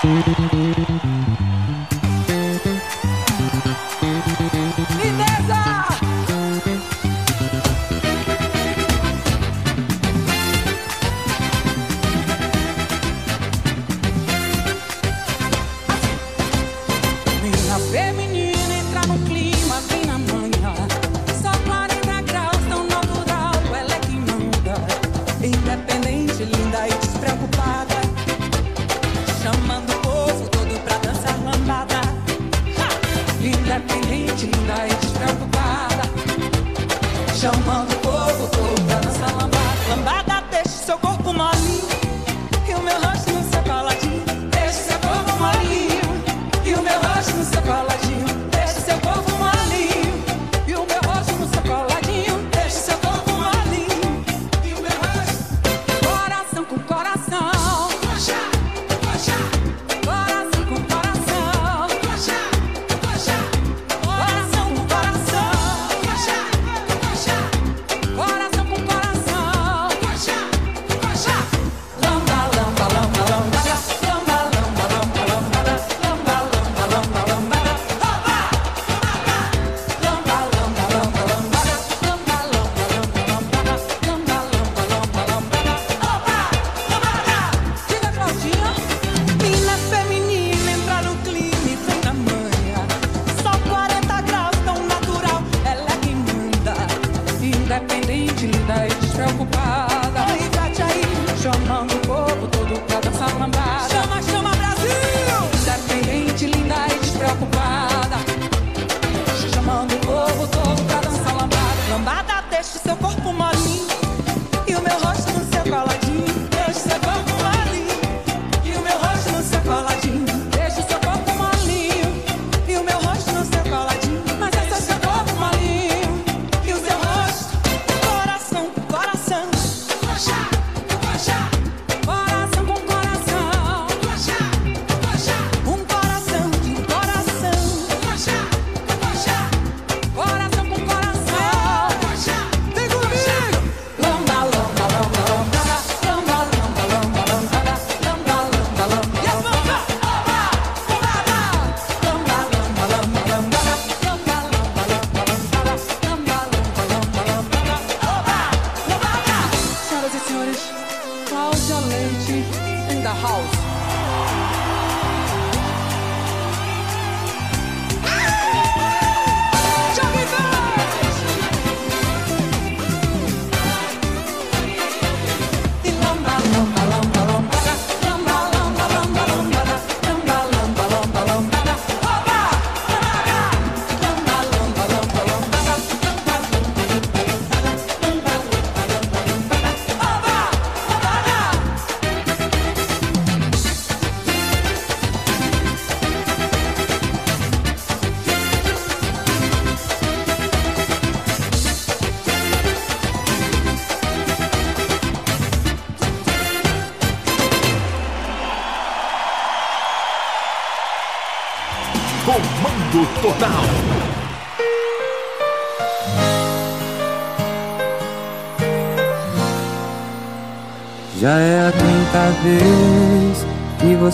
Thank you.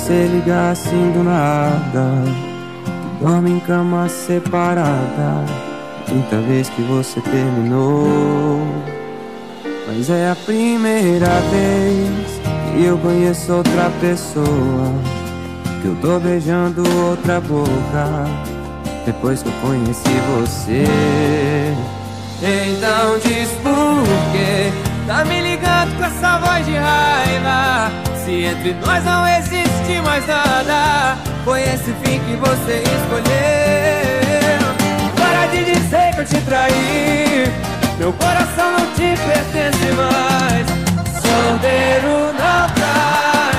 você liga assim do nada. Dorme em cama separada Quinta vez que você terminou. Mas é a primeira vez Que eu conheço outra pessoa Que eu tô beijando outra boca Depois que eu conheci você. Então diz por Tá me ligando com essa voz de raiva. Se entre nós não existe mais nada, foi esse fim que você escolheu. Para de dizer que eu te traí, meu coração não te pertence mais. Solteiro não trai,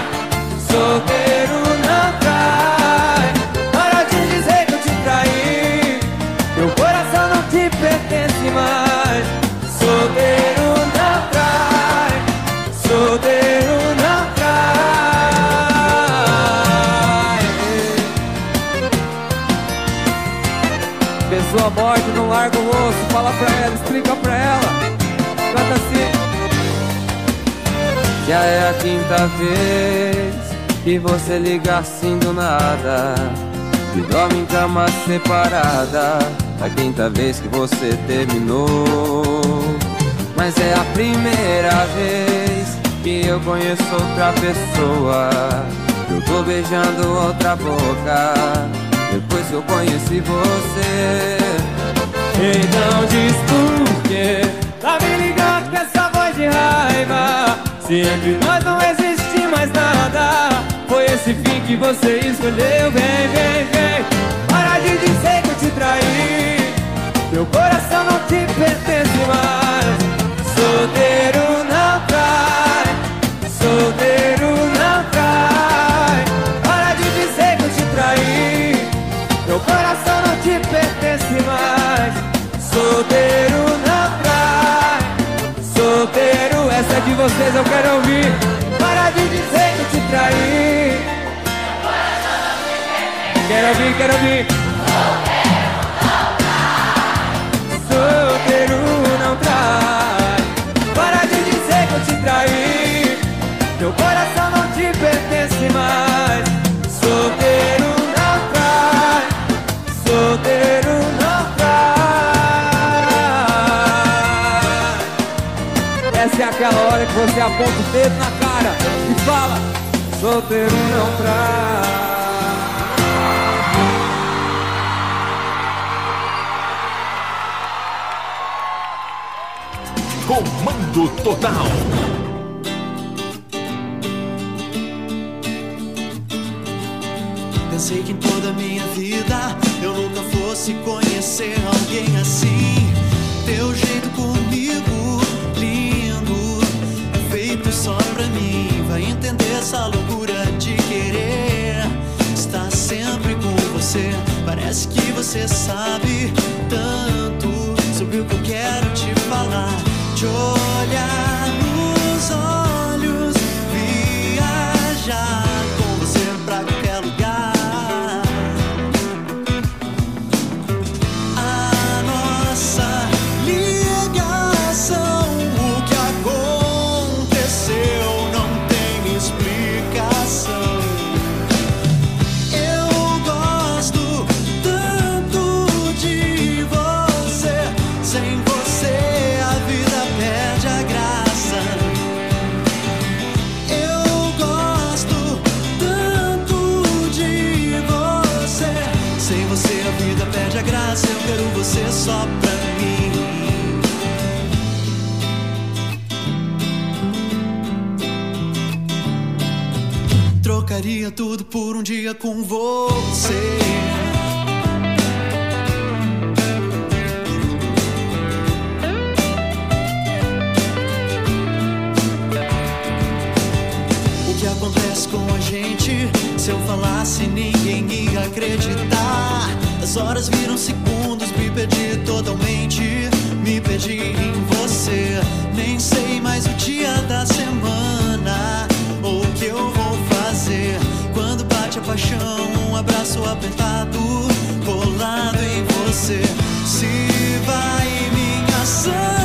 solteiro não trai. Pra ela, explica pra ela. Canta assim. Já é a quinta vez que você liga assim do nada. E dorme em cama separada. A quinta vez que você terminou. Mas é a primeira vez que eu conheço outra pessoa. Eu tô beijando outra boca. Depois que eu conheci você. Então diz por quê? Tá me ligando com essa voz de raiva. Se entre nós não existe mais nada. Foi esse fim que você escolheu. Vem, vem, vem. Para de dizer que eu te traí. Meu coração não te pertence mais. Solteiro não trai. Solteiro não trai. Para de dizer que eu te traí. Meu coração não te pertence mais. Solteiro não trai. Solteiro, essa é de vocês eu quero ouvir. Para de dizer que te traí. Quero ouvir, quero ouvir. Solteiro não trai. Para de dizer que eu te traí. Meu coração você aponta o dedo na cara e fala: Solteiro não trai. Comando Total. Pensei que em toda a minha vida eu nunca fosse conhecer alguém assim. Teu jeito comigo, pra mim. Vai entender essa loucura de querer estar sempre com você. Parece que você sabe tanto sobre o que eu quero te falar. Te olhar nos olhos, só pra mim. Trocaria tudo por um dia com você. O que acontece com a gente? Se eu falasse, ninguém ia acreditar. As horas viram segundos, me perdi totalmente. Me perdi em você. Nem sei mais o dia da semana. Ou o que eu vou fazer quando bate a paixão? Um abraço apertado, colado em você. Se vai minha sanidade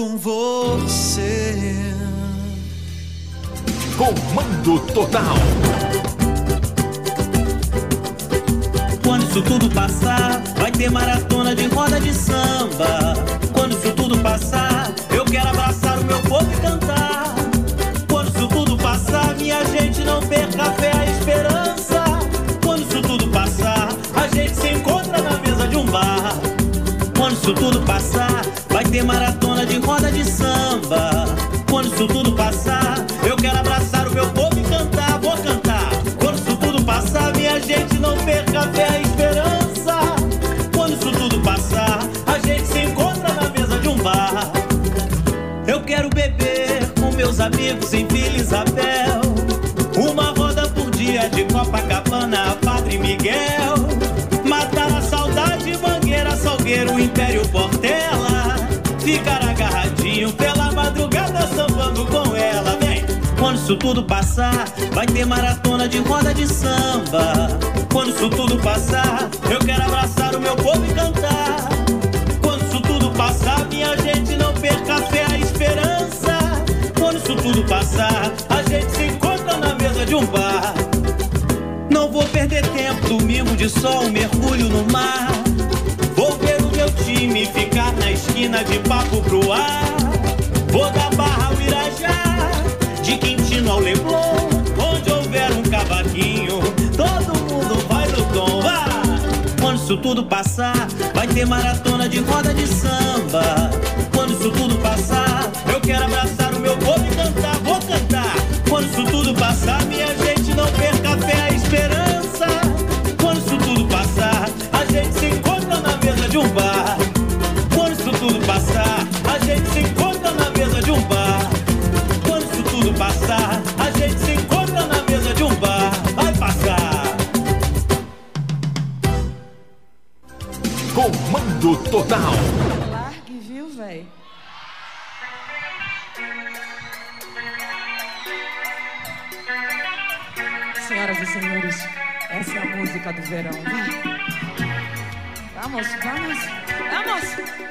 com você. Comando Total. Quando isso tudo passar, vai ter maratona de roda de samba. Amigos em Vila Isabel. Uma roda por dia de Copacabana, Padre Miguel. Matar a saudade, Mangueira, Salgueiro, Império Portela. Ficar agarradinho pela madrugada, sambando com ela, vem. Quando isso tudo passar, vai ter maratona de roda de samba. Quando isso tudo passar, eu quero abraçar o meu povo e cantar. Tudo passar, a gente se encontra na mesa de um bar. Não vou perder tempo, domingo de sol, mergulho no mar. Vou ver o meu time ficar na esquina de papo pro ar. Vou da barra ao Irajá, de Quintino ao Leblon. Onde houver um cavaquinho, todo mundo vai no tom. Vá! Quando isso tudo passar, vai ter maratona de roda de samba. Quando isso tudo passar, eu quero abraçar de um bar. Quando isso tudo passar, a gente se encontra na mesa de um bar. Quando isso tudo passar, a gente se encontra na mesa de um bar. Vai passar. Comando Total. Largue, viu, véi? Senhoras e senhores, essa é a música do verão. Vamos, vamos, vamos,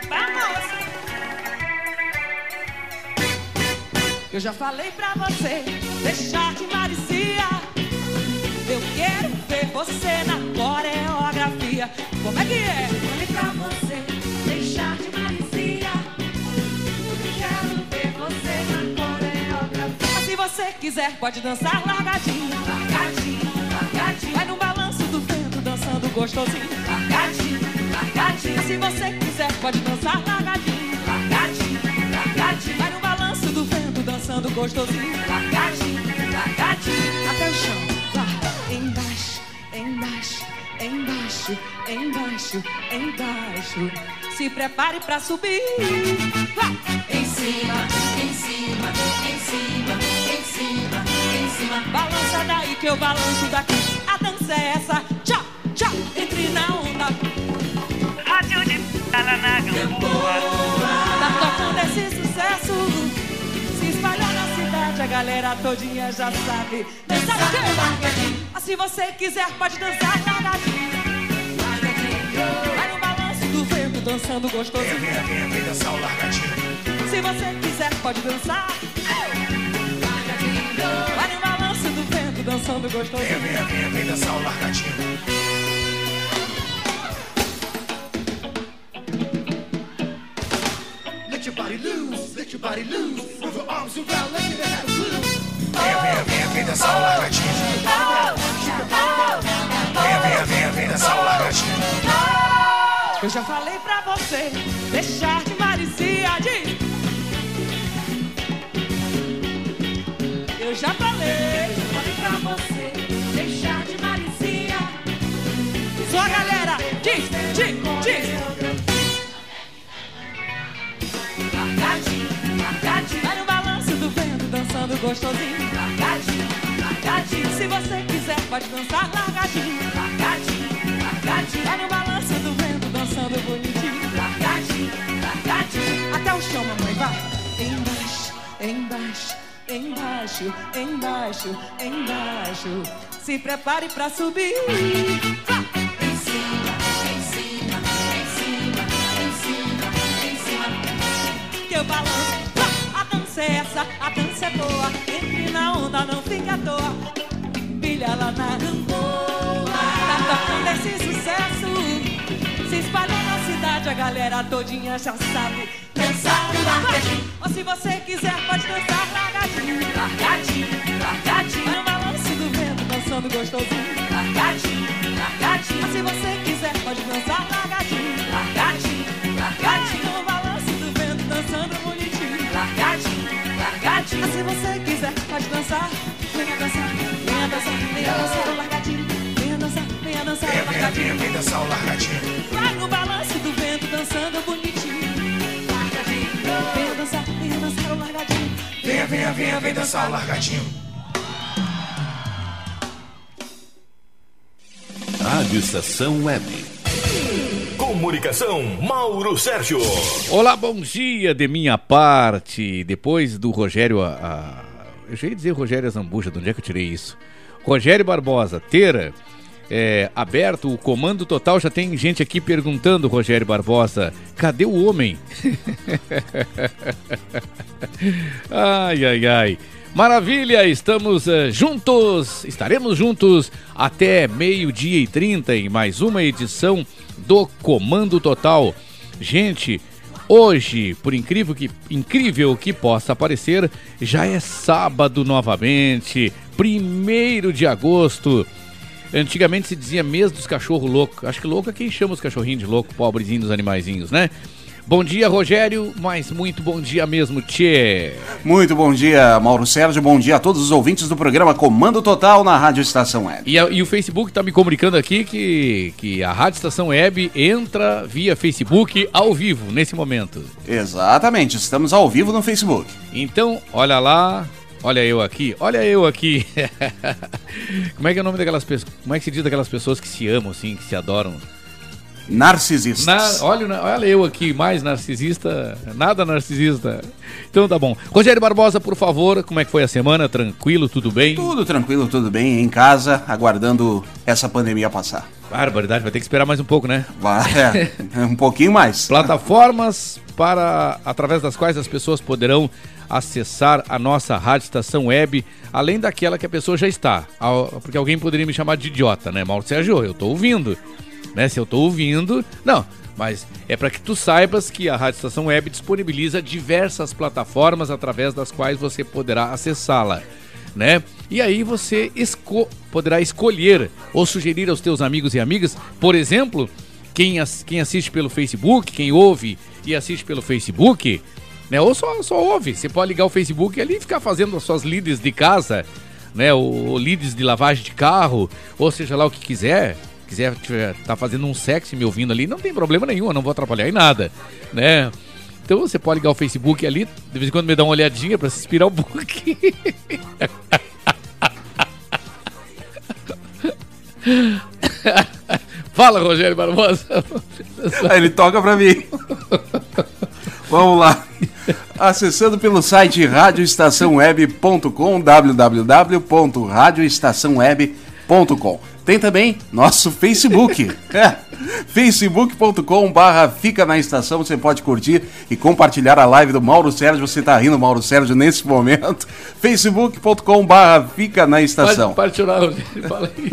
vamos! Eu já falei pra você deixar de maricia. Eu quero ver você na coreografia. Como é que é? Falei pra você deixar de maricia. Quero ver você na coreografia. Mas se você quiser, pode dançar largadinho. Largadinho, largadinho. Vai no balanço do vento, dançando gostosinho. Se você quiser, pode dançar largadinho. Largadinho, largadinho. Vai no balanço do vento, dançando gostosinho. Largadinho, largadinho. Até o chão. Vai embaixo, embaixo, embaixo, embaixo, embaixo. Se prepare pra subir. Vai. Em cima, em cima, em cima, em cima, em cima. Balança daí que eu balanço daqui. A dança é essa. Tá tocando esse sucesso. Se espalhou na cidade, a galera todinha já sabe. Dançar o quê? Ah, Se você quiser, pode dançar largadinho. Vai no balanço do vento, dançando gostosinho. Vem, vem, vem dançar o largadinho. Se você quiser, pode dançar. Vai no balanço do vento, dançando gostosinho. Vem, vem, vem dançar o largadinho. Loose, let your body loose. Move your arms around, let your head loose. Vem, vem, vem, vem dançar o largadinho. Vem, vem, vem, vem dançar o largadinho. Eu já falei pra você deixar de maricia de. Eu já falei. Gostosinho. Largadinho, largadinho. Se você quiser, pode dançar largadinho. Largadinho, largadinho. Vai no balanço do vento, dançando bonitinho. Largadinho, largadinho. Até o chão, mamãe, vai. Embaixo, embaixo, embaixo, embaixo, embaixo. Se prepare pra subir. Em cima, em cima, em cima, em cima, em cima. Que eu balanço. Dança é essa, a dança é boa. Entre na onda, não fica à toa. Pilha lá na boa. Tá tocando esse sucesso. Se espalhou na cidade, a galera todinha já sabe. Dançar o largadinho. Ou se você quiser, pode dançar largadinho. Largadinho, largadinho. Vai no balanço do vento, dançando gostosinho. Largadinho, largadinho. Mas se você quiser, pode dançar. Largadinho, Se você quiser, pode dançar. Venha dançar, venha dançar, venha dançar o largadinho. Venha dançar, venha dançar o largadinho. Dançar o largadinho. Vai no balanço do vento, dançando bonitinho. Largadinho. Venha dançar, venha dançar o largadinho. Venha, venha, venha, vem dançar o largadinho. Rádio Estação Web. Comunicação, Mauro Sérgio. Olá, bom dia de minha parte. Depois do Rogério. A, a- eu já ia dizer Rogério Zambuja, de onde é que eu tirei isso? Rogério Barbosa, Teira. é, aberto o comando total, já tem gente aqui perguntando, Rogério Barbosa, cadê o homem? ai, ai, ai. Maravilha, estamos eh, juntos, estaremos juntos até meio-dia e trinta em mais uma edição do Comando Total. Gente, hoje, por incrível que, incrível que possa parecer, já é sábado novamente, primeiro de agosto. Antigamente se dizia mês dos cachorros loucos. Acho que louco é quem chama os cachorrinhos de louco, pobrezinhos dos animaizinhos, né? Bom dia, Rogério, mas muito bom dia mesmo, Tchê. Muito bom dia, Mauro Sérgio. Bom dia a todos os ouvintes do programa Comando Total na Rádio Estação Web. E, a- e o Facebook tá me comunicando aqui que, que a Rádio Estação Web entra via Facebook ao vivo nesse momento. Exatamente, estamos ao vivo no Facebook. Então, olha lá, olha eu aqui, olha eu aqui. Como é que é o nome daquelas pessoas? Como é que se diz daquelas pessoas que se amam, assim, que se adoram? Narcisistas. Na- olha, olha eu aqui, mais narcisista, nada narcisista. Então tá bom. Rogério Barbosa, por favor, como é que foi a semana? Tranquilo, tudo bem? Tudo tranquilo, tudo bem, em casa, aguardando essa pandemia passar. Barbaridade, vai ter que esperar mais um pouco, né? Vai, é, um pouquinho mais. Plataformas para através das quais as pessoas poderão acessar a nossa rádio estação web, além daquela que a pessoa já está. Porque alguém poderia me chamar de idiota, né? Mauro Sérgio, eu tô ouvindo. Né? Se eu tô ouvindo. Não, mas é para que tu saibas que a Rádio Estação Web disponibiliza diversas plataformas através das quais você poderá acessá-la. Né? E aí você esco- poderá escolher ou sugerir aos teus amigos e amigas, por exemplo, quem, as- quem assiste pelo Facebook, quem ouve e assiste pelo Facebook, né? Ou só, só ouve. Você pode ligar o Facebook ali e ficar fazendo as suas leads de casa, né? Ou, ou leads de lavagem de carro, ou seja lá o que quiser. Quiser tiver, tá fazendo um sexo me ouvindo ali, não tem problema nenhum, eu não vou atrapalhar em nada, né? Então você pode ligar o Facebook ali, de vez em quando me dá uma olhadinha pra se inspirar um pouquinho. Fala, Rogério Barbosa. Aí ele toca pra mim. Vamos lá. Acessando pelo site radioestaçãoweb.com, www.radioestaçãoweb.com. Tem também nosso Facebook. É, facebook.com barra fica na estação. Você pode curtir e compartilhar a live do Mauro Sérgio. Você tá rindo, Mauro Sérgio, nesse momento. facebook.com barra fica na estação. Chorar, Rogério. Fala aí.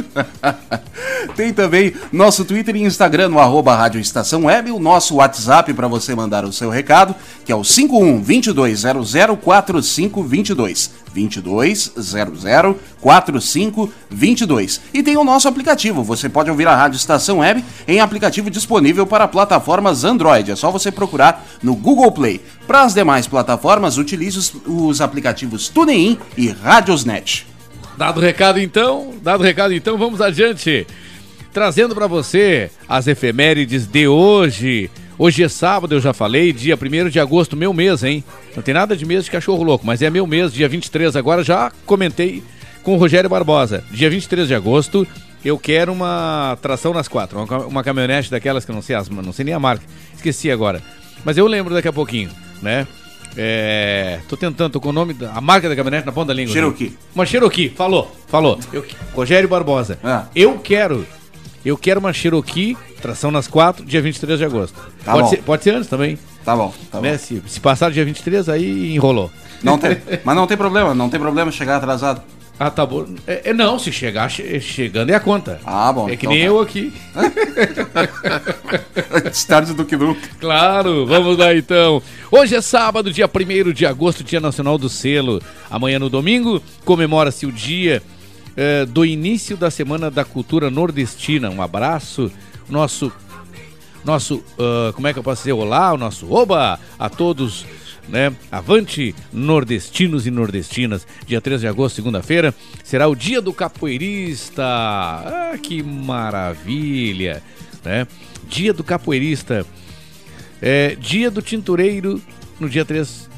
Tem também nosso Twitter e Instagram no arroba Rádio Estação Web, o nosso WhatsApp para você mandar o seu recado, que é o 51 2200 4522. 2200 4522. E tem o nosso aplicativo. Você pode ouvir a Rádio Estação Web em aplicativo disponível para plataformas Android. É só você procurar no Google Play. Para as demais plataformas, utilize os, os aplicativos TuneIn e Radiosnet. Dado o recado então, dado o recado então, vamos adiante. Trazendo para você as efemérides de hoje. Hoje é sábado, eu já falei, dia 1 de agosto, meu mês, hein? Não tem nada de mês de cachorro louco, mas é meu mês, dia 23 agora, já comentei com o Rogério Barbosa. Dia 23 de agosto, eu quero uma tração nas quatro, uma, uma caminhonete daquelas que eu não sei, as, não sei nem a marca, esqueci agora. Mas eu lembro daqui a pouquinho, né? É, tô tentando, tô com o nome, da, a marca da caminhonete na ponta da língua. Cherokee. Uma Cherokee, falou, falou. Eu- Rogério Barbosa. Ah. Eu quero, eu quero uma Cherokee, tração nas quatro, dia 23 de agosto. Tá pode, bom. ser, pode ser antes também. Tá bom, tá né? bom. Se, se passar dia 23, aí enrolou. Não tem, mas não tem problema, não tem problema chegar atrasado. Ah, tá bom. É, é, não, se chegar, che- chegando é a conta. Ah, bom. É que então nem tá. eu aqui. Antes tarde do que nunca. Claro, vamos lá então. Hoje é sábado, dia 1 de agosto, Dia Nacional do Selo. Amanhã no domingo comemora-se o dia eh, do início da Semana da Cultura Nordestina. Um abraço, nosso, nosso, ah, como é que eu posso dizer? Olá, o nosso oba a todos né? Avante, nordestinos e nordestinas. Dia 13 de agosto, segunda-feira, será o dia do capoeirista. Ah, que maravilha, né? Dia do capoeirista. É, dia do tintureiro no dia 3,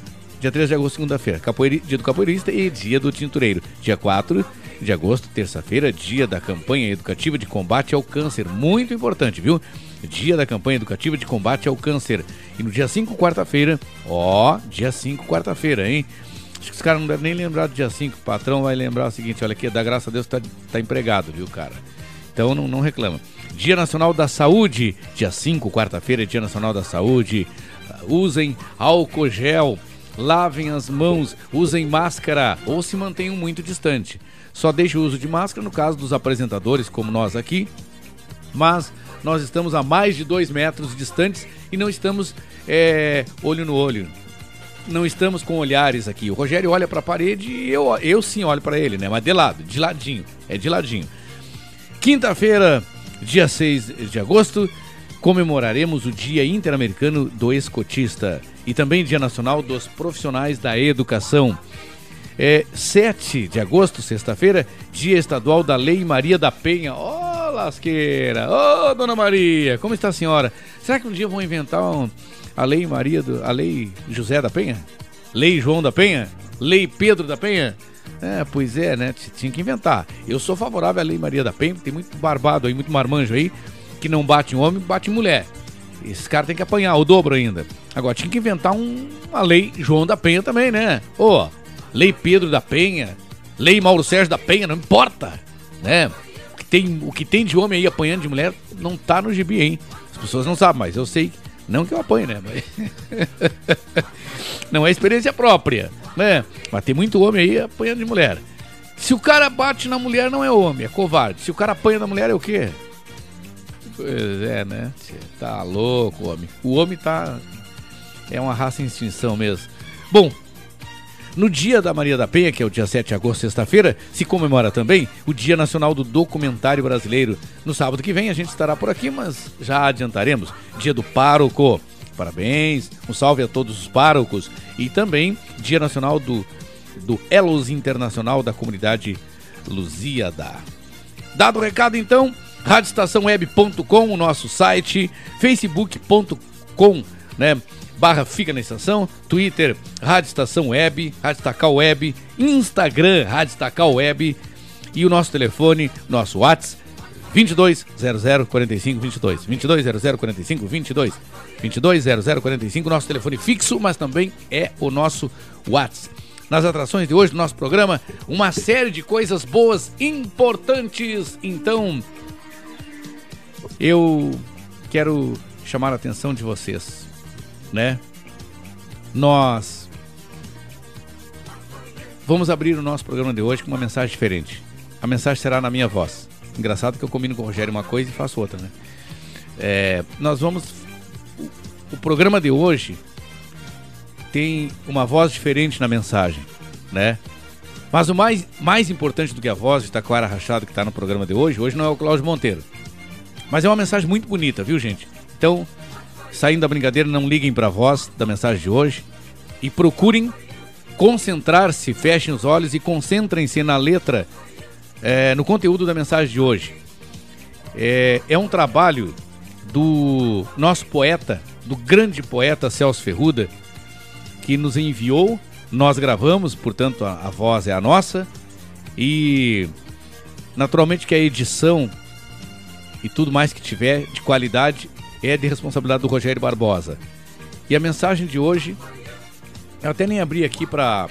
dia 3 de agosto, segunda-feira. Dia do capoeirista e dia do tintureiro. Dia 4 de agosto, terça-feira, dia da campanha educativa de combate ao câncer. Muito importante, viu? Dia da campanha educativa de combate ao câncer. E no dia 5, quarta-feira, ó, dia 5, quarta-feira, hein? Acho que os caras não devem nem lembrar do dia 5. O patrão vai lembrar o seguinte: olha aqui, dá graças a Deus tá, tá empregado, viu, cara? Então não, não reclama. Dia Nacional da Saúde, dia 5, quarta-feira, Dia Nacional da Saúde. Usem álcool gel, lavem as mãos, usem máscara ou se mantenham muito distante. Só deixe o uso de máscara no caso dos apresentadores, como nós aqui, mas nós estamos a mais de dois metros distantes e não estamos é, olho no olho. Não estamos com olhares aqui. O Rogério olha para a parede e eu, eu sim olho para ele, né? Mas de lado, de ladinho. É de ladinho. Quinta-feira, dia 6 de agosto, comemoraremos o Dia Interamericano do Escotista e também Dia Nacional dos Profissionais da Educação. É 7 de agosto, sexta-feira, Dia Estadual da Lei Maria da Penha. Ó, oh, lasqueira! Ô, oh, dona Maria, como está a senhora? Será que um dia vão inventar um, a Lei Maria, do, a Lei José da Penha? Lei João da Penha? Lei Pedro da Penha? É, pois é, né? Tinha que inventar. Eu sou favorável à Lei Maria da Penha, tem muito barbado aí, muito marmanjo aí, que não bate em homem, bate em mulher. Esse cara tem que apanhar o dobro ainda. Agora, tinha que inventar um, uma lei João da Penha também, né? Ô, oh, lei Pedro da Penha, lei Mauro Sérgio da Penha, não importa, né? O que tem, o que tem de homem aí apanhando de mulher não tá no gibi, hein? As pessoas não sabem, mas eu sei. Não que eu apanhe, né? Mas... não é experiência própria, né? Mas tem muito homem aí apanhando de mulher. Se o cara bate na mulher, não é homem, é covarde. Se o cara apanha na mulher, é o quê? Pois é, né? Tá louco, homem. O homem tá. É uma raça em extinção mesmo. Bom, no dia da Maria da Penha, que é o dia 7 de agosto, sexta-feira, se comemora também o Dia Nacional do Documentário Brasileiro. No sábado que vem a gente estará por aqui, mas já adiantaremos. Dia do Pároco. Parabéns, um salve a todos os párocos. E também Dia Nacional do, do Elos Internacional da Comunidade Lusíada. Dado o recado, então, radioestaçãoweb.com, o nosso site, facebook.com, né? Barra Fica na Estação, Twitter, Rádio Estação Web, Rádio Estacal Web, Instagram, Rádio Estacal Web e o nosso telefone, nosso WhatsApp, 22 00 45 22. 22 00 45 22. 22 00 45, nosso telefone fixo, mas também é o nosso WhatsApp. Nas atrações de hoje do nosso programa, uma série de coisas boas, importantes. Então, eu quero chamar a atenção de vocês né? Nós vamos abrir o nosso programa de hoje com uma mensagem diferente. A mensagem será na minha voz. Engraçado que eu combino com o Rogério uma coisa e faço outra, né? É, nós vamos. O, programa de hoje tem uma voz diferente na mensagem, né? Mas o mais, mais importante do que a voz de Taquara Rachado que está no programa de hoje, hoje não é o Cláudio Monteiro. Mas é uma mensagem muito bonita, viu, gente? Então, Saindo da brincadeira, não liguem para a voz da mensagem de hoje e procurem concentrar-se, fechem os olhos e concentrem-se na letra, é, no conteúdo da mensagem de hoje. É, é um trabalho do nosso poeta, do grande poeta Celso Ferruda, que nos enviou. Nós gravamos, portanto, a, a voz é a nossa. E naturalmente que a edição e tudo mais que tiver de qualidade é de responsabilidade do Rogério Barbosa. E a mensagem de hoje, eu até nem abri aqui para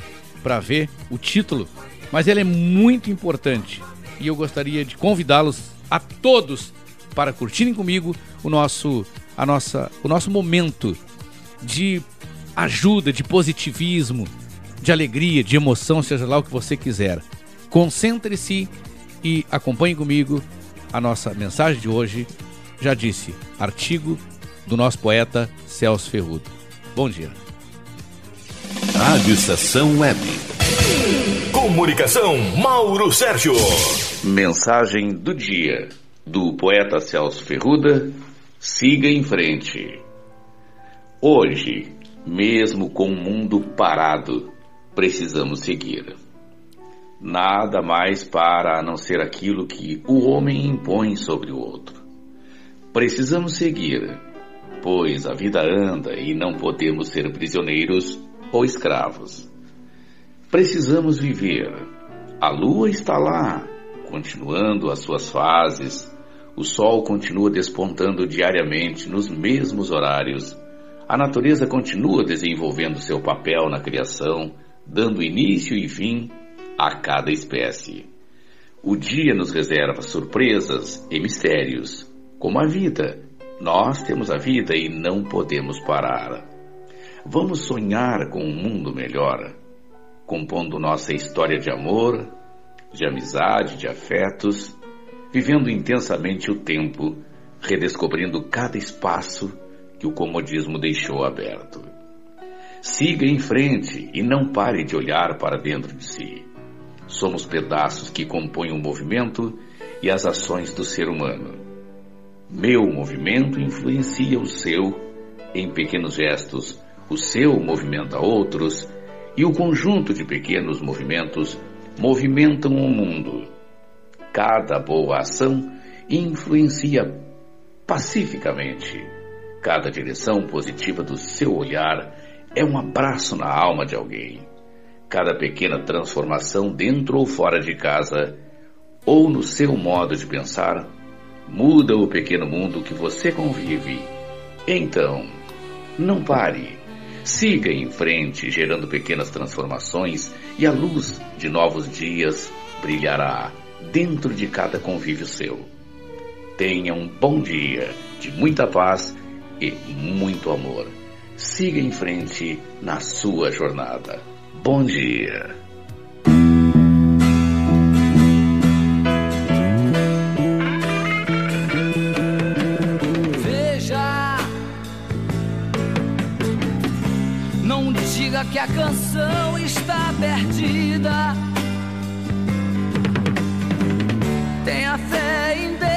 ver o título, mas ela é muito importante e eu gostaria de convidá-los a todos para curtirem comigo o nosso, a nossa, o nosso momento de ajuda, de positivismo, de alegria, de emoção, seja lá o que você quiser. Concentre-se e acompanhe comigo a nossa mensagem de hoje já disse, artigo do nosso poeta Celso Ferrudo. Bom dia. Rádio Estação Web. Comunicação Mauro Sérgio. Mensagem do dia do poeta Celso Ferruda. Siga em frente. Hoje, Mesmo com o mundo parado, precisamos seguir. Nada mais para a não ser aquilo que o homem impõe sobre o outro. Precisamos seguir, pois a vida anda e não podemos ser prisioneiros ou escravos. Precisamos viver. A lua está lá, continuando as suas fases. O sol continua despontando diariamente nos mesmos horários. A natureza continua desenvolvendo seu papel na criação, dando início e fim a cada espécie. O dia nos reserva surpresas e mistérios, como a vida. Nós temos a vida e não podemos parar. Vamos sonhar com um mundo melhor, compondo nossa história de amor, de amizade, de afetos, vivendo intensamente o tempo, redescobrindo cada espaço que o comodismo deixou aberto. Siga em frente e não pare de olhar para dentro de si. Somos pedaços que compõem o movimento e as ações do ser humano. Meu movimento influencia o seu em pequenos gestos, o seu movimenta outros e o conjunto de pequenos movimentos movimentam o mundo. Cada boa ação influencia pacificamente. Cada direção positiva do seu olhar é um abraço na alma de alguém. Cada pequena transformação dentro ou fora de casa, ou no seu modo de pensar, muda o pequeno mundo que você convive. Então, não pare. Siga em frente, gerando pequenas transformações, e a luz de novos dias brilhará dentro de cada convívio seu. Tenha um bom dia de muita paz e muito amor. Siga em frente na sua jornada. Bom dia. Que a canção está perdida. Tenha fé em Deus,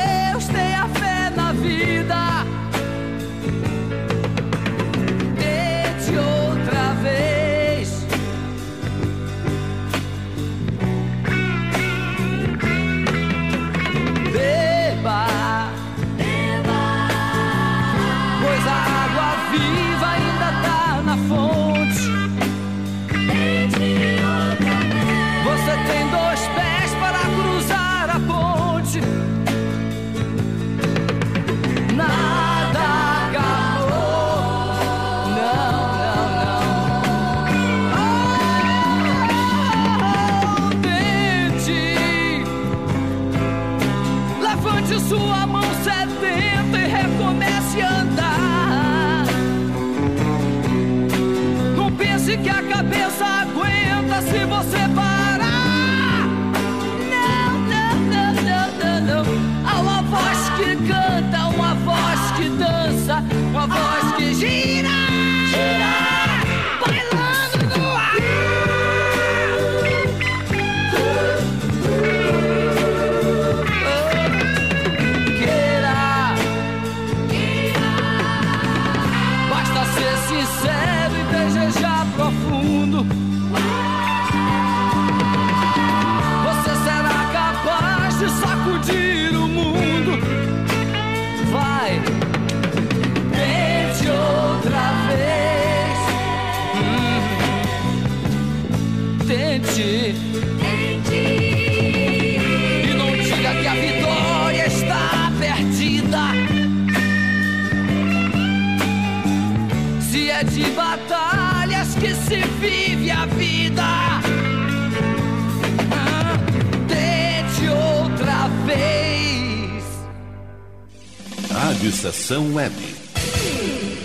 Estação Web.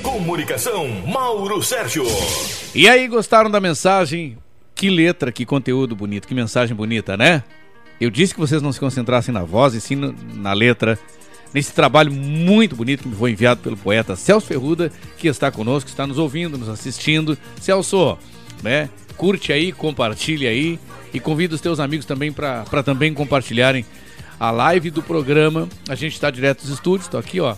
Comunicação, Mauro Sérgio. E aí, gostaram da mensagem? Que letra, que conteúdo bonito, que mensagem bonita, né? Eu disse que vocês não se concentrassem na voz e sim na letra. Nesse trabalho muito bonito que me foi enviado pelo poeta Celso Ferruda, que está conosco, está nos ouvindo, nos assistindo. Celso, né? Curte aí, compartilha aí e convida os teus amigos também para também compartilharem a live do programa. A gente está direto dos estúdios, estou aqui, ó,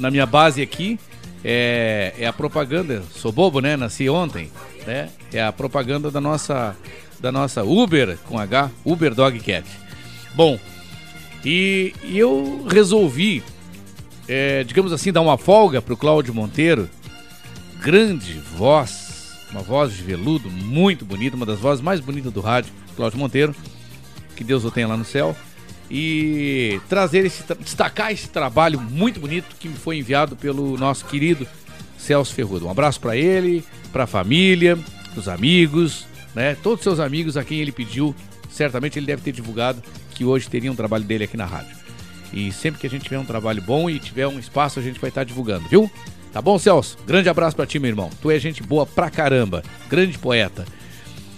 na minha base aqui é, é a propaganda. Sou bobo, né? Nasci ontem, né? É a propaganda da nossa da nossa Uber com H, Uber Dog Cat. Bom, e, e eu resolvi, é, digamos assim, dar uma folga pro Cláudio Monteiro, grande voz, uma voz de veludo muito bonita, uma das vozes mais bonitas do rádio, Cláudio Monteiro, que Deus o tenha lá no céu e trazer esse destacar esse trabalho muito bonito que me foi enviado pelo nosso querido Celso Ferrudo. Um abraço para ele, para a família, os amigos, né? Todos os seus amigos a quem ele pediu, certamente ele deve ter divulgado que hoje teria um trabalho dele aqui na rádio. E sempre que a gente tiver um trabalho bom e tiver um espaço, a gente vai estar divulgando, viu? Tá bom, Celso? Grande abraço para ti, meu irmão. Tu é gente boa pra caramba, grande poeta.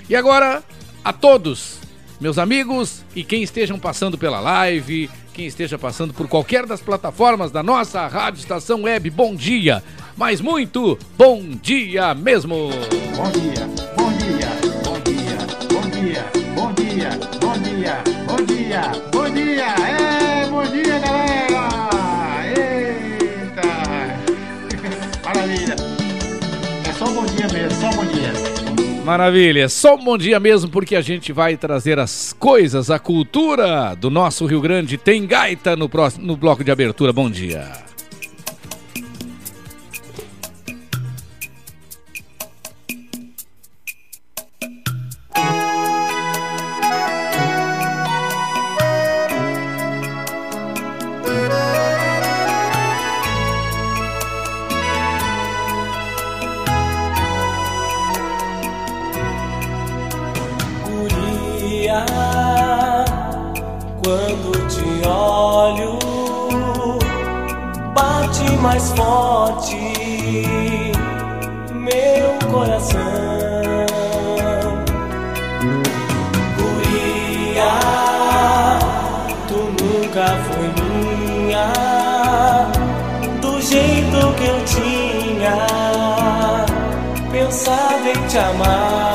E agora, a todos meus amigos e quem estejam passando pela live, quem esteja passando por qualquer das plataformas da nossa Rádio Estação Web, bom dia, mas muito bom dia mesmo. Bom dia, bom dia, bom dia, bom dia, bom dia, bom dia, bom dia, bom dia, é, bom dia galera! Maravilha, só um bom dia mesmo, porque a gente vai trazer as coisas, a cultura do nosso Rio Grande. Tem gaita no, próximo, no bloco de abertura. Bom dia. Mais forte meu coração. Guria, tu nunca foi minha, do jeito que eu tinha pensado em te amar.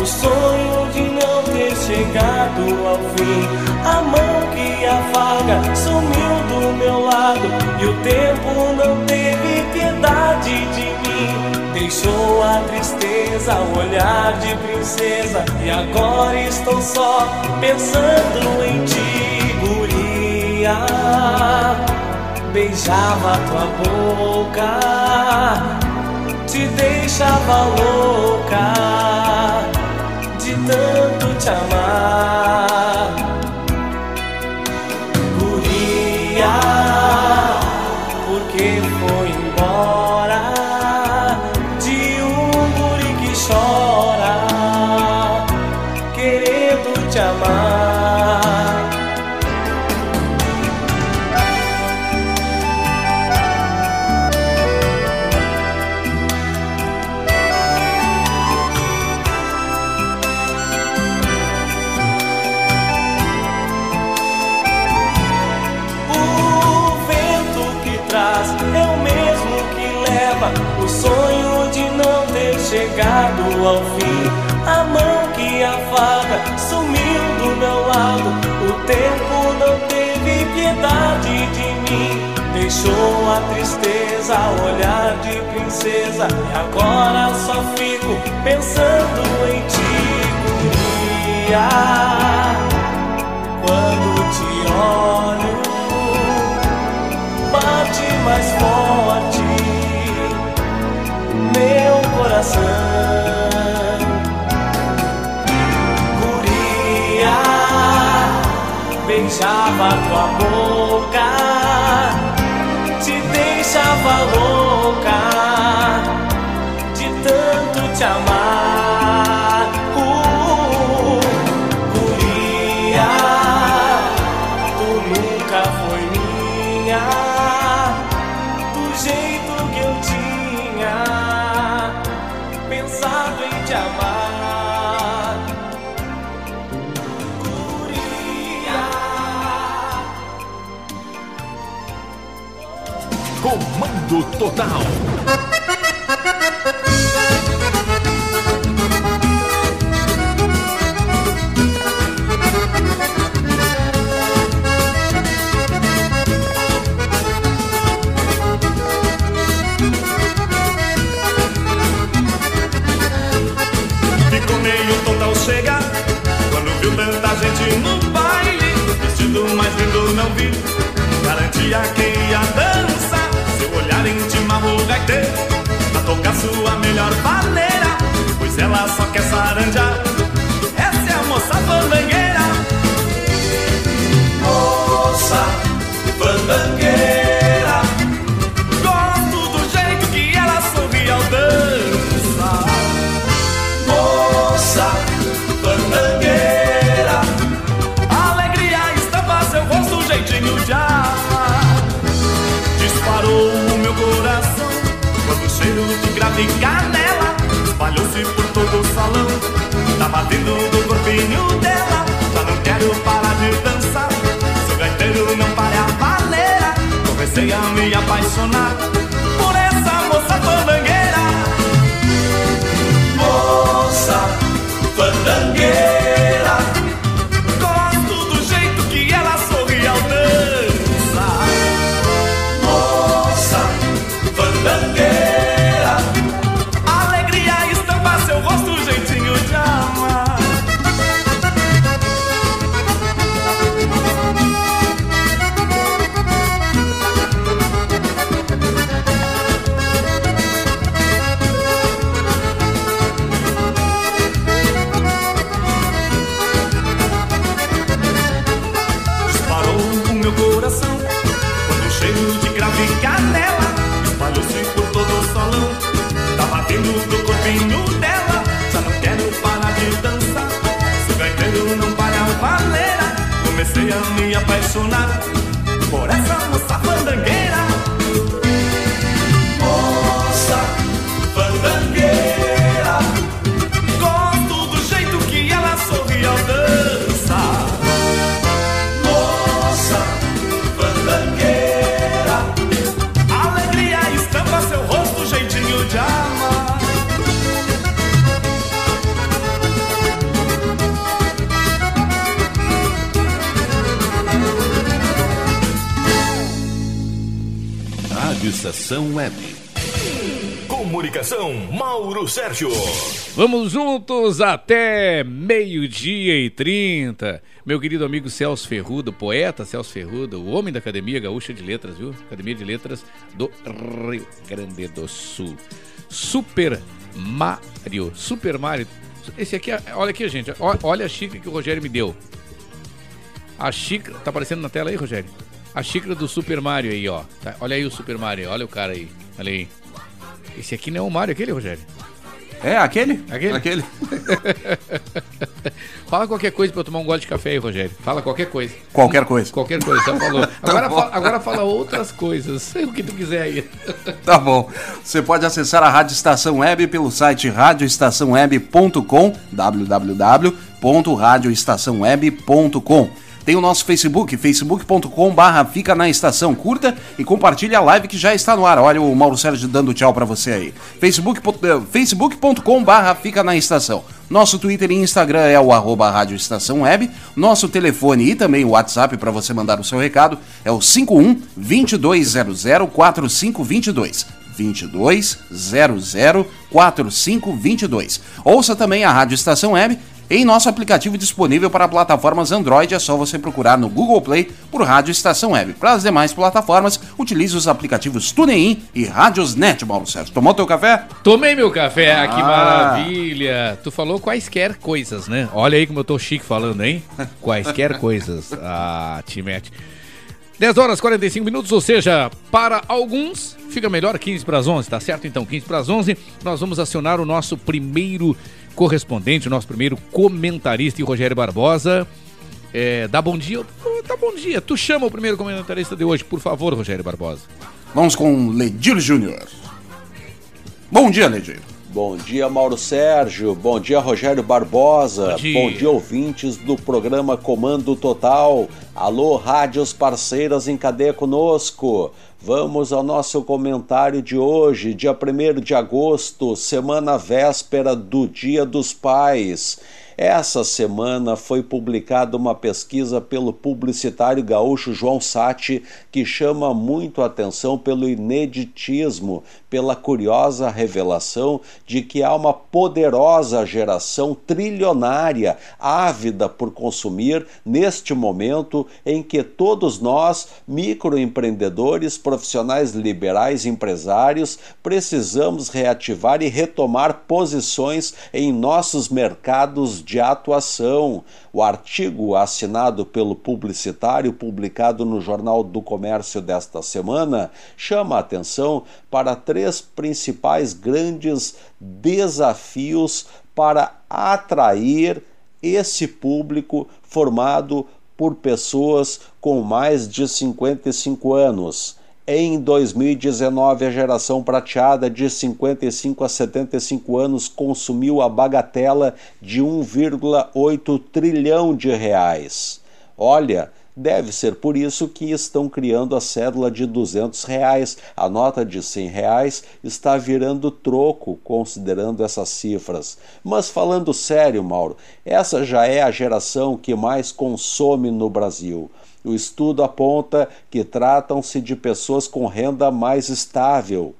O sonho de não ter chegado ao fim. A mão que afaga sumiu do meu lado e o tempo não teve piedade de mim. Deixou a tristeza, o olhar de princesa e agora estou só pensando em ti, guria beijava tua boca, te deixava louca de tanto te amar. Lado. O tempo não teve piedade de mim. Deixou a tristeza, olhar de princesa. E agora só fico pensando em ti, guria. Quando te olho bate mais forte meu coração. Beijava tua boca, te deixava louca Eldorado Total. Ficou meio tonto ao chegar quando viu tanta gente no baile. Vestido mais lindo não vi, garantia que ia dançar gaiteiro Pra tocar sua melhor maneira Pois ela só quer saranjar Essa é a moça fandangueira. Moça fandangueira cheiro de grave e canela. Espalhou-se por todo o salão Tava vindo do corpinho dela. Já não quero parar de dançar Se o gaiteiro não pare a baleira Comecei a me apaixonar Por essa moça fandangueira. Moça fandangueira me Estação Web. Comunicação Mauro Sérgio. Vamos juntos até meio-dia e trinta. Meu querido amigo Celso Ferrudo, poeta Celso Ferrudo, o homem da Academia Gaúcha de Letras, viu? Academia de Letras do Rio Grande do Sul. Super Mario, Super Mario. Esse aqui, olha aqui, gente, olha a xícara que o Rogério me deu. A xícara, tá aparecendo na tela aí, Rogério? A xícara do Super Mario aí, ó. Tá, olha aí o Super Mario, olha o cara aí. Olha aí. Esse aqui não é o Mario, aquele, Rogério? É, aquele? Aquele? Aquele. Fala qualquer coisa pra eu tomar um gole de café aí, Rogério. Fala qualquer coisa. Qualquer coisa. Qualquer coisa, já falou. Tá Agora, bom. fa- agora fala outras coisas. O que tu quiser aí. Tá bom. Você pode acessar a Rádio Estação Web pelo site radioestaçãoweb.com, www.radioestaçãoweb.com. Tem o nosso Facebook, facebook.com barra fica na estação curta e compartilha a live que já está no ar. Olha o Mauro Sérgio dando tchau pra você aí. Facebook, eh, fica na estação. Nosso Twitter e Instagram é o arroba Rádio Estação Web. Nosso telefone e também o WhatsApp para você mandar o seu recado é o 51 2200 4522. 2200 4522. Ouça também a Rádio Estação Web em nosso aplicativo disponível para plataformas Android. É só você procurar no Google Play por Rádio Estação Web. Para as demais plataformas, utilize os aplicativos TuneIn e Radiosnet, Mauro Sérgio. Tomou teu café? Tomei meu café, que Ah. maravilha. Tu falou quaisquer coisas, né? Olha aí como eu tô chique falando, hein? Quaisquer coisas. Ah, Timete. 10 horas e 45 minutos, ou seja, para alguns fica melhor 15 para as 11, tá certo? Então, 15 para as 11, nós vamos acionar o nosso primeiro correspondente, o nosso primeiro comentarista, Rogério Barbosa. É, dá bom dia? Dá bom dia. Tu chama o primeiro comentarista de hoje, por favor, Rogério Barbosa. Vamos com Ledir Júnior. Bom dia, Ledir. Bom dia, Mauro Sérgio. Bom dia, Rogério Barbosa. Bom dia. Bom dia, ouvintes do programa Comando Total. Alô, rádios parceiras em cadeia conosco. Vamos ao nosso comentário de hoje, dia 1 de agosto, semana véspera do Dia dos Pais. Essa semana foi publicada uma pesquisa pelo publicitário gaúcho João Sati que chama muito a atenção pelo ineditismo, pela curiosa revelação de que há uma poderosa geração trilionária ávida por consumir neste momento em que todos nós, microempreendedores, profissionais liberais, empresários, precisamos reativar e retomar posições em nossos mercados de atuação. O artigo assinado pelo publicitário, publicado no Jornal do Comércio desta semana, chama a atenção para três principais grandes desafios para atrair esse público formado por pessoas com mais de 55 anos. Em 2019, a geração prateada de 55 a 75 anos consumiu a bagatela de 1,8 trilhão de reais. Olha, deve ser por isso que estão criando a cédula de 200 reais. A nota de 100 reais está virando troco, considerando essas cifras. Mas falando sério, Mauro, essa já é a geração que mais consome no Brasil. O estudo aponta que tratam-se de pessoas com renda mais estável,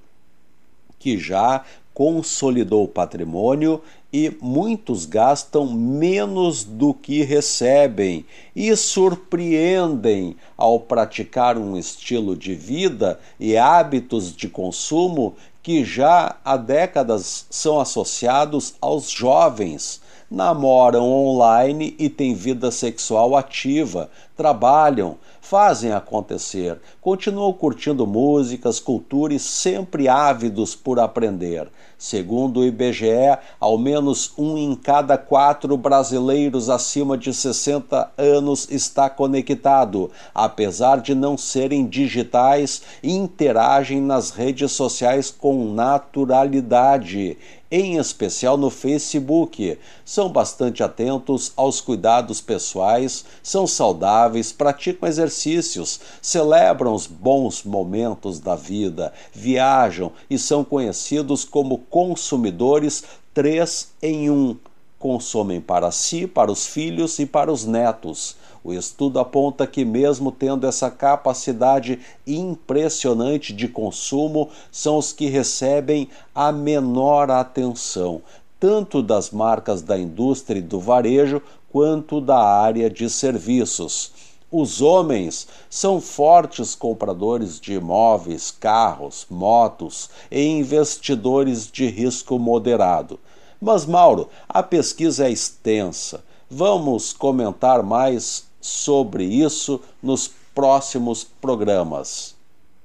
que já consolidou o patrimônio e muitos gastam menos do que recebem e surpreendem ao praticar um estilo de vida e hábitos de consumo que já há décadas são associados aos jovens namoram online e têm vida sexual ativa, trabalham, fazem acontecer, continuam curtindo músicas, cultura e sempre ávidos por aprender. Segundo o IBGE, ao menos um em cada quatro brasileiros acima de 60 anos está conectado. Apesar de não serem digitais, interagem nas redes sociais com naturalidade em especial no Facebook. São bastante atentos aos cuidados pessoais, são saudáveis, praticam exercícios, celebram os bons momentos da vida, viajam e são conhecidos como consumidores três em um. Consomem para si, para os filhos e para os netos. O estudo aponta que, mesmo tendo essa capacidade impressionante de consumo, são os que recebem a menor atenção, tanto das marcas da indústria e do varejo quanto da área de serviços. Os homens são fortes compradores de imóveis, carros, motos e investidores de risco moderado. Mas, Mauro, a pesquisa é extensa. Vamos comentar mais sobre isso nos próximos programas.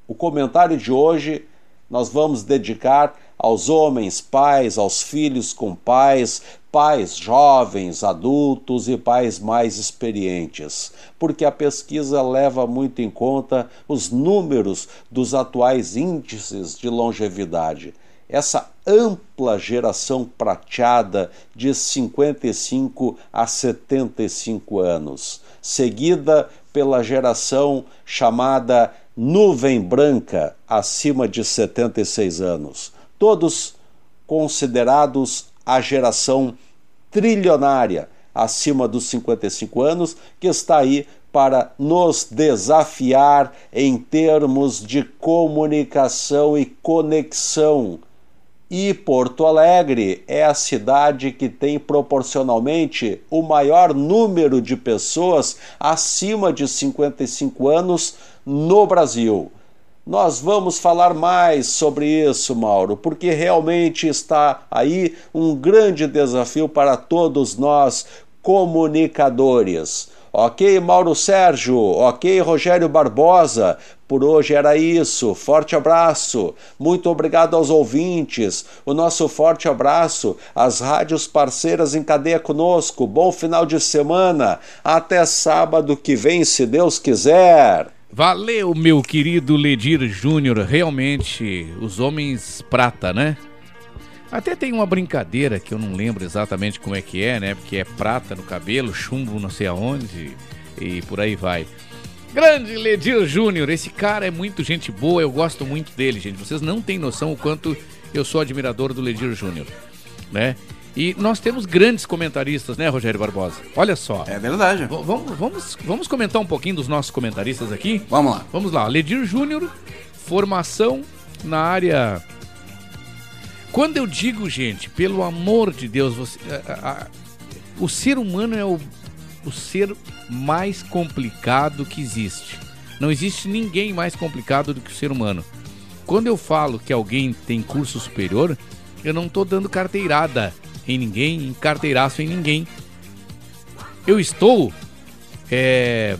O comentário de hoje nós vamos dedicar aos homens, pais, aos filhos com pais, pais jovens, adultos e pais mais experientes, porque a pesquisa leva muito em conta os números dos atuais índices de longevidade essa ampla geração prateada de 55 a 75 anos, seguida pela geração chamada nuvem branca, acima de 76 anos, todos considerados a geração trilionária, acima dos 55 anos, que está aí para nos desafiar em termos de comunicação e conexão e Porto Alegre é a cidade que tem proporcionalmente o maior número de pessoas acima de 55 anos no Brasil. Nós vamos falar mais sobre isso, Mauro, porque realmente está aí um grande desafio para todos nós comunicadores. Ok, Mauro Sérgio. Ok, Rogério Barbosa. Por hoje era isso. Forte abraço. Muito obrigado aos ouvintes. O nosso forte abraço às rádios parceiras em cadeia conosco. Bom final de semana. Até sábado que vem, se Deus quiser. Valeu, meu querido Ledir Júnior. Realmente, os homens prata, né? Até tem uma brincadeira que eu não lembro exatamente como é que é, né? Porque é prata no cabelo, chumbo não sei aonde e por aí vai. Grande Ledir Júnior, esse cara é muito gente boa, eu gosto muito dele, gente. Vocês não têm noção o quanto eu sou admirador do Ledir Júnior, né? E nós temos grandes comentaristas, né, Rogério Barbosa? Olha só. É verdade. V- vamos, vamos, vamos comentar um pouquinho dos nossos comentaristas aqui? Vamos lá. Vamos lá. Ledir Júnior, formação na área. Quando eu digo, gente, pelo amor de Deus, você, a- a- o ser humano é o, o ser mais complicado que existe. Não existe ninguém mais complicado do que o ser humano. Quando eu falo que alguém tem curso superior, eu não estou dando carteirada em ninguém, em carteiraço em ninguém. Eu estou é,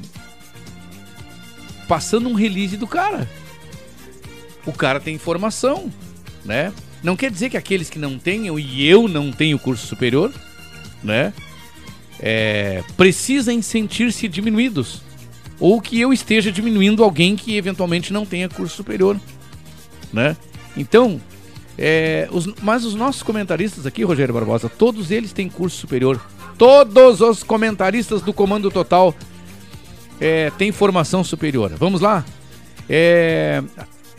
passando um release do cara. O cara tem formação, né? Não quer dizer que aqueles que não tenham e eu não tenho curso superior, né? É, precisem sentir-se diminuídos. Ou que eu esteja diminuindo alguém que eventualmente não tenha curso superior, né? Então, é, os- mas os nossos comentaristas aqui, Rogério Barbosa, todos eles têm curso superior. Todos os comentaristas do Comando Total é, têm formação superior. Vamos lá? É,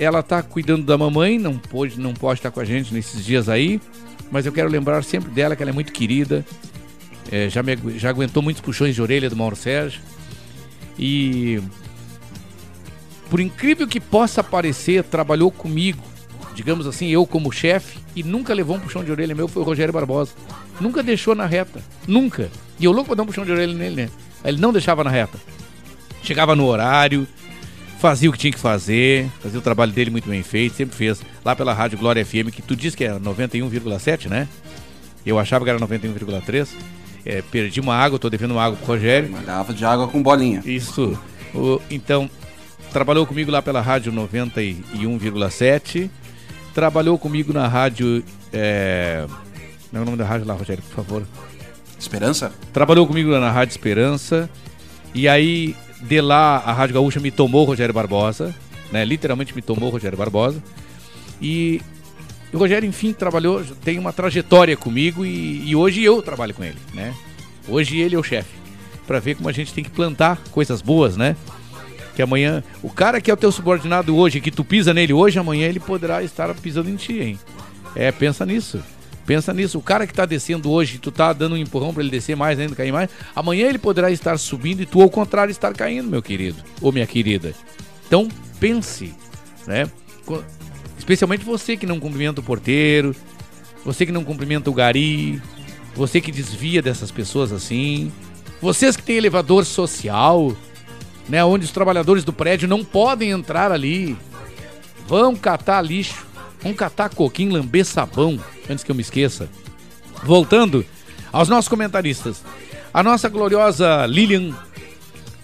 ela tá cuidando da mamãe, não pode, não pode estar com a gente nesses dias aí, mas eu quero lembrar sempre dela que ela é muito querida. É, já, me já aguentou muitos puxões de orelha do Mauro Sérgio. E por incrível que possa parecer, trabalhou comigo, digamos assim, eu como chefe, e nunca levou um puxão de orelha meu, foi o Rogério Barbosa. Nunca deixou na reta, nunca. E eu louco pra dar um puxão de orelha nele, né? Ele não deixava na reta. Chegava no horário, fazia o que tinha que fazer, fazia o trabalho dele muito bem feito, sempre fez. Lá pela Rádio Glória FM, que tu diz que é 91,7, né? Eu achava que era 91,3. É, perdi uma água, tô devendo uma água pro Rogério. Uma garrafa de água com bolinha. Isso. O- então, trabalhou comigo lá pela rádio 91,7. Trabalhou comigo na rádio. É... Não é o nome da rádio lá, Rogério, por favor. Esperança? Trabalhou comigo lá na Rádio Esperança. E aí, de lá, a Rádio Gaúcha me tomou Rogério Barbosa. Né? Literalmente me tomou Rogério Barbosa. E o Rogério, enfim, trabalhou, tem uma trajetória comigo e, e hoje eu trabalho com ele, né? Hoje ele é o chefe. Pra ver como a gente tem que plantar coisas boas, né? Que amanhã, o cara que é o teu subordinado hoje, que tu pisa nele hoje, amanhã ele poderá estar pisando em ti, hein? É, pensa nisso. Pensa nisso. O cara que tá descendo hoje, tu tá dando um empurrão pra ele descer mais ainda, cair mais, amanhã ele poderá estar subindo e tu, ao contrário, estar caindo, meu querido ou minha querida. Então, pense, né? Especialmente você que não cumprimenta o porteiro, você que não cumprimenta o gari, você que desvia dessas pessoas assim, vocês que têm elevador social, né, onde os trabalhadores do prédio não podem entrar ali. Vão catar lixo, vão catar coquinho, lamber sabão, antes que eu me esqueça. Voltando aos nossos comentaristas. A nossa gloriosa Lilian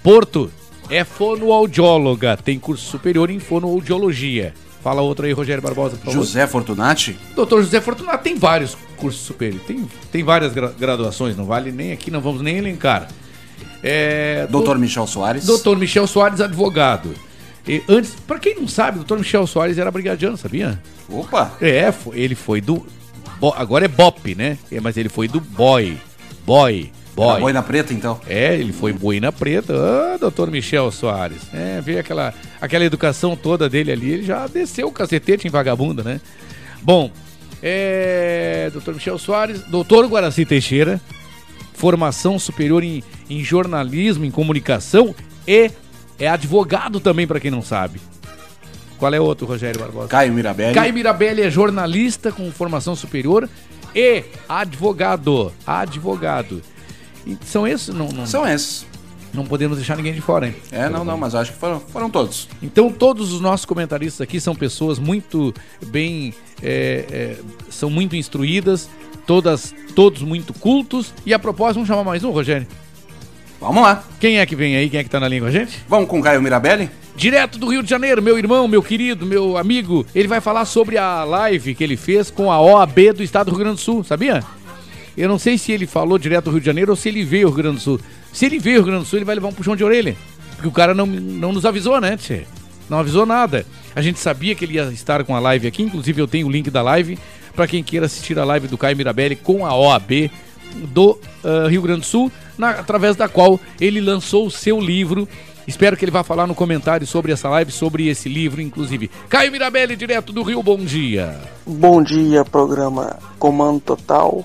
Porto é fonoaudióloga, tem curso superior em fonoaudiologia. Fala outro aí, Rogério Barbosa, por favor. José Fortunati? Doutor José Fortunato tem vários cursos superiores, tem, tem várias gra- graduações, não vale nem aqui, não vamos nem elencar. É, Doutor Michel Soares? Doutor Michel Soares, advogado. E antes, pra quem não sabe, doutor Michel Soares era brigadiano, sabia? Opa! É, ele foi do. Agora é Bop, né? É, mas ele foi do Boy. Boy. Boy. Era boina preta, então? É, ele foi boina preta. Ah, doutor Michel Soares. É, vê aquela, aquela educação toda dele ali, ele já desceu o cacetete em vagabunda, né? Bom, é. Doutor Michel Soares, doutor Guaraci Teixeira, formação superior em, em jornalismo, em comunicação e é advogado também, pra quem não sabe. Qual é outro, Rogério Barbosa? Caio Mirabelli. Caio Mirabelli é jornalista com formação superior e advogado. Advogado. E são esses? Não, não, São esses. Não podemos deixar ninguém de fora, hein? É, não, não, mas acho que foram, foram todos. Então todos os nossos comentaristas aqui são pessoas muito bem, é, é, são muito instruídas, todas, todos muito cultos. E a propósito, vamos chamar mais um, Rogério? Vamos lá. Quem é que vem aí? Quem é que tá na linha com a gente? Vamos com Caio Mirabelli? Direto do Rio de Janeiro, meu irmão, meu querido, meu amigo. Ele vai falar sobre a live que ele fez com a OAB do estado do Rio Grande do Sul, sabia? Eu não sei se ele falou direto do Rio de Janeiro ou se ele veio ao Rio Grande do Sul. Se ele veio ao Rio Grande do Sul, ele vai levar um puxão de orelha. Porque o cara não, não nos avisou, né, tchê? Não avisou nada. A gente sabia que ele ia estar com a live aqui, inclusive eu tenho o link da live para quem queira assistir a live do Caio Mirabelli com a OAB do ah, Rio Grande do Sul, na- através da qual ele lançou o seu livro. Espero que ele vá falar no comentário sobre essa live, sobre esse livro, inclusive. Caio Mirabelli, direto do Rio, bom dia. Bom dia, programa Comando Total.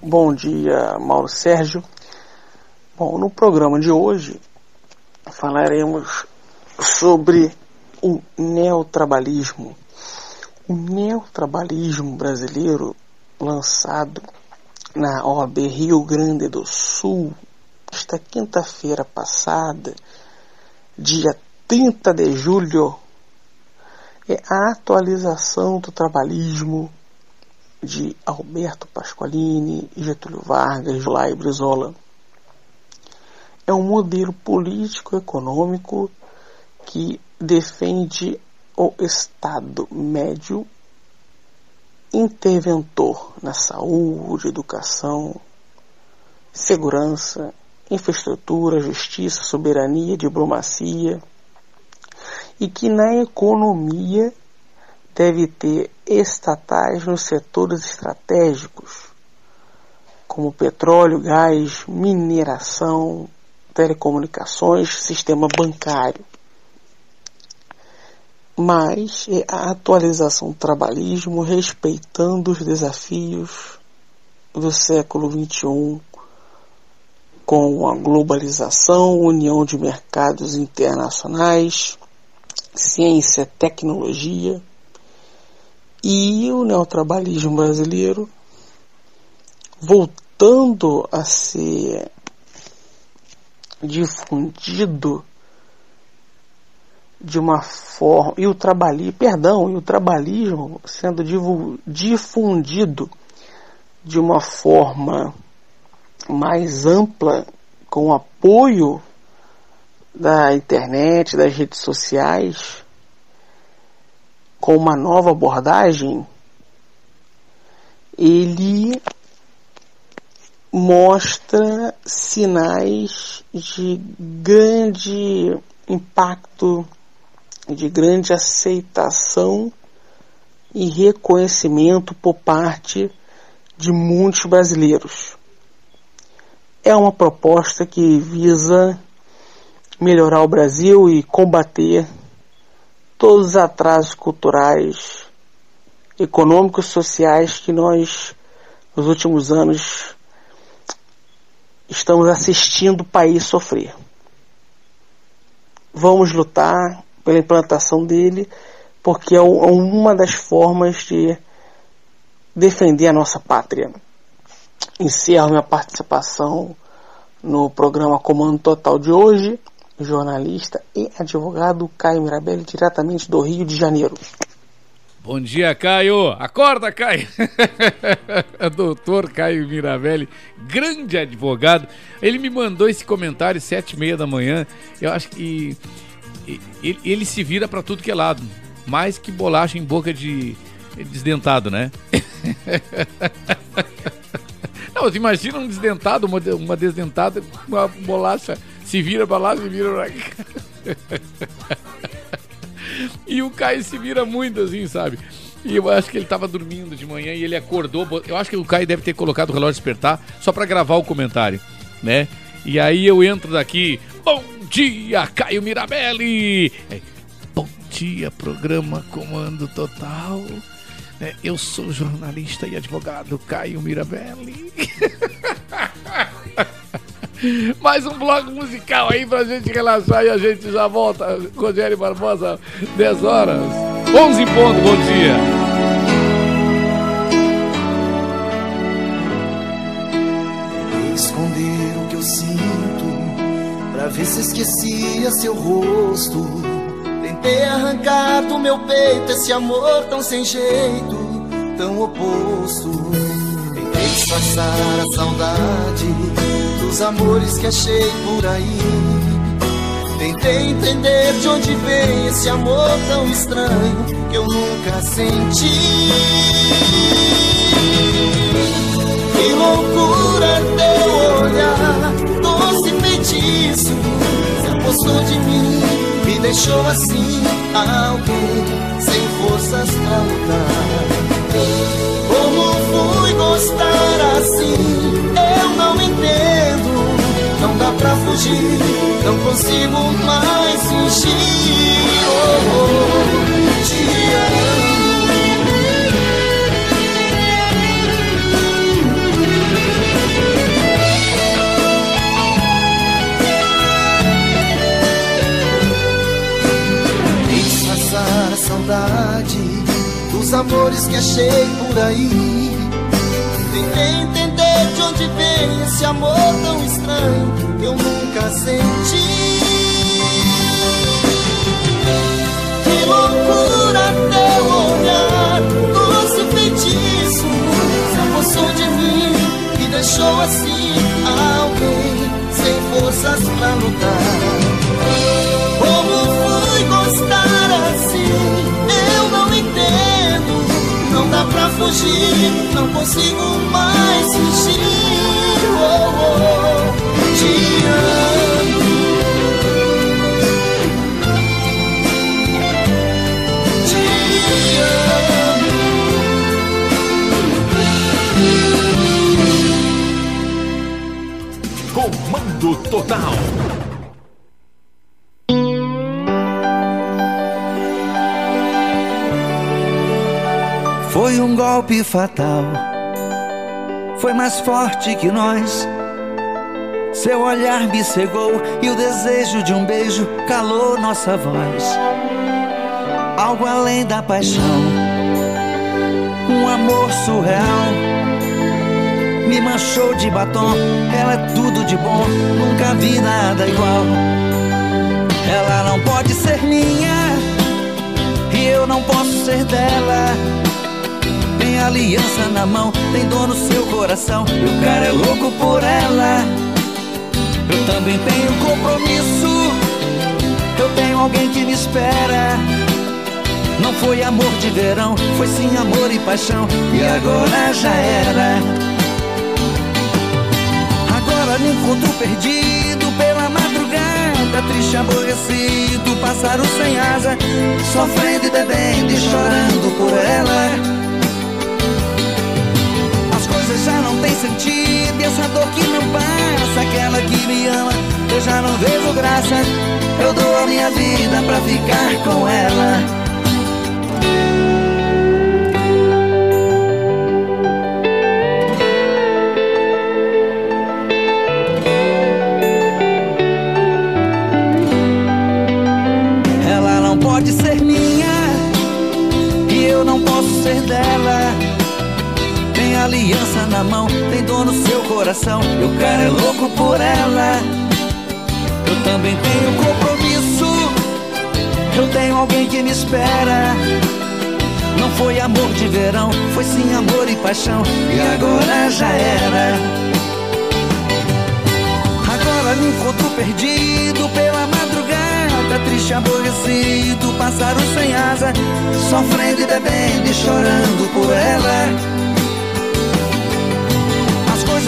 Bom dia, Mauro Sérgio. Bom, no programa de hoje falaremos sobre o neotrabalismo. O neotrabalismo brasileiro, lançado na OAB Rio Grande do Sul, esta quinta-feira passada, dia 30 de julho, é a atualização do trabalhismo de Alberto Pasqualini, Getúlio Vargas, Lai Brizola. É um modelo político-econômico que defende o Estado médio interventor na saúde, educação, segurança, infraestrutura, justiça, soberania, diplomacia, e que na economia deve ter estatais nos setores estratégicos, como petróleo, gás, mineração, telecomunicações, sistema bancário. Mas é a atualização do trabalhismo respeitando os desafios do século XXI, com a globalização, união de mercados internacionais, ciência, tecnologia e o neotrabalismo brasileiro voltando a ser difundido de uma forma e o trabalhismo, perdão, e o trabalhismo sendo difundido de uma forma mais ampla com apoio da internet, das redes sociais, com uma nova abordagem, ele mostra sinais de grande impacto, de grande aceitação e reconhecimento por parte de muitos brasileiros. É uma proposta que visa melhorar o Brasil e combater todos os atrasos culturais, econômicos, sociais que nós, nos últimos anos, estamos assistindo o país sofrer. Vamos lutar pela implantação dele, porque é, é uma das formas de defender a nossa pátria. Encerro minha participação no programa Comando Total de hoje jornalista e advogado Caio Mirabelli, diretamente do Rio de Janeiro. Bom dia, Caio! Acorda, Caio! Doutor Caio Mirabelli, grande advogado. Ele me mandou esse comentário sete e meia da manhã. Eu acho que ele, ele se vira para tudo que é lado. Mais que bolacha em boca de desdentado, né? Não, imagina um desdentado, uma, uma desdentada, uma bolacha se vira pra lá, se vira pra cá. e o Caio se vira muito assim, sabe? E eu acho que ele tava dormindo de manhã e ele acordou. Eu acho que o Caio deve ter colocado o relógio despertar só para gravar o comentário, né? E aí eu entro daqui. Bom dia, Caio Mirabelli! É, bom dia, programa Comando Total. É, eu sou jornalista e advogado Caio Mirabelli. Mais um bloco musical aí pra gente relaxar e a gente já volta. Rogério Barbosa, 10 horas. 11 ponto, bom dia. Eu pra ver esquecia seu rosto. Tentei arrancar do meu peito esse amor tão sem jeito, tão oposto. Tentei disfarçar a saudade os amores que achei por aí. Tentei entender de onde vem esse amor tão estranho que eu nunca senti. Que loucura teu olhar, feitiço, se apostou de mim, me deixou assim, alguém sem forças pra lutar. Como fui gostar assim? Eu não entendo. Não dá pra fugir, não consigo mais fingir. Oh, oh, amores que achei por aí. Tentei entender de onde vem esse amor tão estranho que eu nunca senti. Que loucura teu olhar, doce feitiço, se apossou de mim e deixou assim alguém sem forças pra lutar. Fugir, não consigo mais fugir. Oh, oh, te amo. Te Comando Total. Foi um golpe fatal. Foi mais forte que nós. Seu olhar me cegou e o desejo de um beijo calou nossa voz. Algo além da paixão, um amor surreal. Me manchou de batom, ela é tudo de bom, nunca vi nada igual. Ela não pode ser minha, e eu não posso ser dela. Aliança na mão, tem dor no seu coração. E o cara é louco por ela. Eu também tenho compromisso. Eu tenho alguém que me espera. Não foi amor de verão, foi sim amor e paixão. E agora já era. Agora me encontro perdido pela madrugada, triste, aborrecido, pássaro sem asa, sofrendo e bebendo e chorando por ela já não têm sentido e essa dor que não passa, aquela que me ama, eu já não vejo graça. Eu dou a minha vida pra ficar com. Ela mão, tem dor no seu coração. E o cara é louco por ela. Eu também tenho compromisso. Eu tenho alguém que me espera. Não foi amor de verão, foi sim amor e paixão. E agora já era. Agora me encontro perdido pela madrugada, triste, aborrecido, pássaro sem asa, sofrendo e bebendo e chorando por ela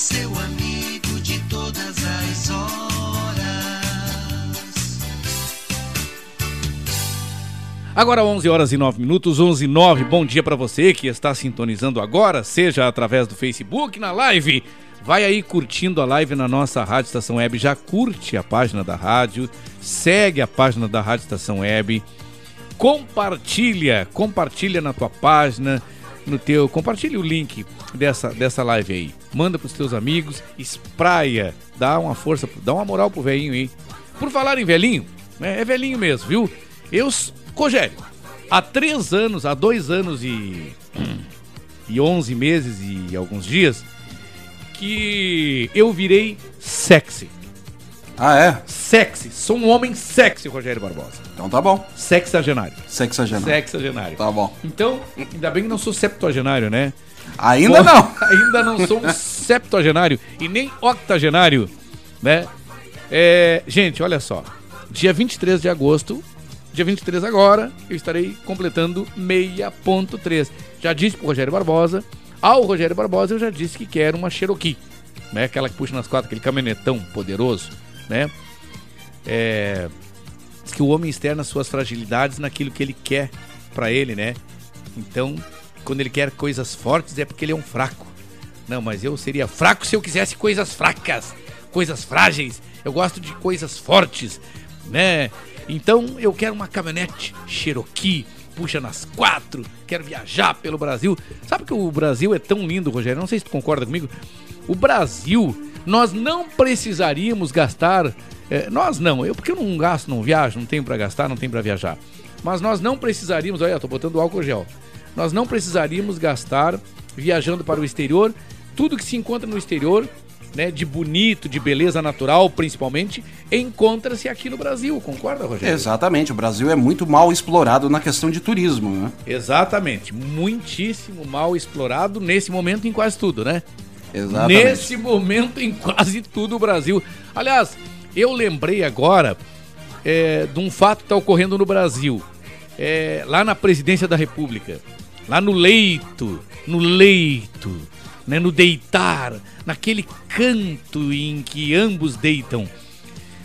Seu amigo de todas as horas. Agora 11 horas e 9 minutos, 11 e 9. Bom dia para você que está sintonizando agora, seja através do Facebook, na live. Vai aí curtindo a live na nossa Rádio Estação Web, já curte a página da rádio, segue a página da Rádio Estação Web, compartilha, compartilha na tua página, no teu, compartilha o link dessa, dessa live aí. Manda pros teus amigos, espraia, dá uma força, dá uma moral pro velhinho aí. Por falar em velhinho, né, é velhinho mesmo, viu? Eu, Rogério, há três anos, há dois anos e, e onze meses e alguns dias, que eu virei sexy. Ah, é? Sexy. Sou um homem sexy, Rogério Barbosa. Então tá bom. Sexagenário. Sexagenário. Sexagenário. Tá bom. Então, ainda bem que não sou septuagenário, né? Ainda não. Ainda não sou um septuagenário e nem octogenário, né? É, gente, olha só. Dia 23 de agosto, dia 23 agora, eu estarei completando 6.3. Já disse pro Rogério Barbosa. Ao Rogério Barbosa eu já disse que quero uma Cherokee. Né? Aquela que puxa nas quatro, aquele caminhonetão poderoso, né? É, diz que o homem externa suas fragilidades naquilo que ele quer pra ele, né? Então, quando ele quer coisas fortes é porque ele é um fraco. Não, mas eu seria fraco se eu quisesse coisas fracas, coisas frágeis. Eu gosto de coisas fortes, né? Então eu quero uma caminhonete Cherokee, puxa nas quatro, quero viajar pelo Brasil. Sabe que o Brasil é tão lindo, Rogério? Não sei se tu concorda comigo. O Brasil, nós não precisaríamos gastar. é, nós não, eu porque eu não gasto, não viajo, não tenho para gastar, não tenho para viajar. Mas nós não precisaríamos, olha, eu tô botando álcool gel. Nós não precisaríamos gastar viajando para o exterior. Tudo que se encontra no exterior, né, de bonito, de beleza natural, principalmente, encontra-se aqui no Brasil. Concorda, Rogério? Exatamente, o Brasil é muito mal explorado na questão de turismo, né? Exatamente. Muitíssimo mal explorado nesse momento em quase tudo, né? Exatamente. Nesse momento em quase tudo o Brasil. Aliás, eu lembrei agora é, de um fato que está ocorrendo no Brasil. É, lá na presidência da República. Lá no leito. No leito. Né, no deitar. Naquele canto em que ambos deitam.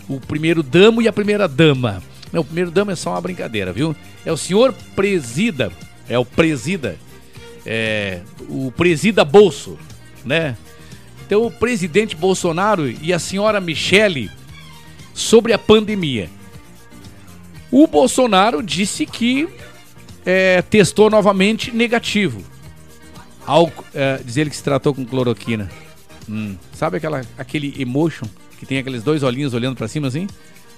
O primeiro damo e a primeira dama. Não, o primeiro dama é só uma brincadeira, viu? É o senhor presida. É o presida. É, o presida Bolso, né? Então o presidente Bolsonaro e a senhora Michele sobre a pandemia. O Bolsonaro disse que é, testou novamente negativo. Ao é, dizer que se tratou com cloroquina. Hum, sabe aquela, aquele emotion que tem aqueles dois olhinhos olhando para cima assim?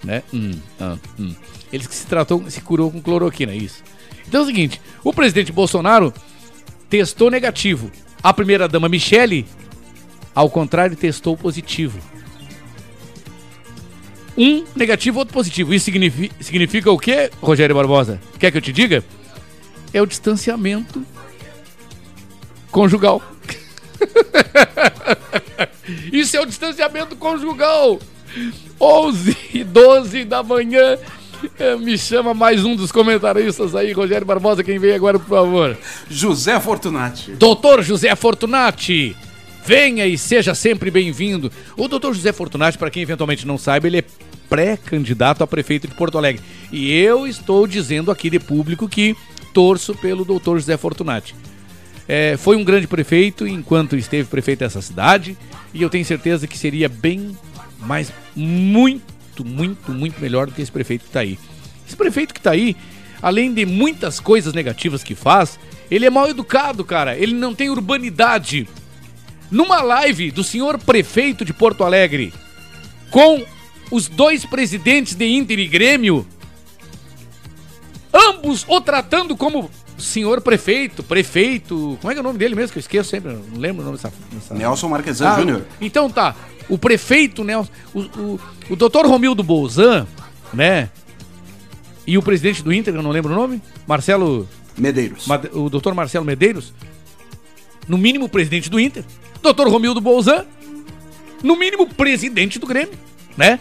Né? Hum, ah, hum. Ele que se tratou, se curou com cloroquina, isso. Então é o seguinte: o presidente Bolsonaro testou negativo. A primeira dama Michele, ao contrário, testou positivo. Um negativo, outro positivo. Isso significa, significa o quê, Rogério Barbosa? Quer que eu te diga? É o distanciamento conjugal. Isso é o distanciamento conjugal. 11 e 12 da manhã. Eh, me chama mais um dos comentaristas aí, Rogério Barbosa, quem vem agora, por favor. José Fortunati. Doutor José Fortunati. Venha e seja sempre bem-vindo. O doutor José Fortunati, para quem eventualmente não saiba, ele é pré-candidato a prefeito de Porto Alegre. E eu estou dizendo aqui de público que torço pelo doutor José Fortunati. É, foi um grande prefeito enquanto esteve prefeito dessa cidade e eu tenho certeza que seria bem, mas muito, muito, muito melhor do que esse prefeito que está aí. Esse prefeito que está aí, além de muitas coisas negativas que faz, ele é mal educado, cara. Ele não tem urbanidade numa live do senhor prefeito de Porto Alegre com os dois presidentes de Inter e Grêmio, ambos o tratando como senhor prefeito, prefeito, como é que é o nome dele mesmo que eu esqueço sempre, não lembro o nome dessa... dessa... Nelson Marquesan ah, Júnior. Então tá, o prefeito Nelson, o, o, o doutor Romildo Bolzan, né, e o presidente do Inter, eu não lembro o nome, Marcelo... Medeiros. O doutor Marcelo Medeiros, no mínimo presidente do Inter, doutor Romildo Bolzan, no mínimo presidente do Grêmio, né?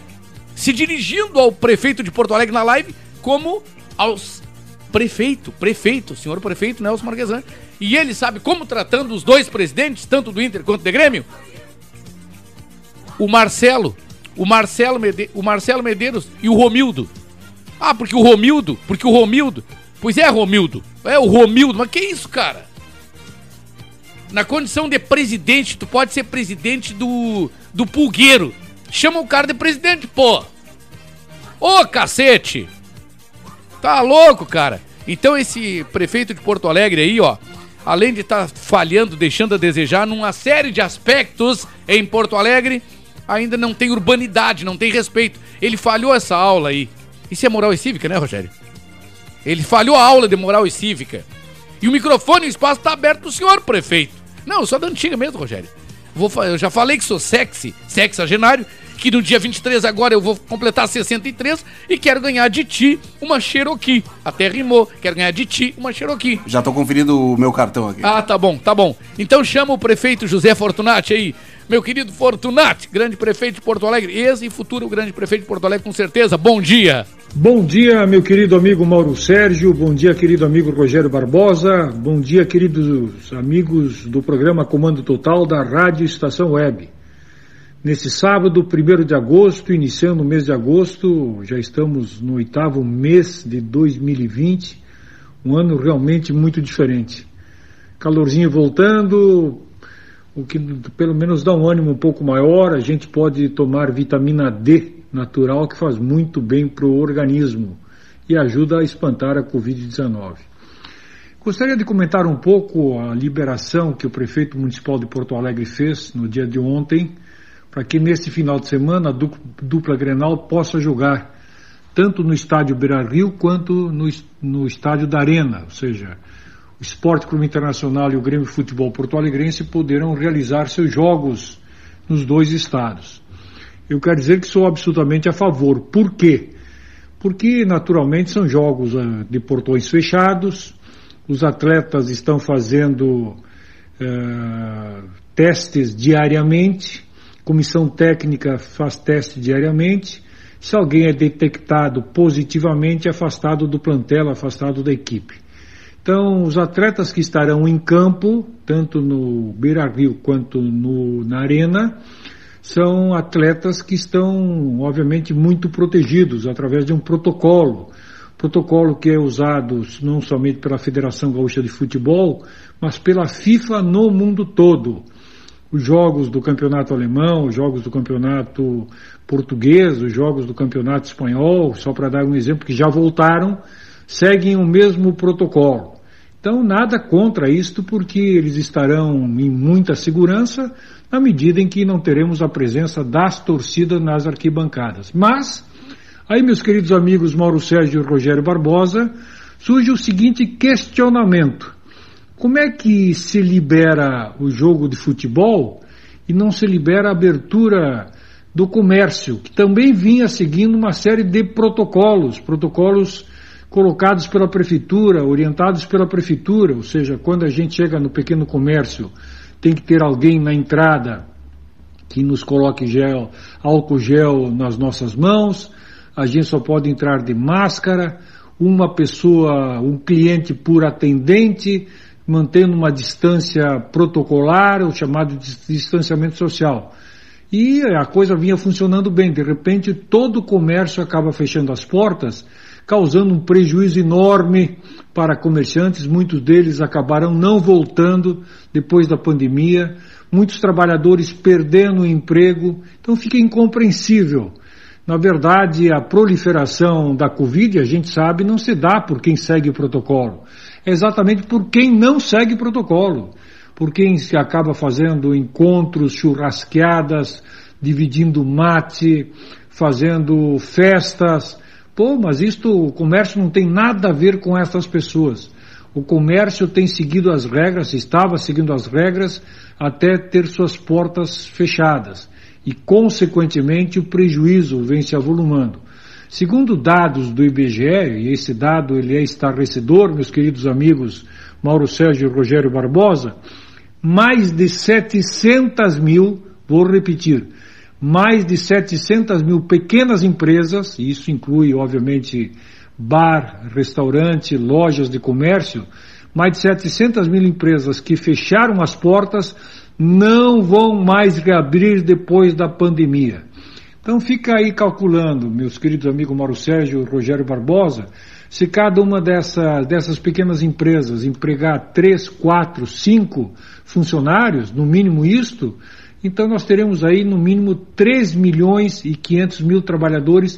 Se dirigindo ao prefeito de Porto Alegre na live como aos prefeito, prefeito, senhor prefeito Nelson Marquesan. E ele sabe como tratando os dois presidentes, tanto do Inter quanto do Grêmio? O Marcelo, o Marcelo, Mede, o Marcelo Medeiros e o Romildo. Ah, porque o Romildo, porque o Romildo, pois é Romildo, é o Romildo, mas que isso, cara? Na condição de presidente, tu pode ser presidente do, do pulgueiro. Chama o cara de presidente, pô. Ô, cacete! Tá louco, cara? Então esse prefeito de Porto Alegre aí, ó, além de estar tá falhando, deixando a desejar numa série de aspectos em Porto Alegre, ainda não tem urbanidade, não tem respeito. Ele falhou essa aula aí. Isso é moral e cívica, né, Rogério? Ele falhou a aula de moral e cívica. E o microfone e o espaço está aberto pro senhor prefeito. Não, sou da antiga mesmo, Rogério. Vou, eu já falei que sou sexy, sexagenário, que no dia 23 agora eu vou completar 63 e quero ganhar de ti uma Cherokee. Até rimou. Quero ganhar de ti uma Cherokee. Já tô conferindo o meu cartão aqui. Ah, tá bom, tá bom. Então chama o prefeito José Fortunati aí. Meu querido Fortunati, grande prefeito de Porto Alegre, ex e futuro grande prefeito de Porto Alegre, com certeza. Bom dia. Bom dia, meu querido amigo Mauro Sérgio. Bom dia, querido amigo Rogério Barbosa. Bom dia, queridos amigos do programa Comando Total da Rádio Estação Web. Nesse sábado, 1 de agosto, iniciando o mês de agosto, já estamos no oitavo mês de 2020, um ano realmente muito diferente. Calorzinho voltando, o que pelo menos dá um ânimo um pouco maior, a gente pode tomar vitamina D natural que faz muito bem para o organismo e ajuda a espantar a Covid-19. Gostaria de comentar um pouco a liberação que o prefeito municipal de Porto Alegre fez no dia de ontem para que nesse final de semana a dupla Grenal possa jogar tanto no estádio Beira Rio quanto no, no estádio da Arena, ou seja, o Esporte Clube Internacional e o Grêmio Futebol Porto Alegrense poderão realizar seus jogos nos dois estados. Eu quero dizer que sou absolutamente a favor. Por quê? Porque, naturalmente, são jogos uh, de portões fechados, os atletas estão fazendo uh, testes diariamente, Comissão técnica faz teste diariamente. Se alguém é detectado positivamente, é afastado do plantel, afastado da equipe. Então, os atletas que estarão em campo, tanto no Beira Rio quanto no, na Arena, são atletas que estão, obviamente, muito protegidos através de um protocolo. Protocolo que é usado não somente pela Federação Gaúcha de Futebol, mas pela FIFA no mundo todo. Os jogos do campeonato alemão, os jogos do campeonato português, os jogos do campeonato espanhol, só para dar um exemplo, que já voltaram, seguem o mesmo protocolo. Então, nada contra isto, porque eles estarão em muita segurança na medida em que não teremos a presença das torcidas nas arquibancadas. Mas, aí, meus queridos amigos Mauro Sérgio e Rogério Barbosa, surge o seguinte questionamento: como é que se libera o jogo de futebol e não se libera a abertura do comércio, que também vinha seguindo uma série de protocolos, protocolos colocados pela prefeitura, orientados pela prefeitura, ou seja, quando a gente chega no pequeno comércio, tem que ter alguém na entrada que nos coloque gel, álcool gel nas nossas mãos, a gente só pode entrar de máscara, uma pessoa, um cliente por atendente, mantendo uma distância protocolar, o chamado distanciamento social. E a coisa vinha funcionando bem. De repente, todo o comércio acaba fechando as portas, causando um prejuízo enorme para comerciantes. Muitos deles acabaram não voltando depois da pandemia. Muitos trabalhadores perdendo o emprego. Então fica incompreensível. Na verdade, a proliferação da Covid, a gente sabe, não se dá por quem segue o protocolo. Exatamente por quem não segue protocolo por quem se acaba fazendo encontros, churrasqueadas, dividindo mate, fazendo festas. Pô, mas isto, o comércio não tem nada a ver com essas pessoas. O comércio tem seguido as regras, estava seguindo as regras até ter suas portas fechadas. E, consequentemente, o prejuízo vem se avolumando. Segundo dados do IBGE, e esse dado ele é estarrecedor, meus queridos amigos Mauro Sérgio e Rogério Barbosa, mais de 700 mil, vou repetir, mais de 700 mil pequenas empresas, e isso inclui, obviamente, bar, restaurante, lojas de comércio, mais de 700 mil empresas que fecharam as portas não vão mais reabrir depois da pandemia. Então fica aí calculando, meus queridos amigos Mauro Sérgio e Rogério Barbosa, se cada uma dessa, dessas pequenas empresas empregar três, quatro, cinco funcionários, no mínimo isto, então nós teremos aí no mínimo 3 milhões e 500 mil trabalhadores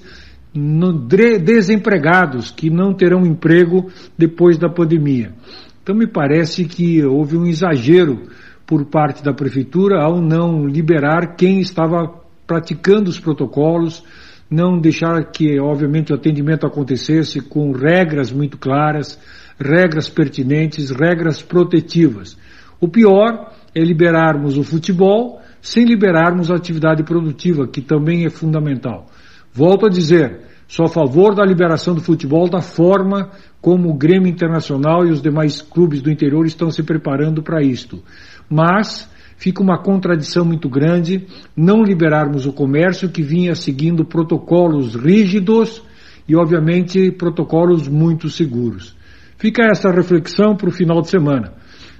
no, desempregados que não terão emprego depois da pandemia. Então me parece que houve um exagero por parte da prefeitura ao não liberar quem estava praticando os protocolos, não deixar que, obviamente, o atendimento acontecesse com regras muito claras, regras pertinentes, regras protetivas. O pior é liberarmos o futebol sem liberarmos a atividade produtiva, que também é fundamental. Volto a dizer, sou a favor da liberação do futebol da forma como o Grêmio Internacional e os demais clubes do interior estão se preparando para isto. Mas fica uma contradição muito grande não liberarmos o comércio que vinha seguindo protocolos rígidos e, obviamente, protocolos muito seguros. Fica essa reflexão para o final de semana.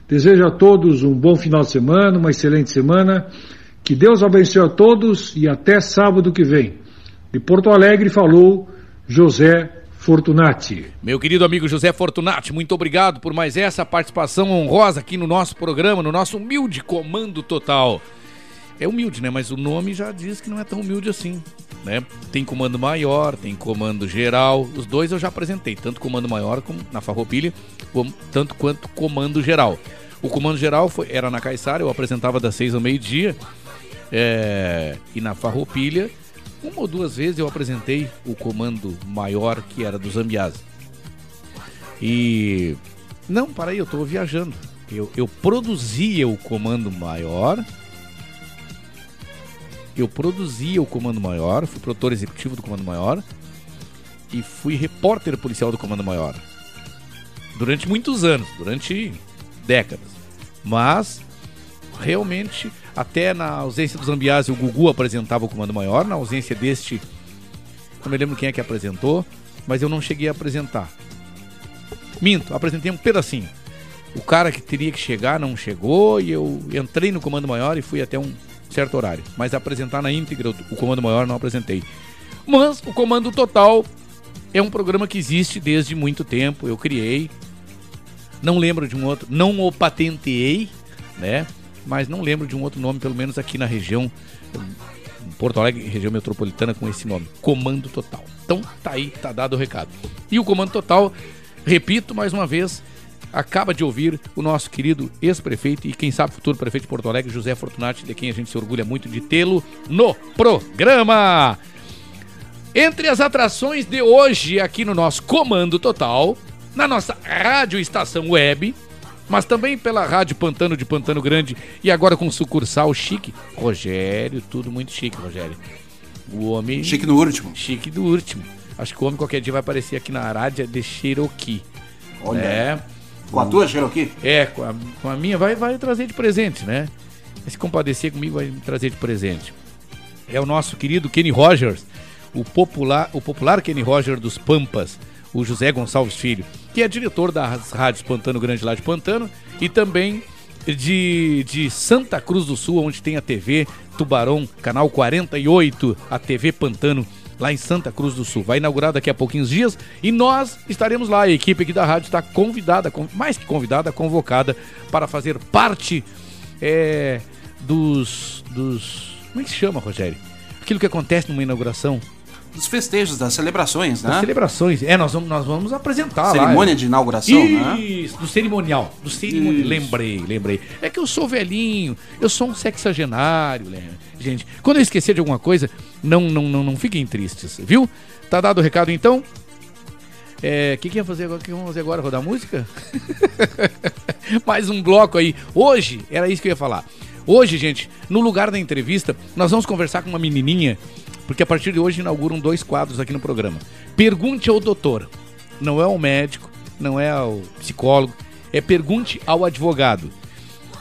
Desejo a todos um bom final de semana, uma excelente semana. Que Deus abençoe a todos e até sábado que vem. De Porto Alegre falou José Fortunati. Meu querido amigo José Fortunati, muito obrigado por mais essa participação honrosa aqui no nosso programa, no nosso humilde Comando Total. É humilde, né? Mas o nome já diz que não é tão humilde assim, né? Tem comando maior, tem comando geral. Os dois eu já apresentei, tanto comando maior como na Farroupilha, como, tanto quanto comando geral. O comando geral foi, era na Caiçara, eu apresentava das seis ao meio-dia. É, e na Farroupilha uma ou duas vezes eu apresentei o comando maior que era do Zambiase. E. Não, para aí, eu estou viajando. Eu, eu produzia o comando maior. Eu produzia o comando maior, fui produtor executivo do comando maior. E fui repórter policial do comando maior. Durante muitos anos, durante décadas. Mas realmente Até na ausência dos Zambiase, o Gugu apresentava o Comando Maior. Na ausência deste, não me lembro quem é que apresentou, mas eu não cheguei a apresentar. Minto, apresentei um pedacinho. O cara que teria que chegar não chegou e eu entrei no Comando Maior e fui até um certo horário. Mas apresentar na íntegra o Comando Maior não apresentei. Mas o Comando Total é um programa que existe desde muito tempo. Eu criei. Não lembro de um outro. Não o patenteei, né? Mas não lembro de um outro nome, pelo menos aqui na região. Porto Alegre, região metropolitana, com esse nome. Comando Total. Então tá aí, tá dado o recado. E o Comando Total, repito mais uma vez, acaba de ouvir o nosso querido ex-prefeito e quem sabe futuro prefeito de Porto Alegre, José Fortunati, de quem a gente se orgulha muito de tê-lo no programa. Entre as atrações de hoje aqui no nosso Comando Total, na nossa rádio estação web, mas também pela Rádio Pantano de Pantano Grande e agora com sucursal chique. Rogério, tudo muito chique, Rogério. O homem. Chique no último. Chique do último. Acho que o homem qualquer dia vai aparecer aqui na rádio de Cherokee. Olha. É. Com a tua Cherokee? É, com a, com a minha vai, vai trazer de presente, né? Vai se compadecer comigo, vai me trazer de presente. É o nosso querido Kenny Rogers, o popular, o popular Kenny Rogers dos Pampas, o José Gonçalves Filho, que é diretor das rádios Pantano Grande lá de Pantano e também de, de Santa Cruz do Sul, onde tem a TV Tubarão, canal 48, a TV Pantano lá em Santa Cruz do Sul. Vai inaugurar daqui a pouquinhos dias e nós estaremos lá. A equipe aqui da rádio está convidada, mais que convidada, convocada para fazer parte é, dos, dos. Como é que se chama, Rogério? Aquilo que acontece numa inauguração. Dos festejos, das celebrações, né? Das celebrações. É, nós vamos, nós vamos apresentar Cerimônia lá. de inauguração, né? Isso, do cerimonial. Do cerimonial. Lembrei, lembrei. É que eu sou velhinho, eu sou um sexagenário, lembra? Gente, quando eu esquecer de alguma coisa, não, não, não, não fiquem tristes, viu? Tá dado o recado então? É, o que, que ia fazer agora? O que vamos fazer agora? Rodar música? Mais um bloco aí. Hoje, era isso que eu ia falar. Hoje, gente, no lugar da entrevista, nós vamos conversar com uma menininha, porque a partir de hoje inauguram dois quadros aqui no programa. Pergunte ao doutor. Não é ao médico, não é ao psicólogo, é pergunte ao advogado.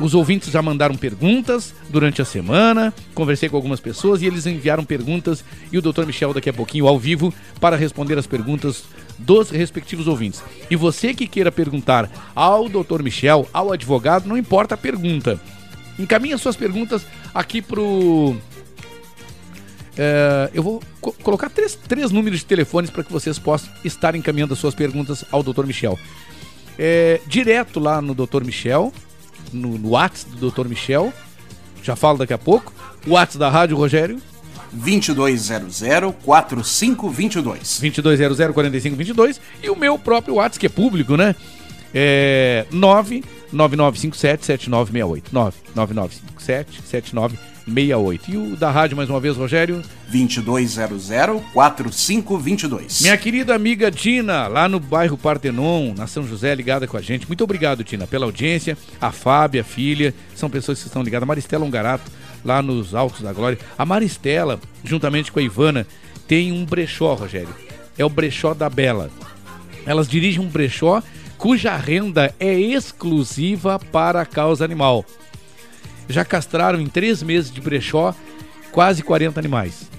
Os ouvintes já mandaram perguntas durante a semana, conversei com algumas pessoas e eles enviaram perguntas e o Dr. Michel daqui a pouquinho ao vivo para responder as perguntas dos respectivos ouvintes. E você que queira perguntar ao Dr. Michel, ao advogado, não importa a pergunta. Encaminha suas perguntas aqui pro é, eu vou co colocar três, três números de telefones para que vocês possam estar encaminhando as suas perguntas ao Dr. Michel. É, direto lá no Dr. Michel, no, no WhatsApp do Dr. Michel, já falo daqui a pouco. O WhatsApp da rádio, Rogério? 2200-4522. 2200-4522. E o meu próprio WhatsApp, que é público, né? É 99957-7968. 99957-7968. 68. E o da rádio, mais uma vez, Rogério? 2200-4522. Minha querida amiga Tina, lá no bairro Partenon, na São José, ligada com a gente. Muito obrigado, Tina, pela audiência. A Fábia, a filha, são pessoas que estão ligadas. A Maristela Ungarato, lá nos Altos da Glória. A Maristela, juntamente com a Ivana, tem um brechó, Rogério. É o brechó da Bela. Elas dirigem um brechó cuja renda é exclusiva para a causa animal já castraram em três meses de brechó quase 40 animais,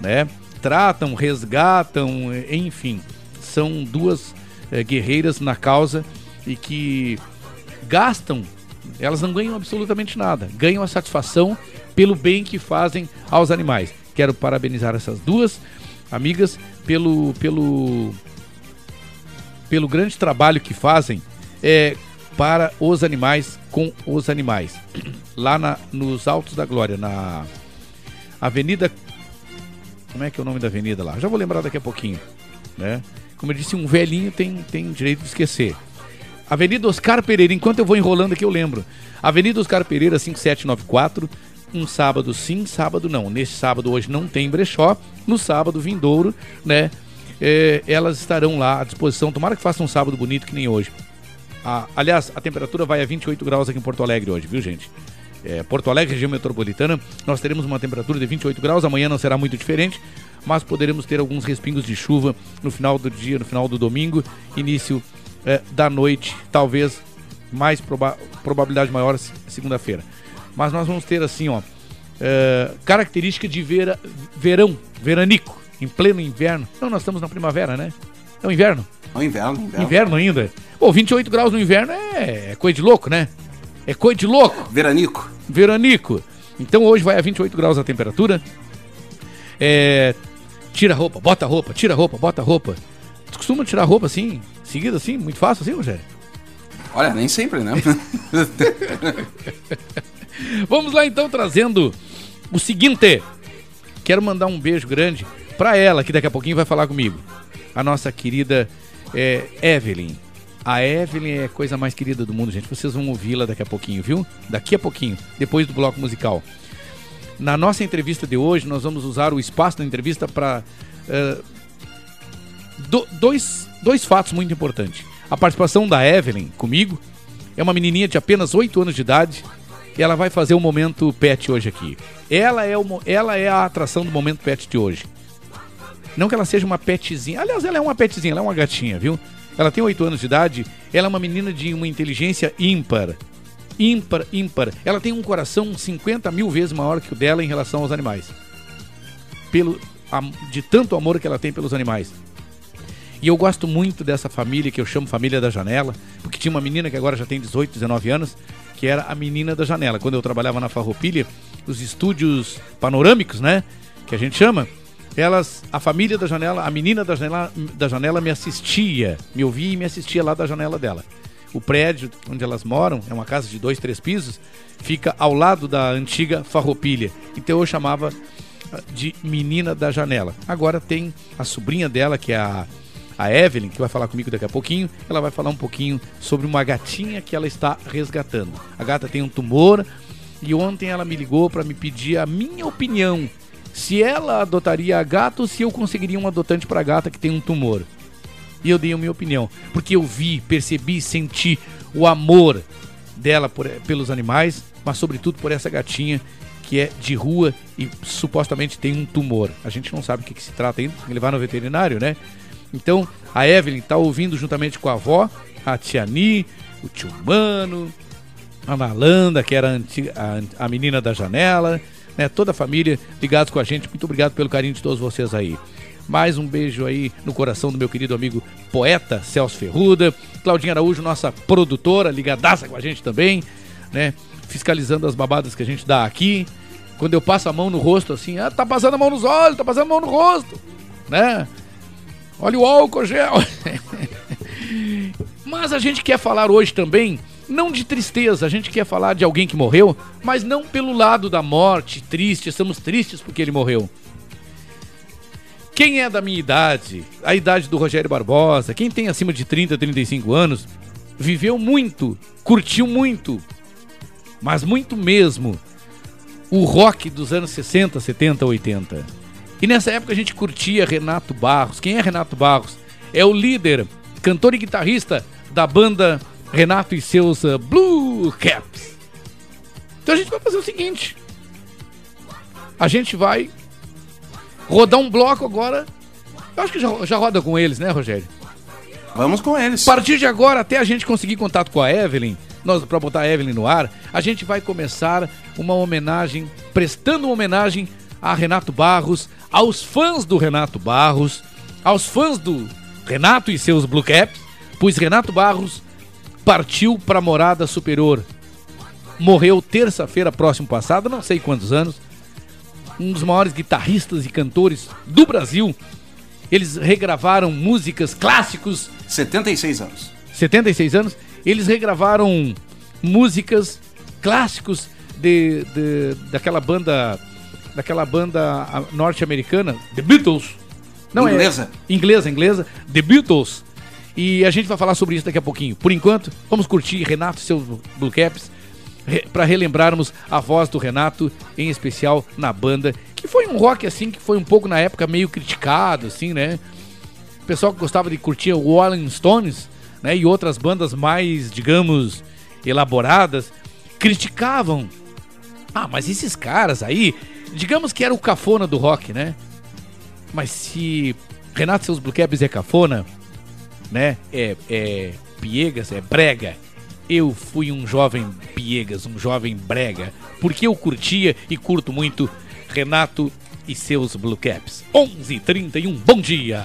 né? Tratam, resgatam, enfim, são duas é, guerreiras na causa e que gastam, elas não ganham absolutamente nada, ganham a satisfação pelo bem que fazem aos animais. Quero parabenizar essas duas amigas pelo pelo pelo grande trabalho que fazem é, para os animais com os animais. Lá na, nos Altos da Glória, na Avenida. Como é que é o nome da avenida lá? Já vou lembrar daqui a pouquinho. Né? Como eu disse, um velhinho tem, tem direito de esquecer. Avenida Oscar Pereira, enquanto eu vou enrolando aqui eu lembro. Avenida Oscar Pereira 5794, um sábado sim, sábado não. Neste sábado hoje não tem brechó, no sábado vindouro, né? É, elas estarão lá à disposição. Tomara que faça um sábado bonito que nem hoje. A, aliás, a temperatura vai a 28 graus aqui em Porto Alegre hoje, viu, gente? É, Porto Alegre, região metropolitana, nós teremos uma temperatura de 28 graus. Amanhã não será muito diferente, mas poderemos ter alguns respingos de chuva no final do dia, no final do domingo, início é, da noite, talvez mais proba probabilidade maior segunda-feira. mas nós vamos ter assim, ó, é, característica de vera, verão, veranico, em pleno inverno. Não, nós estamos na primavera, né? É o inverno. É o inverno, inverno. Inverno ainda. Pô, 28 graus no inverno é, é coisa de louco, né? É coisa de louco. Veranico. Veranico. Então hoje vai a 28 graus a temperatura. É, tira a roupa, bota a roupa, tira a roupa, bota a roupa. Tu costuma tirar a roupa assim, seguida assim, muito fácil assim, Rogério? Olha, nem sempre, né? Vamos lá então trazendo o seguinte. Quero mandar um beijo grande pra ela, que daqui a pouquinho vai falar comigo. A nossa querida é, Evelyn. A Evelyn é a coisa mais querida do mundo, gente. Vocês vão ouvi-la daqui a pouquinho, viu? Daqui a pouquinho, depois do bloco musical. Na nossa entrevista de hoje, nós vamos usar o espaço da entrevista para uh, do, dois, dois fatos muito importantes. A participação da Evelyn comigo é uma menininha de apenas 8 anos de idade. E ela vai fazer o momento pet hoje aqui. Ela é, o, ela é a atração do momento pet de hoje. Não que ela seja uma petzinha. Aliás, ela é uma petzinha, ela é uma gatinha, viu? Ela tem 8 anos de idade. Ela é uma menina de uma inteligência ímpar. Ímpar, ímpar. Ela tem um coração 50 mil vezes maior que o dela em relação aos animais. Pelo, de tanto amor que ela tem pelos animais. E eu gosto muito dessa família que eu chamo família da janela, porque tinha uma menina que agora já tem 18, 19 anos, que era a menina da janela. Quando eu trabalhava na Farroupilha, os estúdios panorâmicos, né, que a gente chama, elas, a família da janela, a menina da janela, da janela me assistia, me ouvia e me assistia lá da janela dela. O prédio onde elas moram é uma casa de dois, três pisos, fica ao lado da antiga Farroupilha. Então eu chamava ah, de menina da janela. Agora tem a sobrinha dela, que é a a Evelyn, que vai falar comigo daqui a pouquinho, ela vai falar um pouquinho sobre uma gatinha que ela está resgatando. A gata tem um tumor e ontem ela me ligou para me pedir a minha opinião se ela adotaria ou se eu conseguiria um adotante para gata que tem um tumor. E eu dei a minha opinião, porque eu vi, percebi, senti o amor dela por, pelos animais, mas sobretudo por essa gatinha que é de rua e supostamente tem um tumor. A gente não sabe o que, que se trata ainda, tem que levar no veterinário, né? Então, a Evelyn está ouvindo juntamente com a avó, a Tiani, o tio Mano, a Nalanda, que era a, antiga, a, a menina da janela, né? Toda a família ligados com a gente. Muito obrigado pelo carinho de todos vocês aí. Mais um beijo aí no coração do meu querido amigo poeta Celso Ferruda, Claudinha Araújo, nossa produtora, ligadaça com a gente também, né? Fiscalizando as babadas que a gente dá aqui. Quando eu passo a mão no rosto assim, ah, tá passando a mão nos olhos, tá passando a mão no rosto, né? Olha o álcool gel. mas a gente quer falar hoje também, não de tristeza, a gente quer falar de alguém que morreu, mas não pelo lado da morte, triste, estamos tristes porque ele morreu. Quem é da minha idade, a idade do Rogério Barbosa, quem tem acima de 30, 35 anos, viveu muito, curtiu muito, mas muito mesmo, o rock dos anos 60, 70, 80. E nessa época a gente curtia Renato Barros. Quem é Renato Barros? É o líder, cantor e guitarrista da banda Renato e seus uh, Blue Caps. Então a gente vai fazer o seguinte: a gente vai rodar um bloco agora. Eu acho que já, já roda com eles, né, Rogério? Vamos com eles. A partir de agora, até a gente conseguir contato com a Evelyn, nós para botar a Evelyn no ar, a gente vai começar uma homenagem, prestando uma homenagem a Renato Barros, aos fãs do Renato Barros, aos fãs do Renato e seus Blue Caps, pois Renato Barros partiu para morada superior. Morreu terça-feira próximo passado, não sei quantos anos. Um dos maiores guitarristas e cantores do Brasil. Eles regravaram músicas clássicos. 76 anos. 76 anos. Eles regravaram músicas clássicos de, de daquela banda daquela banda norte-americana, The Beatles. Não é inglesa. É, inglesa, inglesa, The Beatles. E a gente vai falar sobre isso daqui a pouquinho. Por enquanto, vamos curtir Renato e seus Blue Caps re, para relembrarmos a voz do Renato, em especial na banda, que foi um rock assim que foi um pouco na época meio criticado, assim, né? O pessoal que gostava de curtir o Rolling Stones, né, e outras bandas mais, digamos, elaboradas, criticavam. Ah, mas esses caras aí, digamos que era o cafona do rock, né? Mas se Renato seus Blue Caps é cafona, né? É, é piegas, é brega. Eu fui um jovem piegas, um jovem brega, porque eu curtia e curto muito Renato e seus Blue Caps. 11:31. Bom dia.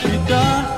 ficar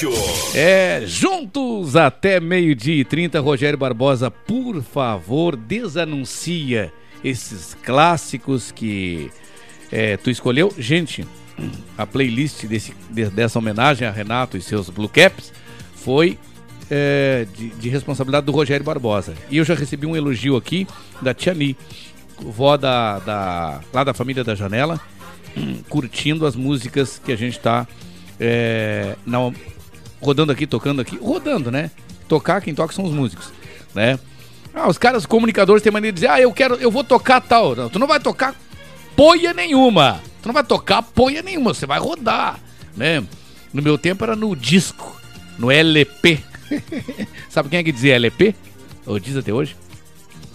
Sérgio. É, juntos até meio-dia e 30, Rogério Barbosa, por favor, desanuncia esses clássicos que é, tu escolheu. Gente, a playlist desse, de- dessa homenagem a Renato e seus Blue Caps foi é, de, de responsabilidade do Rogério Barbosa. E eu já recebi um elogio aqui da Tia Ni, vó da, da, lá da família da Janela, curtindo as músicas que a gente está rodando aqui, tocando aqui. Rodando, né? Tocar, quem toca são os músicos, né? Ah, os caras comunicadores têm maneira de dizer, ah, eu quero, eu vou tocar tal. Não, tu não vai tocar poia nenhuma. Tu não vai tocar poia nenhuma, você vai rodar, né? No meu tempo era no disco, no LP. Sabe quem é que dizia LP? Ou diz até hoje?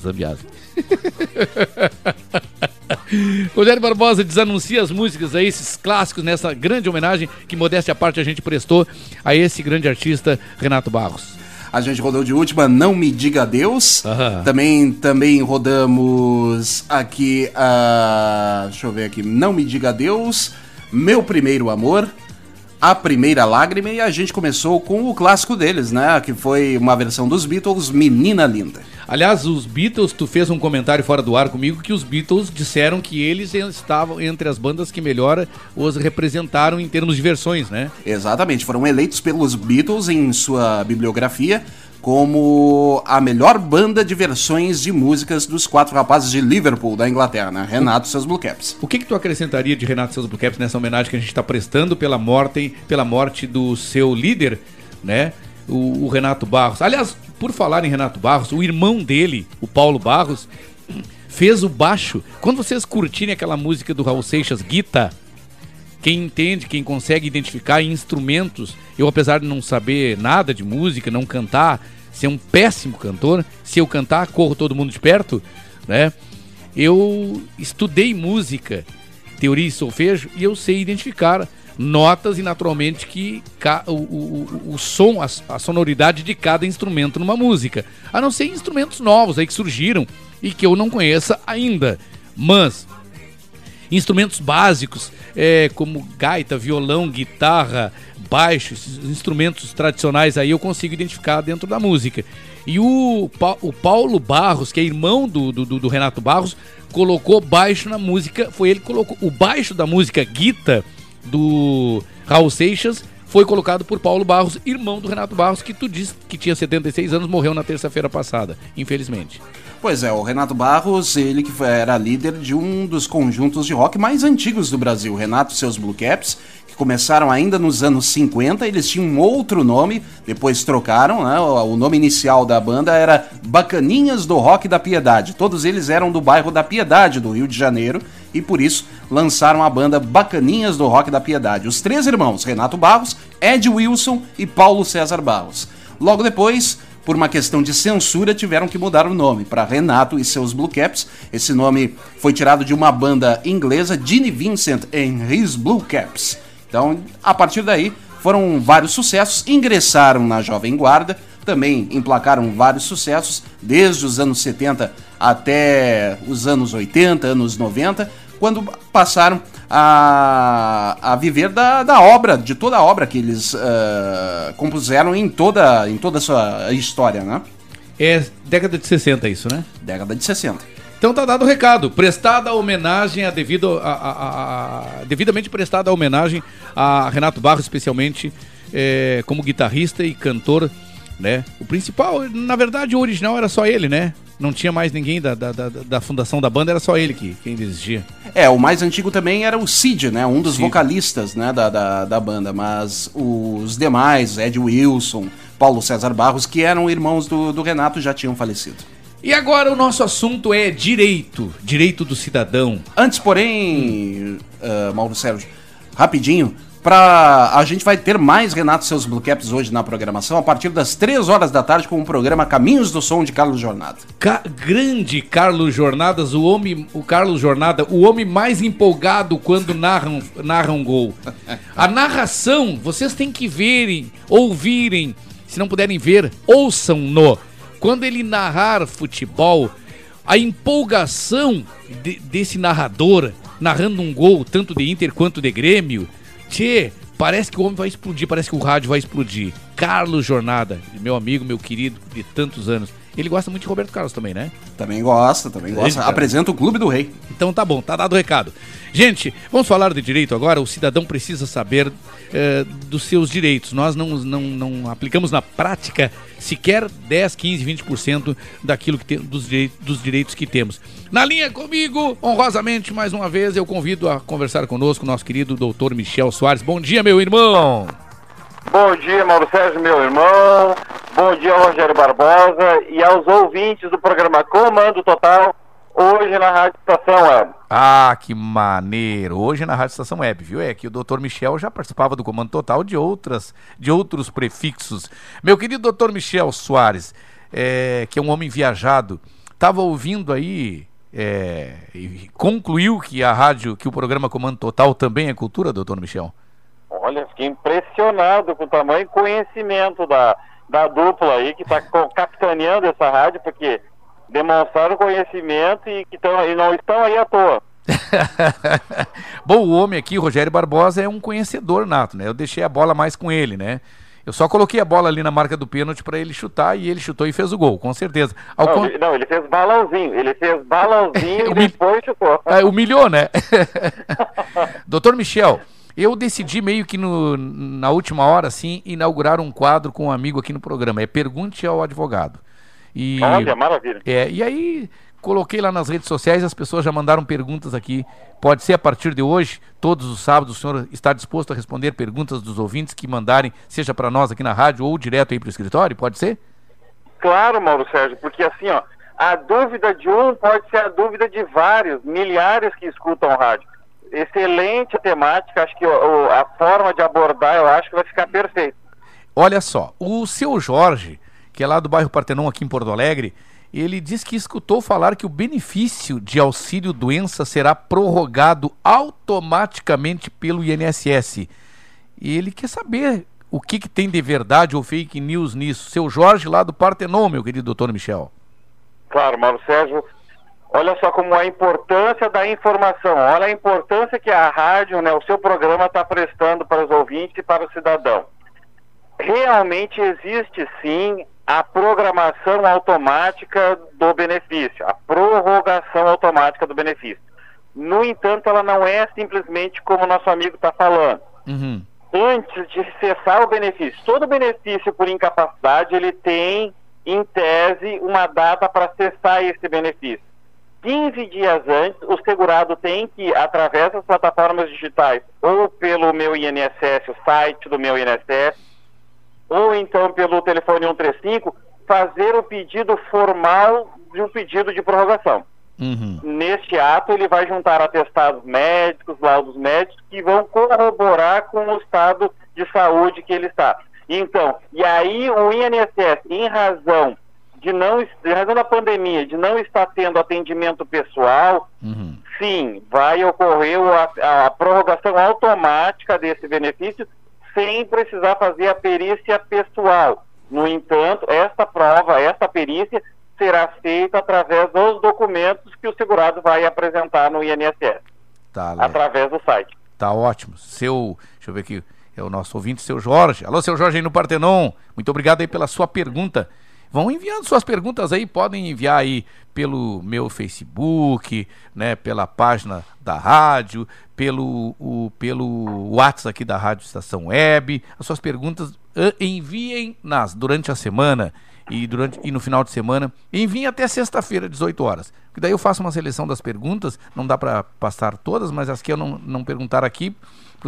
Zambiase. Rogério Barbosa desanuncia as músicas aí, esses clássicos, nessa grande homenagem que, modéstia à parte, a gente prestou a esse grande artista, Renato Barros. A gente rodou de última Não Me Diga Adeus. Também, também rodamos aqui a. Deixa eu ver aqui. Não Me Diga Adeus. Meu Primeiro Amor. A Primeira Lágrima. E a gente começou com o clássico deles, né? Que foi uma versão dos Beatles, Menina Linda. Aliás, os Beatles, tu fez um comentário fora do ar comigo que os Beatles disseram que eles estavam entre as bandas que melhor os representaram em termos de versões, né? Exatamente, foram eleitos pelos Beatles em sua bibliografia como a melhor banda de versões de músicas dos quatro rapazes de Liverpool, da Inglaterra, né? Renato e seus Blue Caps. O que, que tu acrescentaria de Renato e seus Blue Caps nessa homenagem que a gente está prestando pela morte, pela morte do seu líder, né? O, o Renato Barros. Aliás, por falar em Renato Barros, o irmão dele, o Paulo Barros, fez o baixo. Quando vocês curtirem aquela música do Raul Seixas, Guita, quem entende, quem consegue identificar instrumentos, eu apesar de não saber nada de música, não cantar, ser um péssimo cantor, se eu cantar, corro todo mundo de perto, né? Eu estudei música, teoria e solfejo, e eu sei identificar notas e naturalmente que o, o- o som, a, a sonoridade de cada instrumento numa música. A não ser instrumentos novos aí que surgiram e que eu não conheça ainda. Mas instrumentos básicos, é, como gaita, violão, guitarra, baixo, esses instrumentos tradicionais aí eu consigo identificar dentro da música. E o, Pa- o Paulo Barros, que é irmão do, do, do- Renato Barros, colocou baixo na música, foi ele que colocou o baixo da música Guita do Raul Seixas foi colocado por Paulo Barros, irmão do Renato Barros, que tu disse que tinha 76 anos, morreu na terça-feira passada, infelizmente. Pois é, o Renato Barros, ele que era líder de um dos conjuntos de rock mais antigos do Brasil, Renato e seus Blue Caps, que começaram ainda nos anos 50, eles tinham um outro nome, depois trocaram, né? O nome inicial da banda era Bacaninhas do Rock da Piedade. Todos eles eram do bairro da Piedade, do Rio de Janeiro, e por isso lançaram a banda Bacaninhas do Rock da Piedade. Os três irmãos, Renato Barros, Ed Wilson e Paulo César Barros. Logo depois, por uma questão de censura, tiveram que mudar o nome para Renato e seus Blue Caps. Esse nome foi tirado de uma banda inglesa, Ginny Vincent and His Blue Caps. Então, a partir daí, foram vários sucessos, ingressaram na Jovem Guarda, também emplacaram vários sucessos, desde os anos 70 até os anos 80, anos 90, quando passaram a, a viver da, da obra, de toda a obra que eles ah, compuseram em toda, em toda a sua história, né? É década de 60 isso, né? Década de 60. Então tá dado o recado. Prestada a homenagem a devido a, a- a- devidamente prestada a homenagem a Renato Barros, especialmente é, como guitarrista e cantor, né? O principal, na verdade, o original era só ele, né? Não tinha mais ninguém da, da, da- da fundação da banda, era só ele que quem exigia. É, o mais antigo também era o Cid, né? Um dos Cid. vocalistas né, da, da, da banda, mas os demais, Ed Wilson, Paulo César Barros, que eram irmãos do, do Renato, já tinham falecido. E agora o nosso assunto é direito, direito do cidadão. Antes, porém, ah, Mauro Sérgio, rapidinho, pra, a gente vai ter mais Renato seus Blue Caps hoje na programação, a partir das 3 horas da tarde, com o programa Caminhos do Som de Carlos Jornada. Ca- grande Carlos Jornadas, o homem, o Carlos Jornada, o homem mais empolgado quando narram, narra um gol. A narração, vocês têm que verem, ouvirem, se não puderem ver, ouçam-no. Quando ele narrar futebol, a empolgação de- desse narrador narrando um gol, tanto de Inter quanto de Grêmio, tchê, parece que o homem vai explodir, parece que o rádio vai explodir. Carlos Jornada, meu amigo, meu querido de tantos anos. Ele gosta muito de Roberto Carlos também, né? Também gosta, também gosta. Ele- Apresenta o Clube do Rei. Então tá bom, tá dado o recado. Gente, vamos falar de direito agora. O cidadão precisa saber eh, dos seus direitos. Nós não, não, não aplicamos na prática sequer 10, 15, 20% daquilo que tem, dos, direitos, dos direitos que temos. Na linha comigo, honrosamente, mais uma vez, eu convido a conversar conosco o nosso querido doutor Michel Soares. Bom dia, meu irmão. Bom dia, Mauro Sérgio, meu irmão. Bom dia, Rogério Barbosa. E aos ouvintes do programa Comando Total, hoje na Rádio Estação Web. Ah, que maneiro! Hoje na Rádio Estação Web, viu? É que o Dr. Michel já participava do Comando Total de outras, de outros prefixos. Meu querido Dr. Michel Soares, é, que é um homem viajado, estava ouvindo aí é, e concluiu que a rádio, que o programa Comando Total também é cultura, Dr. Michel? Olha, fiquei impressionado com o tamanho e conhecimento da, da dupla aí que está capitaneando essa rádio, porque demonstraram conhecimento e, que tão, e não estão aí à toa. Bom, o homem aqui, Rogério Barbosa, é um conhecedor nato, né? Eu deixei a bola mais com ele, né? Eu só coloquei a bola ali na marca do pênalti para ele chutar e ele chutou e fez o gol, com certeza. Não, con- ele, não, ele fez balãozinho. Ele fez balãozinho e depois chutou. Ah, humilhou, né? Doutor Michel, eu decidi meio que no- na última hora, assim, inaugurar um quadro com um amigo aqui no programa. É Pergunte ao Advogado. E, Olha, maravilha. É, e aí coloquei lá nas redes sociais, as pessoas já mandaram perguntas aqui. Pode ser a partir de hoje, todos os sábados, o senhor está disposto a responder perguntas dos ouvintes que mandarem, seja para nós aqui na rádio ou direto aí para o escritório? Pode ser? Claro, Mauro Sérgio, porque assim, ó, a dúvida de um pode ser a dúvida de vários, milhares que escutam rádio. Excelente temática, acho que o- o- a forma de abordar, eu acho que vai ficar perfeito. Olha só, o seu Jorge, que é lá do bairro Partenon, aqui em Porto Alegre, ele diz que escutou falar que o benefício de auxílio doença será prorrogado automaticamente pelo INSS. E ele quer saber o que, que tem de verdade ou fake news nisso. Seu Jorge, lá do Partenon, meu querido doutor Michel. Claro, Mauro Sérgio, olha só como a importância da informação, olha a importância que a rádio, né, o seu programa está prestando para os ouvintes e para o cidadão. Realmente existe sim a programação automática do benefício, a prorrogação automática do benefício. No entanto, ela não é simplesmente como o nosso amigo está falando. Antes de cessar o benefício, todo benefício por incapacidade ele tem, em tese, uma data para cessar esse benefício. 15 dias antes, o segurado tem que, através das plataformas digitais, ou pelo meu INSS, o site do meu INSS, ou então pelo telefone 135, fazer o pedido formal de um pedido de prorrogação. Neste ato, ele vai juntar atestados médicos, laudos médicos, que vão corroborar com o estado de saúde que ele está. Então, e aí o INSS, em razão de não, em razão da pandemia, de não estar tendo atendimento pessoal, sim, vai ocorrer a, a prorrogação automática desse benefício sem precisar fazer a perícia pessoal. No entanto, esta prova, esta perícia será feita através dos documentos que o segurado vai apresentar no INSS, Tá, através do site. tá ótimo. Seu, deixa eu ver aqui, é o nosso ouvinte, seu Jorge. Alô, seu Jorge aí no Partenon. Muito obrigado aí pela sua pergunta. Vão enviando suas perguntas aí, podem enviar aí pelo meu Facebook, né, pela página da rádio, pelo, o, pelo WhatsApp aqui da Rádio Estação Web. As suas perguntas enviem nas durante a semana e durante e no final de semana. Enviem até sexta-feira, 18 horas. Que daí eu faço uma seleção das perguntas, não dá para passar todas, mas as que eu não, não perguntar aqui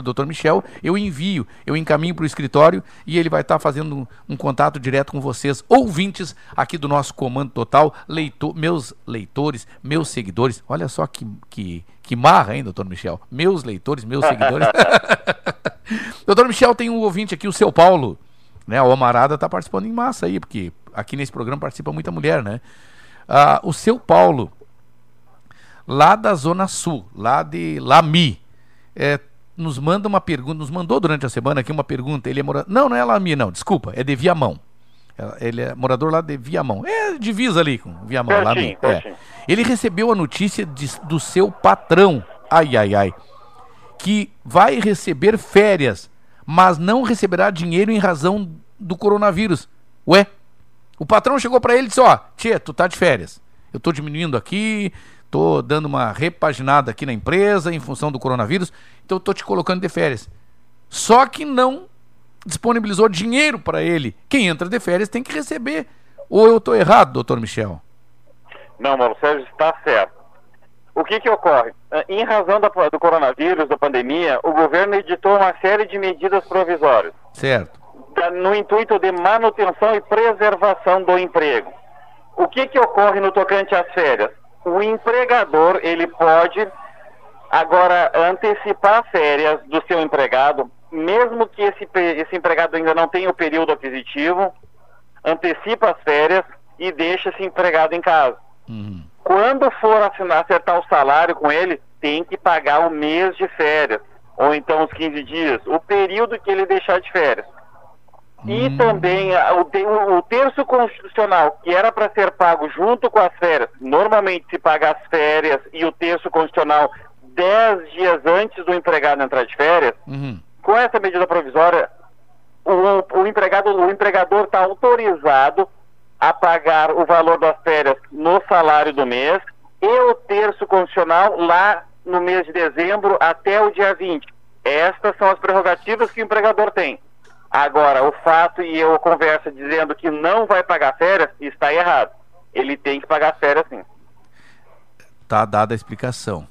para o Dr. Michel, eu envio, eu encaminho para o escritório e ele vai estar fazendo um, um contato direto com vocês, ouvintes aqui do nosso Comando Total, leitor, meus leitores, meus seguidores. Olha só que, que, que marra, hein, doutor Michel? Meus leitores, meus seguidores. doutor Michel tem um ouvinte aqui, o seu Paulo. Né, o Amarada está participando em massa aí, porque aqui nesse programa participa muita mulher, né? Ah, o seu Paulo, lá da Zona Sul, lá de Lami, é, nos manda uma pergunta, nos mandou durante a semana aqui uma pergunta. Ele é morador. Não, não é minha, não, desculpa, é de Viamão. É, Ele é morador lá de Viamão. É divisa ali com Viamão, lá Pertinho, no, é. Ele recebeu a notícia de- do seu patrão, ai ai ai, que vai receber férias, mas não receberá dinheiro em razão do coronavírus. Ué? O patrão chegou pra ele e disse: Ó, Tchê, tu tá de férias. Eu tô diminuindo aqui, tô dando uma repaginada aqui na empresa em função do coronavírus, então eu tô te colocando de férias. Só que não disponibilizou dinheiro para ele. Quem entra de férias tem que receber. Ou eu tô errado, doutor Michel? Não, Mauro Sérgio está certo. O que que ocorre? Eh, Em razão da- do coronavírus, da pandemia, o governo editou uma série de medidas provisórias Certo. no intuito de manutenção e preservação do emprego. O que que ocorre no tocante às férias? O empregador, ele pode agora antecipar férias do seu empregado, mesmo que esse, esse empregado ainda não tenha o período aquisitivo, antecipa as férias e deixa esse empregado em casa. Quando for assinar, acertar o salário com ele, tem que pagar o mês de férias, ou então os 15 dias, o período que ele deixar de férias. E também o, o- terço constitucional, que era para ser pago junto com as férias, normalmente se paga as férias e o terço constitucional 10 dias antes do empregado entrar de férias, com essa medida provisória, o, o empregado, o empregador está autorizado a pagar o valor das férias no salário do mês e o terço constitucional lá no mês de dezembro até o dia 20. Estas são as prerrogativas que o empregador tem. Agora, o fato e eu conversa dizendo que não vai pagar férias, está errado. Ele tem que pagar férias sim. Tá dada a explicação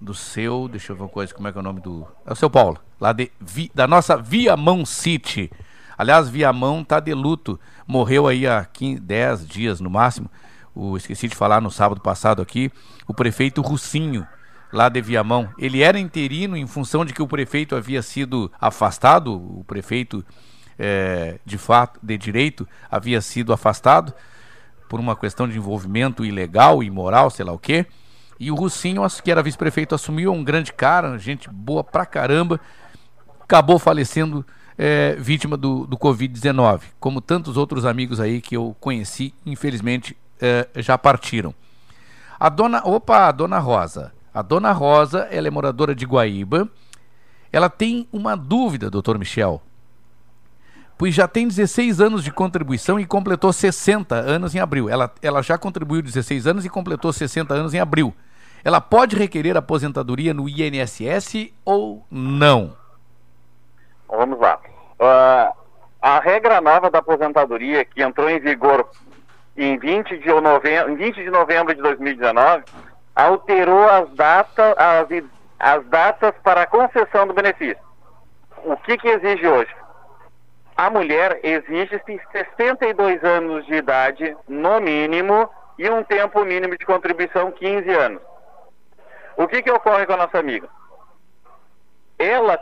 do seu, deixa eu ver uma coisa, como é que é o nome do... É o seu Paulo, lá de, Vi- da nossa Viamão City. Aliás, Viamão tá de luto, morreu aí há 15, 10 dias no máximo. O, esqueci de falar no sábado passado aqui, o prefeito Russinho, lá de Viamão. Ele era interino em função de que o prefeito havia sido afastado, o prefeito eh, de fato, de direito, havia sido afastado por uma questão de envolvimento ilegal, imoral, sei lá o quê. E o Russinho, que era vice-prefeito, assumiu, é um grande cara, gente boa pra caramba, acabou falecendo é, vítima do, do Covid-19, como tantos outros amigos aí que eu conheci, infelizmente é, já partiram. A dona, opa, a dona Rosa. A dona Rosa, ela é moradora de Guaíba. Ela tem uma dúvida, doutor Michel. Pois já tem 16 anos de contribuição e completou 60 anos em abril. Ela, ela já contribuiu 16 anos e completou 60 anos em abril. Ela pode requerer aposentadoria no INSS ou não? Vamos lá. Ah, a regra nova da aposentadoria, que entrou em vigor em 20 de novembro, em 20 de, novembro de 2019, alterou as, data, as, as datas para a concessão do benefício. O que, que exige hoje? A mulher exige 62 anos de idade, no mínimo, e um tempo mínimo de contribuição, 15 anos. O que, que ocorre com a nossa amiga? Ela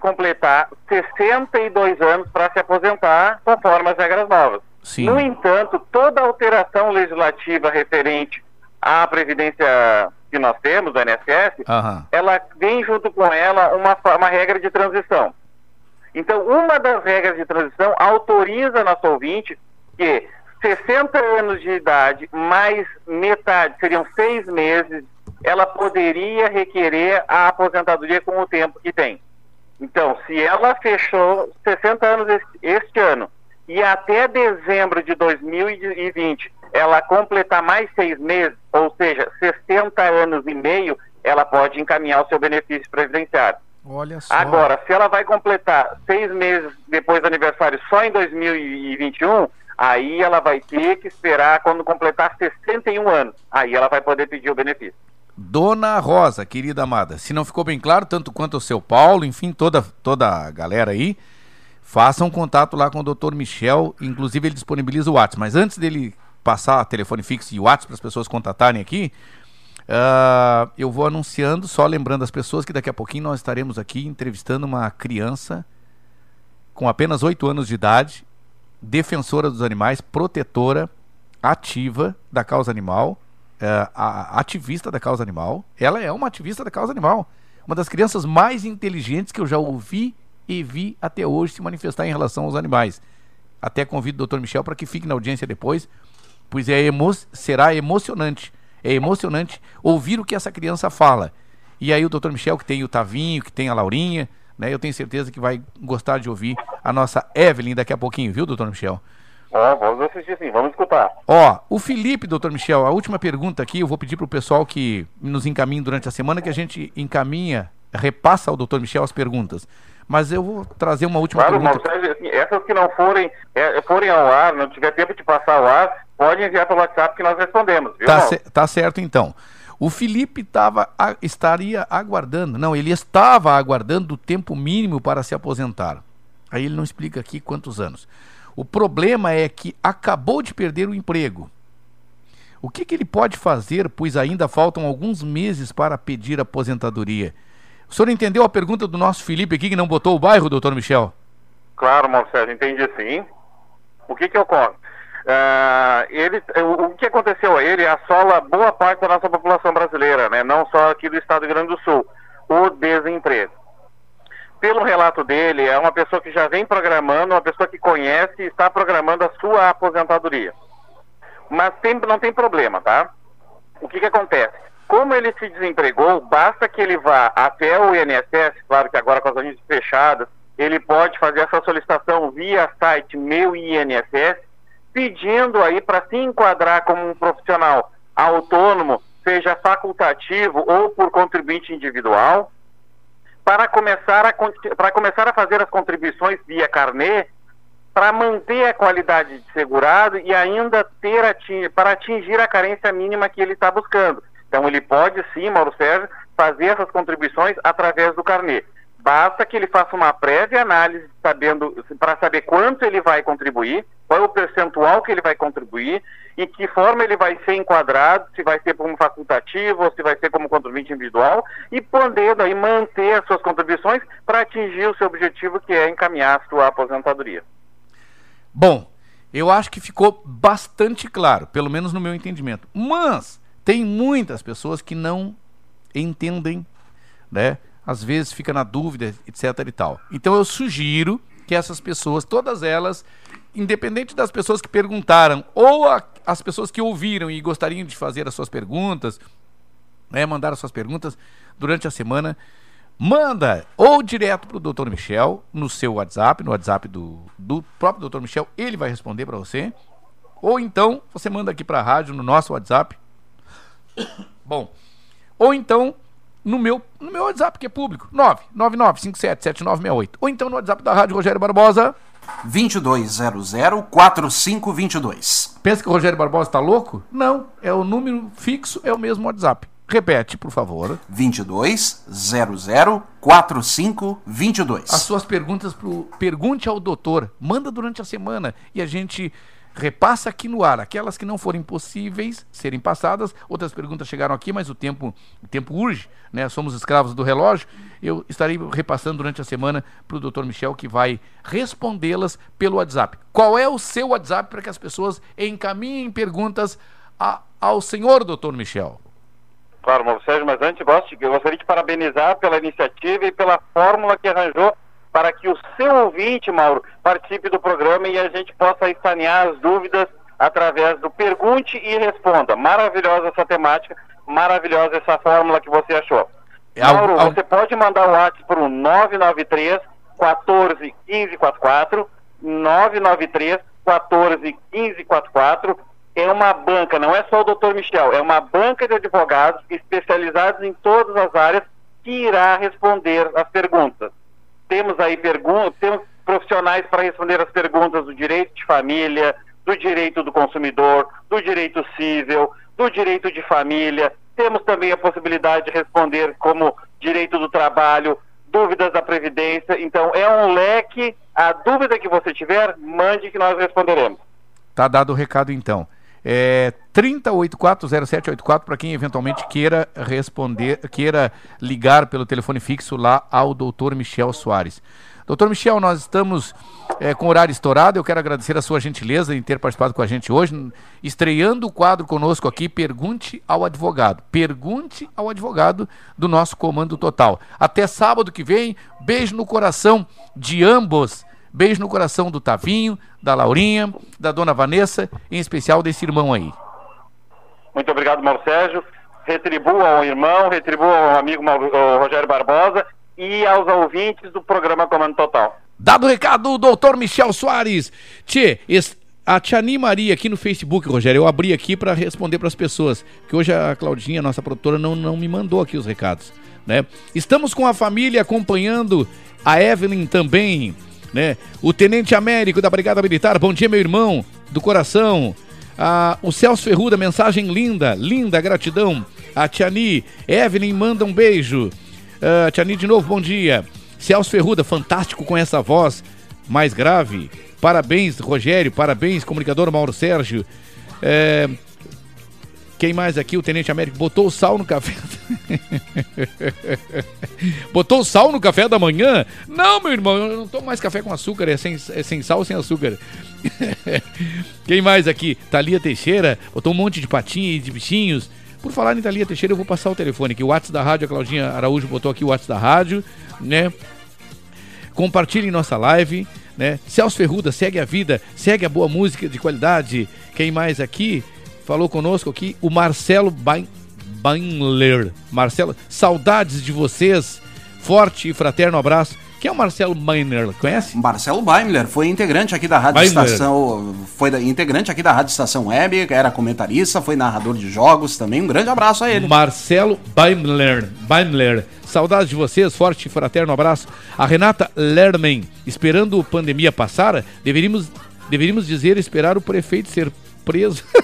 completar 62 anos para se aposentar conforme as regras novas. Sim. No entanto, toda alteração legislativa referente à previdência que nós temos, do INSS, Aham. ela vem junto com ela uma, uma regra de transição. Então, uma das regras de transição autoriza nosso ouvinte que 60 anos de idade mais metade, seriam seis meses, ela poderia requerer a aposentadoria com o tempo que tem. Então, se ela fechou 60 anos este, ano e até dezembro de 2020 ela completar mais seis meses, ou seja, 60 anos e meio, ela pode encaminhar o seu benefício previdenciário. Olha só. Agora, se ela vai completar seis meses depois do aniversário só em 2021, aí ela vai ter que esperar quando completar 61 anos. Aí ela vai poder pedir o benefício. Dona Rosa, querida amada, se não ficou bem claro, tanto quanto o seu Paulo, enfim, toda, toda a galera aí, façam um contato lá com o Dr. Michel, inclusive ele disponibiliza o WhatsApp. Mas antes dele passar telefone fixo e WhatsApp para as pessoas contatarem aqui, ah, eu vou anunciando, só lembrando as pessoas que daqui a pouquinho nós estaremos aqui entrevistando uma criança com apenas 8 anos de idade, defensora dos animais, protetora, ativa da causa animal, a- ativista da causa animal. Ela é uma ativista da causa animal. uma das crianças mais inteligentes que eu já ouvi e vi até hoje se manifestar em relação aos animais. Até convido o Dr. Michel para que fique na audiência depois, pois é emo será emocionante. É emocionante ouvir o que essa criança fala. E aí o Dr. Michel, que tem o Tavinho, que tem a Laurinha, né? Eu tenho certeza que vai gostar de ouvir a nossa Evelyn daqui a pouquinho, viu, Dr. Michel? Ó, vamos assistir sim, vamos escutar. Ó, o Felipe, doutor Michel, a última pergunta aqui, eu vou pedir para o pessoal que nos encaminhe durante a semana, que a gente encaminha, repassa ao doutor Michel as perguntas. Mas eu vou trazer uma última Claro, pergunta. Marcelo, assim, essas que não forem, é, forem ao ar, não tiver tempo de passar ao ar, pode enviar pelo WhatsApp que nós respondemos, viu? Tá, ce- tá certo então. O Felipe tava, a- estaria aguardando, não, ele estava aguardando o tempo mínimo para se aposentar. Aí ele não explica aqui quantos anos. O problema é que acabou de perder o emprego. O que, que ele pode fazer, pois ainda faltam alguns meses para pedir aposentadoria? O senhor entendeu a pergunta do nosso Felipe aqui que não botou o bairro, doutor Michel? Claro, Marcelo, entendi sim. O que que ocorre? Ah, ele, o, o que aconteceu a ele assola boa parte da nossa população brasileira, né? não só aqui do estado do Rio Grande do Sul, o desemprego. Pelo relato dele, é uma pessoa que já vem programando, uma pessoa que conhece e está programando a sua aposentadoria. Mas tem- não tem problema, tá? O que que acontece? Como ele se desempregou, basta que ele vá até o INSS, claro que agora com as agências fechadas, ele pode fazer essa solicitação via site Meu INSS, pedindo aí para se enquadrar como um profissional autônomo, seja facultativo ou por contribuinte individual, para começar a, para começar a fazer as contribuições via carnê, para manter a qualidade de segurado e ainda ter para atingir a carência mínima que ele está buscando. Então ele pode sim, Mauro Sérgio, fazer essas contribuições através do carnê. Basta que ele faça uma prévia análise sabendo para saber quanto ele vai contribuir, qual é o percentual que ele vai contribuir e que forma ele vai ser enquadrado, se vai ser como facultativo ou se vai ser como contribuinte individual e podendo aí manter as suas contribuições para atingir o seu objetivo que é encaminhar a sua aposentadoria. Bom, eu acho que ficou bastante claro, pelo menos no meu entendimento. Mas tem muitas pessoas que não entendem, né? Às vezes fica na dúvida, etc e tal. Então eu sugiro que essas pessoas, todas elas, independente das pessoas que perguntaram ou a- as pessoas que ouviram e gostariam de fazer as suas perguntas, né, mandar as suas perguntas durante a semana, manda ou direto para o Dr. Michel no seu WhatsApp, no WhatsApp do, do próprio Dr. Michel, ele vai responder para você. Ou então você manda aqui para a rádio no nosso WhatsApp. Bom, ou então no meu, no meu WhatsApp, que é público, 999577968. Ou então no WhatsApp da Rádio Rogério Barbosa. 2200-4522. Pensa que o Rogério Barbosa está louco? Não, é o número fixo, é o mesmo WhatsApp. Repete, por favor. 2200-4522. As suas perguntas pro Pergunte ao Doutor. Manda durante a semana e a gente repassa aqui no ar. Aquelas que não forem possíveis serem passadas. Outras perguntas chegaram aqui, mas o tempo, o tempo urge, né? Somos escravos do relógio. Eu estarei repassando durante a semana para o Dr. Michel, que vai respondê-las pelo WhatsApp. Qual é o seu WhatsApp para que as pessoas encaminhem perguntas a- ao senhor Dr. Michel? Claro, Sérgio, mas antes eu gostaria de parabenizar pela iniciativa e pela fórmula que arranjou para que o seu ouvinte, Mauro, participe do programa e a gente possa escanear as dúvidas através do Pergunte e Responda. Maravilhosa essa temática, maravilhosa essa fórmula que você achou. É Mauro, algo- você pode mandar o WhatsApp para o 993 14 15 44, 993 14 15 44. É uma banca, não é só o Dr. Michel, é uma banca de advogados especializados em todas as áreas que irá responder as perguntas. Temos aí perguntas, temos profissionais para responder as perguntas do direito de família, do direito do consumidor, do direito civil, do direito de família. Temos também a possibilidade de responder como direito do trabalho, dúvidas da previdência. Então é um leque. A dúvida que você tiver, mande que nós responderemos. Tá dado o recado então. É 30840784 para quem eventualmente queira responder, queira ligar pelo telefone fixo lá ao doutor Michel Soares. Doutor Michel, nós estamos é, com o horário estourado. Eu quero agradecer a sua gentileza em ter participado com a gente hoje, estreando o quadro conosco aqui. Pergunte ao advogado. Pergunte ao advogado do nosso Comando Total. Até sábado que vem. Beijo no coração de ambos. Beijo no coração do Tavinho, da Laurinha, da dona Vanessa, em especial desse irmão aí. Muito obrigado, Mauro Sérgio. Retribua ao irmão, retribua ao amigo Rogério Barbosa e aos ouvintes do programa Comando Total. Dado o recado, doutor Michel Soares. Tchê, a Tiani Maria aqui no Facebook, Rogério, eu abri aqui para responder para as pessoas, que hoje a Claudinha, nossa produtora, não, não me mandou aqui os recados, né? Estamos com a família acompanhando a Evelyn também, né? O Tenente Américo da Brigada Militar, bom dia, meu irmão, do coração. Ah, o Celso Ferruda, mensagem linda, linda, gratidão. A Tiani, Evelyn manda um beijo. Ah, Tiani, de novo, bom dia. Celso Ferruda, fantástico com essa voz mais grave. Parabéns, Rogério, parabéns, comunicador Mauro Sérgio. É, Quem mais aqui? O Tenente Américo botou o sal no café. botou o sal no café da manhã? Não, meu irmão, eu não tomo mais café com açúcar, é sem, é sem sal, sem açúcar. Quem mais aqui? Thalia Teixeira, botou um monte de patinha e de bichinhos. Por falar em Thalia Teixeira, eu vou passar o telefone aqui. O WhatsApp da rádio, a Claudinha Araújo botou aqui o WhatsApp da rádio, né? Compartilhem nossa live, né? Celso Ferruda, segue a vida, segue a boa música de qualidade. Quem mais aqui? Falou conosco aqui o Marcelo Bain- Bainler. Marcelo, saudades de vocês. Forte e fraterno abraço. Quem é o Marcelo Bainler? Conhece? Marcelo Baimler foi integrante aqui da Rádio Baimler. Estação, foi integrante aqui da Rádio Estação Web, era comentarista, foi narrador de jogos também. Um grande abraço a ele. Marcelo Baimler. Baimler. Saudades de vocês, forte e fraterno abraço. A Renata Lerman, esperando a pandemia passar, deveríamos, deveríamos dizer esperar o prefeito ser preso.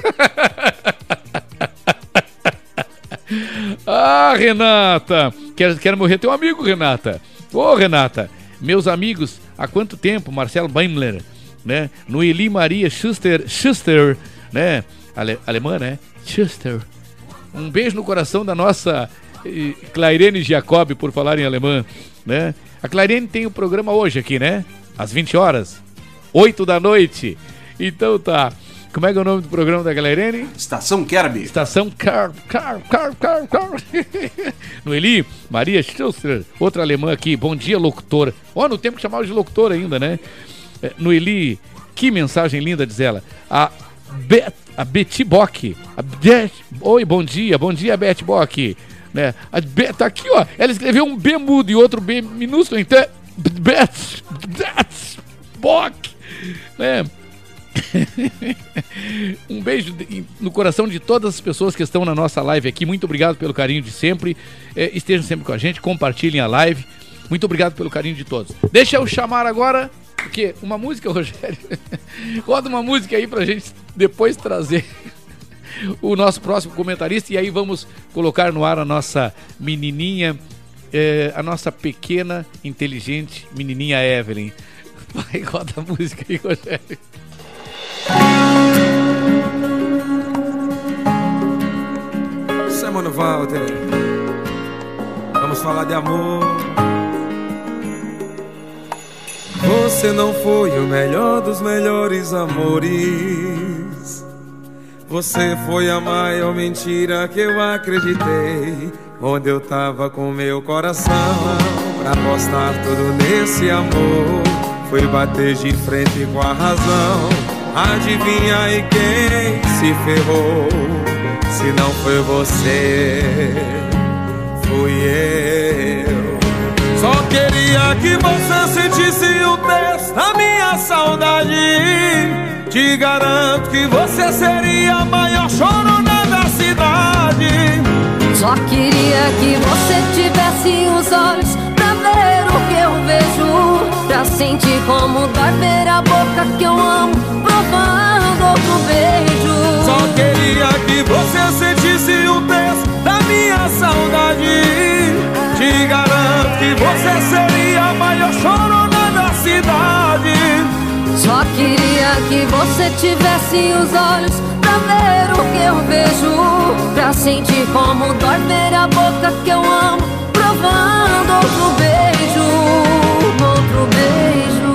ah, Renata! Quero, quero morrer teu amigo, Renata. Ô, Renata, meus amigos, há quanto tempo, Marcelo Baimler, né? No Eli Maria Schuster, Schuster, né? Ale, alemã, né? Schuster. Um beijo no coração da nossa eh, Clairene Jacob, por falar em alemã, né? A Clairene tem o programa hoje aqui, né? Às 20 horas, 8 da noite. Então tá. Como é que é o nome do programa da Clairene? Estação Kerby. Estação Car, Car, Car, Car, Car. no Eli, Maria Schuster, outra alemã aqui. Bom dia, locutora. Ó, no tempo que chamava de locutora ainda, né? Eh, No Eli, que mensagem linda, diz ela. A Bet, a Betty Bock. A Bet, Oi, bom dia, bom dia, Betty Bock. Né? A Bet, tá aqui, ó. Ela escreveu um B mudo e outro B minúsculo, então. Bet, Bet Bock. Né? um beijo no coração de todas as pessoas que estão na nossa live aqui. Muito obrigado pelo carinho de sempre. Eh, estejam sempre com a gente, compartilhem a live. Muito obrigado pelo carinho de todos. Deixa eu chamar agora, porque uma música, Rogério. Roda uma música aí pra gente depois trazer o nosso próximo comentarista e aí vamos colocar no ar a nossa menininha, eh, a nossa pequena, inteligente menininha Evelyn. Vai, roda a música aí, Rogério. É Mano Walter. Vamos falar de amor. Você não foi o melhor dos melhores amores. Você foi a maior mentira que eu acreditei. Onde eu tava com meu coração pra apostar tudo nesse amor. Fui bater de frente com a razão. Adivinha aí quem se ferrou? Se não foi você, fui eu. Só queria que você sentisse o texto da minha saudade. Te garanto que você seria a maior chorona da cidade. Só queria que você tivesse os olhos pra ver o que eu vejo. Pra sentir como dói ver a boca que eu amo provando outro beijo. Só queria que você sentisse o texto da minha saudade. Te garanto que você seria a maior chorona da cidade. Só queria que você tivesse os olhos pra ver o que eu vejo, pra sentir como dói ver a boca que eu amo, provando outro beijo, beijo.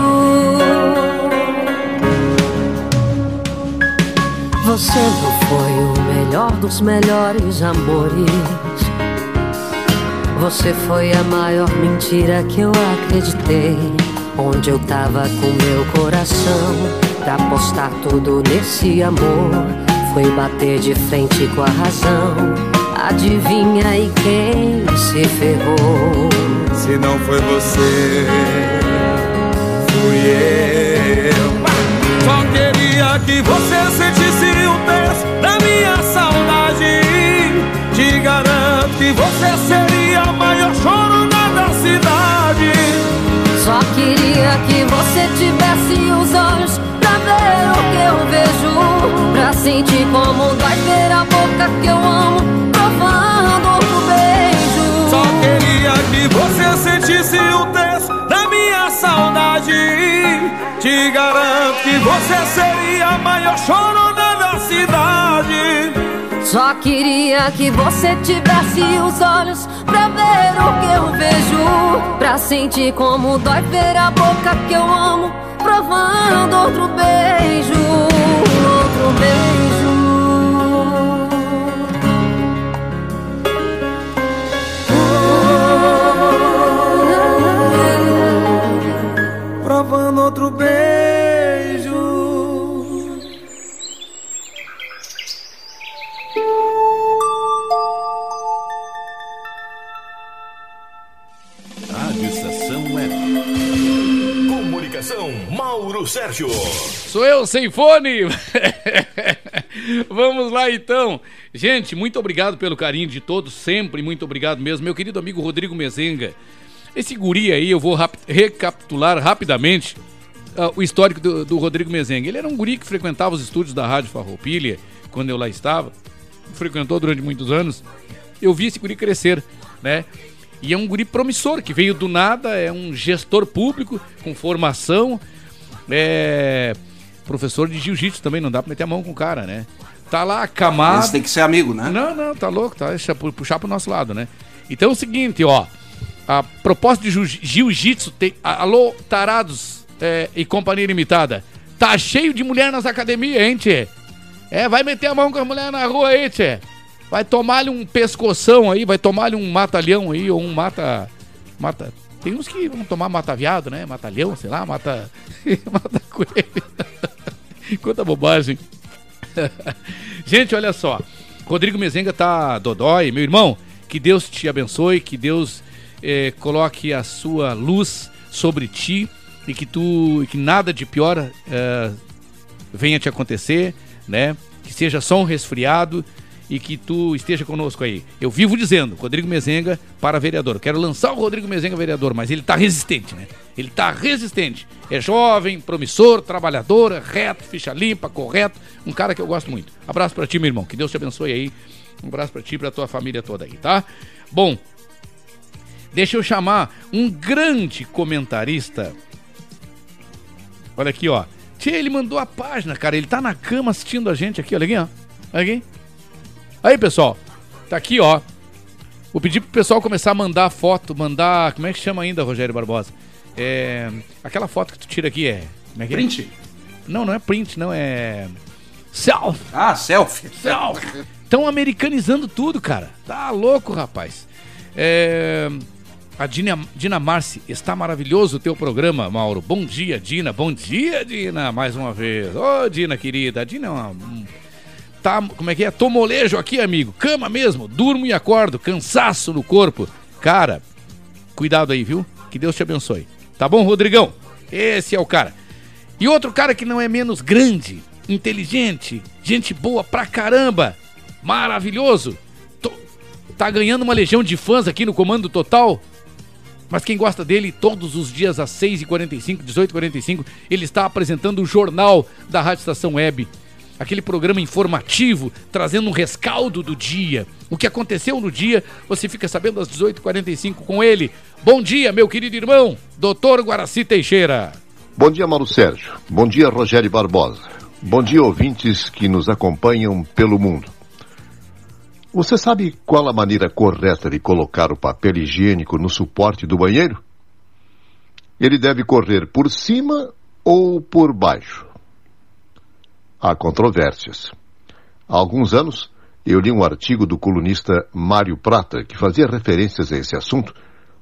Você não foi o melhor dos melhores amores. Você foi a maior mentira que eu acreditei. Onde eu tava com meu coração pra apostar tudo nesse amor. Foi bater de frente com a razão. Adivinha aí quem se ferrou? Se não foi você, fui eu. Só queria que você sentisse o peso da minha saudade. Te garanto que você seria a maior chorona da cidade. Só queria que você tivesse os olhos pra ver o que eu vejo. Pra sentir como dói ver a boca que eu amo, provando outro beijo. Só queria que você sentisse o texto da minha saudade. Te garanto que você seria a maior chorona da cidade. Só queria que você tivesse os olhos pra ver o que eu vejo. Pra sentir como dói ver a boca que eu amo, provando outro beijo, outro beijo. Outro beijo. Rádio Estação Web. Comunicação, Mauro Sérgio. Sou eu sem fone. Vamos lá então. Gente, muito obrigado pelo carinho de todos, sempre muito obrigado mesmo. Meu querido amigo Rodrigo Mezenga. Esse guri aí, eu vou rap- recapitular rapidamente ah, o histórico do, do Rodrigo Mezenga. Ele era um guri que frequentava os estúdios da Rádio Farroupilha, quando eu lá estava. Frequentou durante muitos anos. Eu vi esse guri crescer, né? E é um guri promissor, que veio do nada, é um gestor público com formação, é professor de jiu-jitsu também, não dá pra meter a mão com o cara, né? Tá lá acamado. Tem que ser amigo, né? Não, não, tá louco, tá? Deixa pu- puxar pro nosso lado, né? Então é o seguinte, ó. A proposta de jiu- jiu-jitsu tem. Alô, tarados é, e companhia limitada. Tá cheio de mulher nas academias, hein, tchê? É, vai meter a mão com a mulher na rua aí, tchê. Vai tomar-lhe um pescoção aí, vai tomar-lhe um mata-leão aí, ou um mata. Mata. Tem uns que vão tomar mata-viado, né? Mata-leão, sei lá, mata. mata coelho. Quanta bobagem. Gente, olha só. Rodrigo Mezenga tá dodói. Meu irmão, que Deus te abençoe, que Deus eh, coloque a sua luz sobre ti e que tu que nada de pior eh, venha te acontecer, né? Que seja só um resfriado e que tu esteja conosco aí. Eu vivo dizendo, Rodrigo Mezenga para vereador. Quero lançar o Rodrigo Mezenga vereador, mas ele tá resistente, né? Ele tá resistente. É jovem, promissor, trabalhador, reto, ficha limpa, correto. Um cara que eu gosto muito. Abraço para ti, meu irmão. Que Deus te abençoe aí. Um abraço para ti e pra tua família toda aí, tá? Bom, deixa eu chamar um grande comentarista. Olha aqui, ó. Tia, ele mandou a página, cara. Ele tá na cama assistindo a gente aqui, olha aqui, ó. Olha aqui. Aí, pessoal. Tá aqui, ó. Vou pedir pro pessoal começar a mandar foto, mandar. Como é que chama ainda, Rogério Barbosa? É. Aquela foto que tu tira aqui é. Como é que é? Print? Não, não é print, não, é. Selfie. Ah, selfie. Selfie. Estão americanizando tudo, cara. Tá louco, rapaz. É. A Dina, Dina Marci, está maravilhoso o teu programa, Mauro. Bom dia, Dina. Bom dia, Dina, mais uma vez. Ô, Dina, querida. A Dina é uma. um- Tá, como é que é? Tô molejo aqui, amigo. Cama mesmo. Durmo e acordo. Cansaço no corpo. Cara, cuidado aí, viu? Que Deus te abençoe. Tá bom, Rodrigão? Esse é o cara. E outro cara que não é menos grande, inteligente, gente boa pra caramba, maravilhoso. Tô- tá ganhando uma legião de fãs aqui no Comando Total. Mas quem gosta dele, todos os dias às 6h45, 18h45, ele está apresentando o jornal da Rádio Estação Web. Aquele programa informativo, trazendo um rescaldo do dia. O que aconteceu no dia, você fica sabendo às 18h45 com ele. Bom dia, meu querido irmão, doutor Guaraci Teixeira. Bom dia, Mauro Sérgio. Bom dia, Rogério Barbosa. Bom dia, ouvintes que nos acompanham pelo mundo. Você sabe qual a maneira correta de colocar o papel higiênico no suporte do banheiro? Ele deve correr por cima ou por baixo? Há controvérsias. Há alguns anos, eu li um artigo do colunista Mário Prata que fazia referências a esse assunto,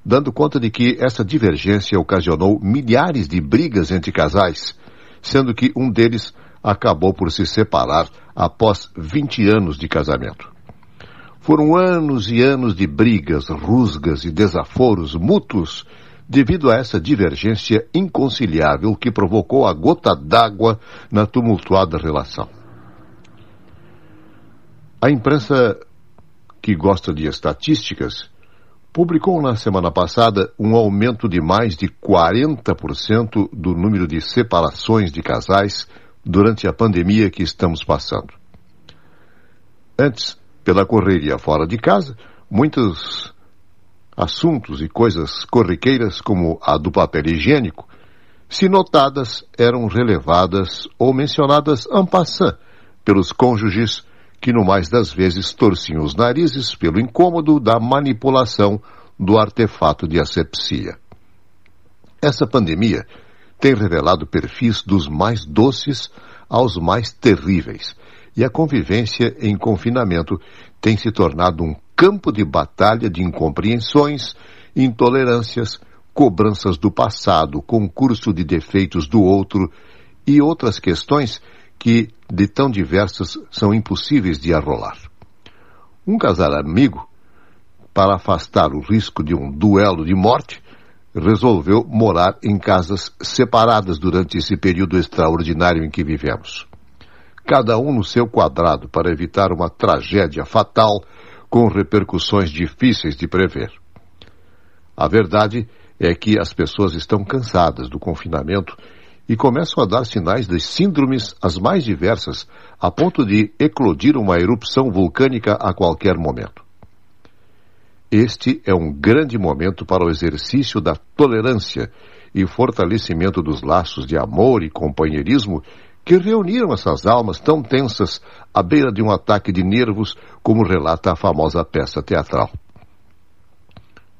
dando conta de que essa divergência ocasionou milhares de brigas entre casais, sendo que um deles acabou por se separar após 20 anos de casamento. Foram anos e anos de brigas, rusgas e desaforos mútuos devido a essa divergência inconciliável que provocou a gota d'água na tumultuada relação. A imprensa, que gosta de estatísticas, publicou na semana passada um aumento de mais de 40% do número de separações de casais durante a pandemia que estamos passando. Antes, pela correria fora de casa, muitos assuntos e coisas corriqueiras, como a do papel higiênico, se notadas, eram relevadas ou mencionadas en passant pelos cônjuges que, no mais das vezes, torciam os narizes pelo incômodo da manipulação do artefato de asepsia. Essa pandemia tem revelado perfis dos mais doces aos mais terríveis, e a convivência em confinamento tem se tornado um campo de batalha de incompreensões, intolerâncias, cobranças do passado, concurso de defeitos do outro e outras questões que, de tão diversas, são impossíveis de arrolar. Um casal amigo, para afastar o risco de um duelo de morte, resolveu morar em casas separadas durante esse período extraordinário em que vivemos. Cada um no seu quadrado para evitar uma tragédia fatal com repercussões difíceis de prever. A verdade é que as pessoas estão cansadas do confinamento e começam a dar sinais de síndromes as mais diversas, a ponto de eclodir uma erupção vulcânica a qualquer momento. Este é um grande momento para o exercício da tolerância e fortalecimento dos laços de amor e companheirismo que reuniram essas almas tão tensas à beira de um ataque de nervos, como relata a famosa peça teatral.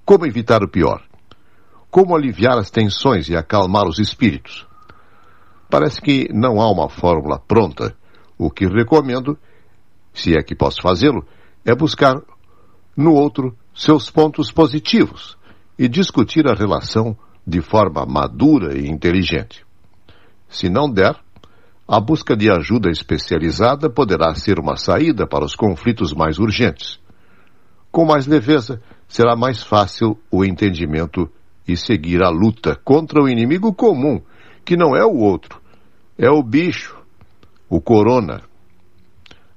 Como evitar o pior? Como aliviar as tensões e acalmar os espíritos? Parece que não há uma fórmula pronta. O que recomendo, se é que posso fazê-lo, é buscar no outro seus pontos positivos e discutir a relação de forma madura e inteligente. Se não der, a busca de ajuda especializada poderá ser uma saída para os conflitos mais urgentes. Com mais leveza, será mais fácil o entendimento e seguir a luta contra o inimigo comum, que não é o outro, é o bicho, o corona.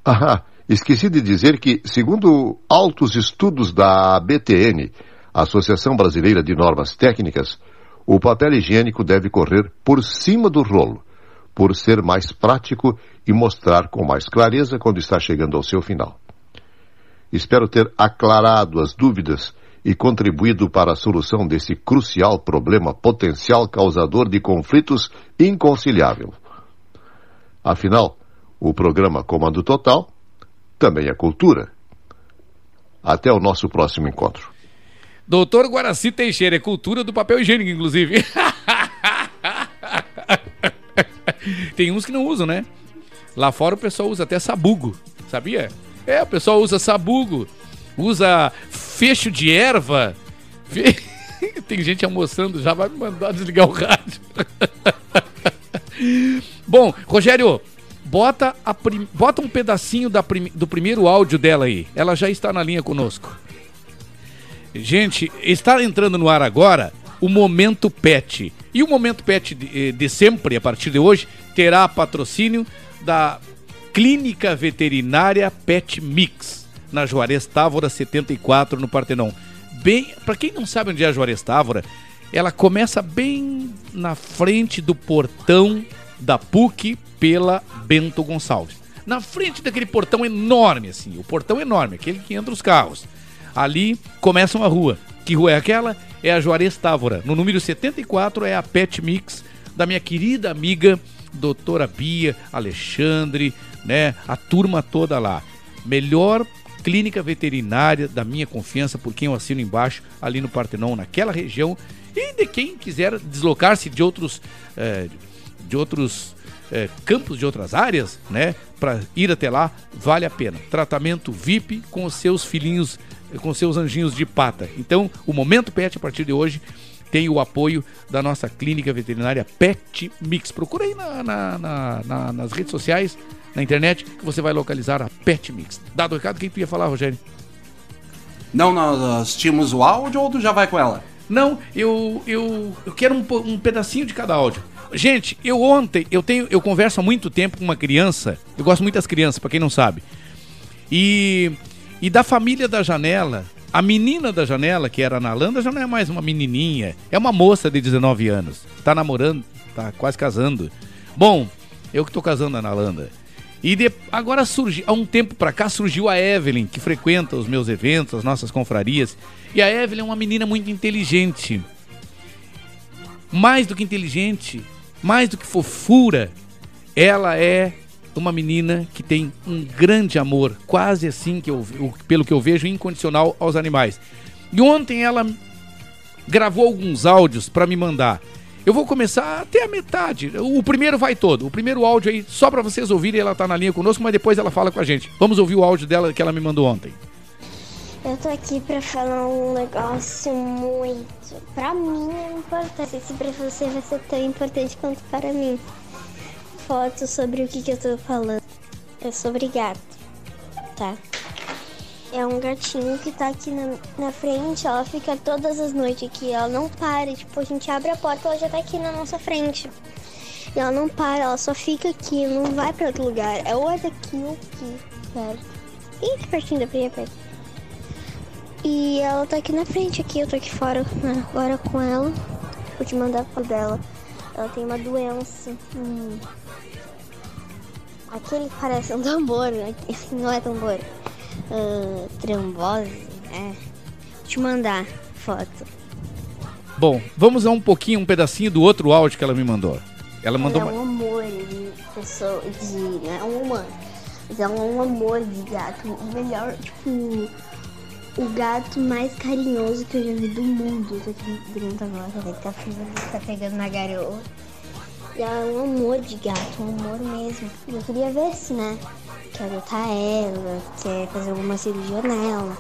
Ah, Esqueci de dizer que, segundo altos estudos da BTN, Associação Brasileira de Normas Técnicas, o papel higiênico deve correr por cima do rolo, por ser mais prático e mostrar com mais clareza quando está chegando ao seu final. Espero ter aclarado as dúvidas e contribuído para a solução desse crucial problema potencial causador de conflitos inconciliável. Afinal, o programa Comando Total também é cultura. Até o nosso próximo encontro. Doutor Guaraci Teixeira, é cultura do papel higiênico, inclusive. Tem uns que não usam, né? Lá fora o pessoal usa até sabugo, sabia? É, o pessoal usa sabugo, usa fecho de erva. Tem gente almoçando, já vai me mandar desligar o rádio. Bom, Rogério, Bota, prim... Bota um pedacinho da prim... do primeiro áudio dela aí. Ela já está na linha conosco. Gente, está entrando no ar agora o Momento Pet. E o Momento Pet de, eh, de sempre, a partir de hoje, terá patrocínio da Clínica Veterinária Pet Mix, na Juarez Távora 74, no Partenon. Bem, para quem não sabe onde é a Juarez Távora, ela começa bem na frente do portão da PUC pela Bento Gonçalves. Na frente daquele portão enorme, assim, o portão enorme, aquele que entra os carros. Ali começa uma rua. Que rua é aquela? É a Juarez Távora. No número 74 é a Pet Mix da minha querida amiga doutora Bia, Alexandre, né? A turma toda lá. Melhor clínica veterinária da minha confiança, por quem eu assino embaixo, ali no Partenon, naquela região. E de quem quiser deslocar-se de outros, eh, de outros eh, campos, de outras áreas, né? Para ir até lá, vale a pena. Tratamento VIP com os seus filhinhos, com seus anjinhos de pata. Então, o Momento Pet, a partir de hoje, tem o apoio da nossa clínica veterinária Pet Mix. Procura aí na- na- na- na- nas redes sociais, na internet, que você vai localizar a Pet Mix. Dado o recado, quem tu ia falar, Rogério? Não, nós tínhamos o áudio ou tu já vai com ela? Não, eu, eu, eu quero um, um pedacinho de cada áudio. Gente, eu ontem, eu tenho, eu converso há muito tempo com uma criança, eu gosto muito das crianças, pra quem não sabe. E, e da família da janela, a menina da janela, que era a Nalanda, já não é mais uma menininha, é uma moça de 19 anos. Tá namorando, tá quase casando. Bom, eu que tô casando a Nalanda. E de- agora surgiu, há um tempo pra cá surgiu a Evelyn, que frequenta os meus eventos, as nossas confrarias. E a Evelyn é uma menina muito inteligente. Mais do que inteligente, mais do que fofura, ela é uma menina que tem um grande amor, quase assim que eu, pelo que eu vejo, incondicional aos animais. E ontem ela gravou alguns áudios para me mandar. Eu vou começar até a metade. O primeiro vai todo. O primeiro áudio aí, só para vocês ouvirem, ela tá na linha conosco, mas depois ela fala com a gente. Vamos ouvir o áudio dela que ela me mandou ontem. Eu tô aqui pra falar um negócio muito. Pra mim é importante. Se pra você vai ser tão importante quanto para mim. Foto sobre o que, que eu tô falando. É sobre gato. Tá? É um gatinho que tá aqui na, na frente. Ela fica todas as noites aqui. Ela não para. Tipo, a gente abre a porta ela já tá aqui na nossa frente. E ela não para, ela só fica aqui, não vai pra outro lugar. É ou é daqui ou aqui, perto. Ih, que pertinho da Priya, perto. E ela tá aqui na frente, aqui, eu tô aqui fora né, agora com ela. Vou te mandar foto dela. Ela tem uma doença. Hum. Aquele que parece um tambor, né? não é tambor. Trombose, é. Vou te mandar foto. Bom, vamos a um pouquinho, um pedacinho do outro áudio que ela me mandou. Ela mandou Ela é um amor de pessoa, de. Não é um humano. Mas é um amor de gato. O melhor, tipo. O gato mais carinhoso que eu já vi do mundo. Tô aqui dentro agora, ele tá, pegando- tá pegando na garoa. E ela é um amor de gato, um amor mesmo. Eu queria ver se, né? Quer adotar ela, quer fazer alguma cirurgia nela.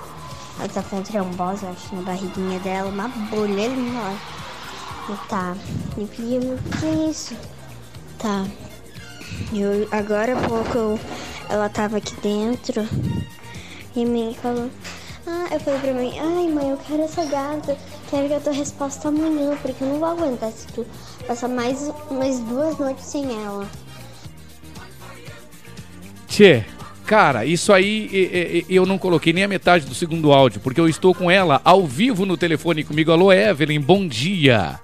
Ela tá com trombose, acho, na barriguinha dela, uma bolha enorme. E tá, eu queria ver o que é isso. Tá. Eu, agora há pouco eu- ela tava aqui dentro e me falou. Ah, eu falei pra mãe, ai mãe, eu quero essa gata, quero que a tua resposta amanhã, porque eu não vou aguentar se tu passar mais umas duas noites sem ela. Tchê, cara, isso aí eu não coloquei nem a metade do segundo áudio, porque eu estou com ela ao vivo no telefone comigo. Alô, Evelyn, bom dia.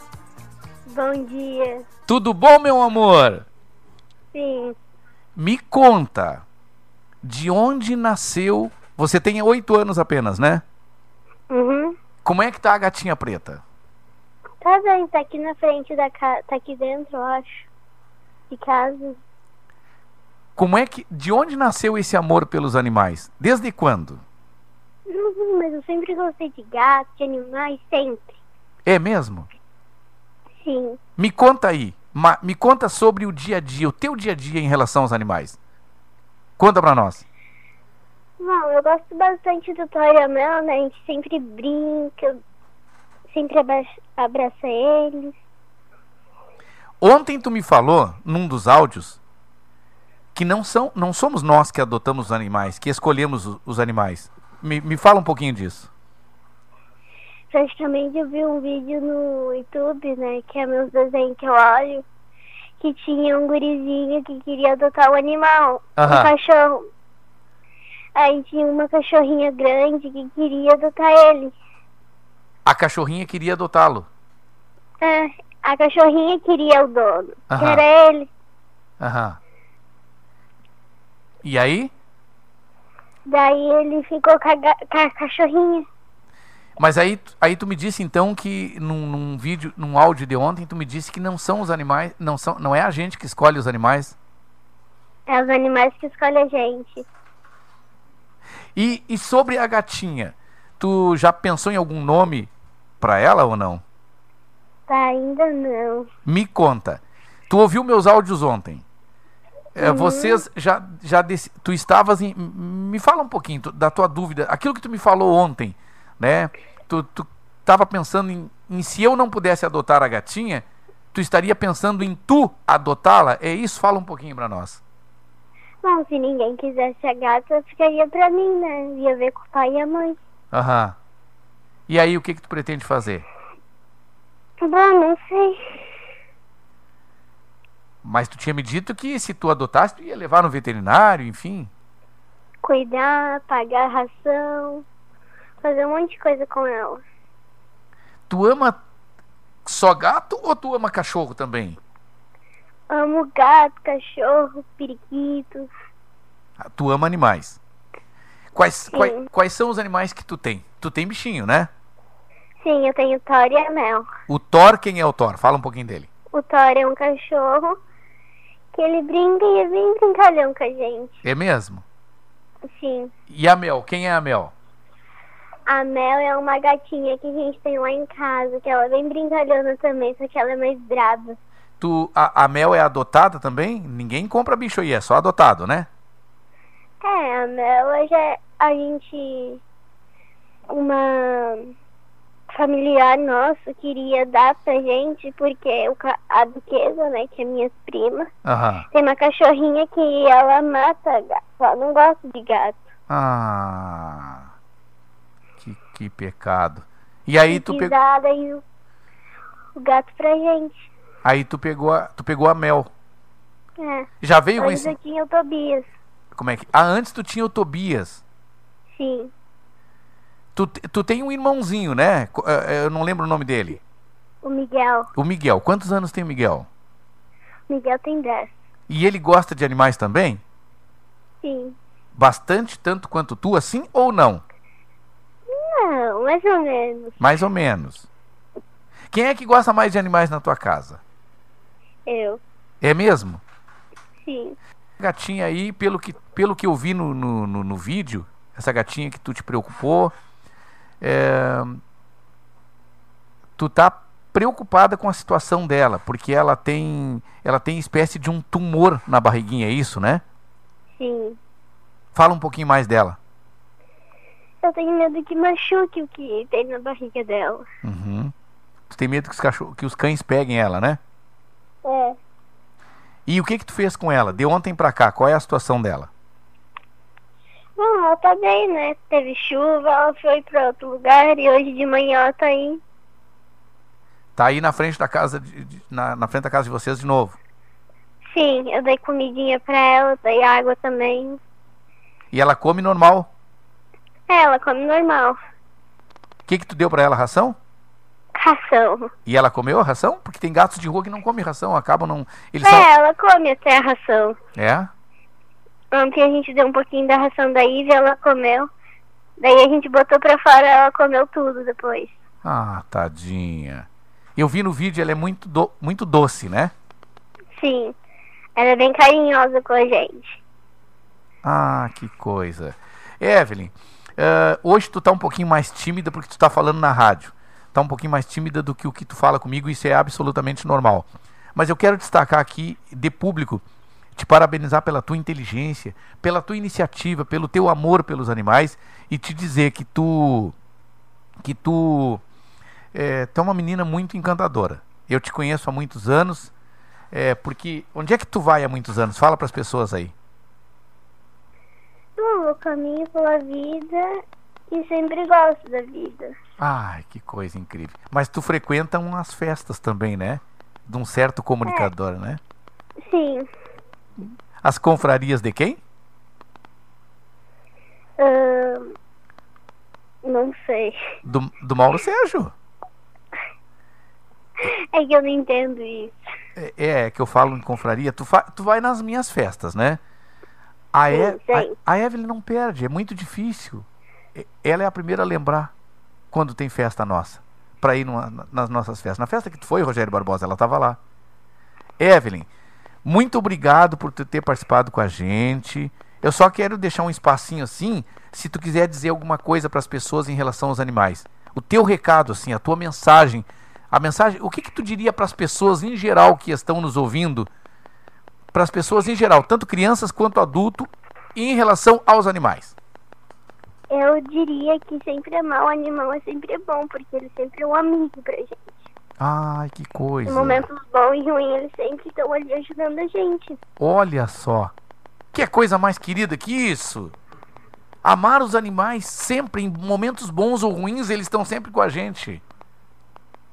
Bom dia. Tudo bom, meu amor? Sim. Me conta, de onde nasceu... Você tem oito anos apenas, né? Uhum. Como é que tá a gatinha preta? Tá bem, tá aqui na frente da casa, tá aqui dentro, eu acho. De casa. Como é que... De onde nasceu esse amor pelos animais? Desde quando? Uhum, mas eu sempre gostei de gato, de animais, sempre. É mesmo? Sim. Me conta aí. me conta sobre o dia a dia, o teu dia a dia em relação aos animais. Conta pra nós. Bom, eu gosto bastante do Toyamel, né? A gente sempre brinca, sempre abraça, eles. Ontem tu me falou, num dos áudios, que não, são, não somos nós que adotamos os animais, que escolhemos os animais. Me, me fala um pouquinho disso. Praticamente eu vi um vídeo no YouTube, né? Que é meus desenhos que eu olho. Que tinha um gurizinho que queria adotar um animal, Aham. um cachorro. Aí tinha uma cachorrinha grande que queria adotar ele. A cachorrinha queria adotá-lo. É, a cachorrinha queria o dono, que Aham. era ele. Aham. E aí? Daí ele ficou com a, com a cachorrinha. Mas aí, aí tu me disse então que num, num vídeo, num áudio de ontem, tu me disse que não são os animais, não são, não é a gente que escolhe os animais. É os animais que escolhem a gente. E, e sobre a gatinha, tu já pensou em algum nome pra ela ou não? Tá, ainda não. Me conta. Tu ouviu meus áudios ontem? É, Uhum. Vocês já, já dec- tu estavas em. Me fala um pouquinho tu- da tua dúvida. Aquilo que tu me falou ontem, né? Tu, tu tava pensando em, em se eu não pudesse adotar a gatinha, tu estaria pensando em tu adotá-la? É isso? Fala um pouquinho pra nós. Se ninguém quisesse a gata, ficaria pra mim, né? Ia ver com o pai e a mãe. Aham. E aí, o que que tu pretende fazer? Bom, não sei. Mas tu tinha me dito que se tu adotasse, tu ia levar no veterinário, enfim. Cuidar, pagar ração, fazer um monte de coisa com ela. Tu ama só gato ou tu ama cachorro também? Amo gato, cachorro, periquito. Ah, Tu ama animais. Quais, quais, quais são os animais que tu tem? Tu tem bichinho, né? Sim, eu tenho Thor e a Mel. O Thor, quem é o Thor? Fala um pouquinho dele. O Thor é um cachorro que ele brinca e é bem brincalhão com a gente. É mesmo? Sim. E a Mel, quem é a Mel? A Mel é uma gatinha que a gente tem lá em casa, que ela é bem brincalhona também, só que ela é mais brava. Tu, a, a Mel é adotada também? Ninguém compra bicho aí, é só adotado, né? É, a Mel é já a gente. Uma familiar nosso queria dar pra gente, porque o, a duquesa, né, que é minha prima, tem uma cachorrinha que ela mata gato. Ela não gosta de gato. Ah. Que, que pecado. E aí tu, quis pe... dar daí o, o gato pra gente. Aí tu pegou a, tu pegou a Mel. É. Já veio com Antes esse... eu tinha o Tobias. Como é que... Ah, antes tu tinha o Tobias. Sim. Tu, tu tem um irmãozinho, né? Co- eh, Eu não lembro o nome dele. O Miguel. O Miguel. Quantos anos tem o Miguel? O Miguel tem 10. E ele gosta de animais também? Sim. Bastante, tanto quanto tu, assim ou não? Não, mais ou menos. Mais ou menos. Quem é que gosta mais de animais na tua casa? Eu. É mesmo? Sim. Gatinha aí, pelo que, pelo que eu vi no, no, no- no vídeo, essa gatinha que tu te preocupou, é, tu tá preocupada com a situação dela, porque ela tem, ela tem espécie de um tumor na barriguinha, é isso, né? Sim. Fala um pouquinho mais dela. Eu tenho medo que machuque o que tem na barriga dela. Uhum. Tu tem medo que os, cachorro, que os cães peguem ela, né? É. E o que que tu fez com ela? De ontem pra cá, qual é a situação dela? Bom, ela tá bem, né? Teve chuva, ela foi pra outro lugar e hoje de manhã ela tá aí. Tá aí na frente da casa, de, de- na, na frente da casa de vocês de novo. Sim, eu dei comidinha pra ela, dei água também. E ela come normal. É, ela come normal. O que que tu deu pra ela, ração? Ração. E ela comeu a ração? Porque tem gatos de rua que não comem ração, acabam não... Eles é, ela come até a ração. É? Ontem a gente deu um pouquinho da ração da Ivy, ela comeu. Daí a gente botou pra fora, ela comeu tudo depois. Ah, tadinha. Eu vi no vídeo, ela é muito, do... muito doce, né? Sim. Ela é bem carinhosa com a gente. Ah, que coisa. Evelyn, eh, hoje tu tá um pouquinho mais tímida porque tu tá falando na rádio. Tá um pouquinho mais tímida do que o que tu fala comigo, isso é absolutamente normal. Mas eu quero destacar aqui, de público, te parabenizar pela tua inteligência, pela tua iniciativa, pelo teu amor pelos animais e te dizer que tu que tu é, tu é uma menina muito encantadora. Eu te conheço há muitos anos, é, porque onde é que tu vai há muitos anos? Fala para as pessoas aí. Eu caminho pela vida e sempre gosto da vida. Ai, que coisa incrível. Mas tu frequenta umas festas também, né? De um certo comunicador, né? Sim. As confrarias de quem? ahn, não sei. Do, do Mauro Sérgio. É que eu não entendo isso. É, é, que eu falo em confraria. Tu, fa- tu vai nas minhas festas, né? A, e- Sim, sei. a, a Evelyn não perde, é muito difícil. E- Ela é a primeira a lembrar quando tem festa nossa, para ir numa, nas nossas festas. Na festa que tu foi, Rogério Barbosa, ela estava lá. Evelyn, muito obrigado por tu ter participado com a gente. Eu só quero deixar um espacinho assim, se tu quiser dizer alguma coisa para as pessoas em relação aos animais. O teu recado, assim, a tua mensagem, a mensagem, o que que tu diria para as pessoas em geral que estão nos ouvindo, para as pessoas em geral, tanto crianças quanto adulto, em relação aos animais? Eu diria que sempre amar o animal é sempre bom, porque ele sempre é um amigo pra gente. Ai, que coisa. Em momentos bons e ruins, eles sempre estão ali ajudando a gente. Olha só. Que coisa mais querida que isso? Amar os animais sempre, em momentos bons ou ruins, eles estão sempre com a gente.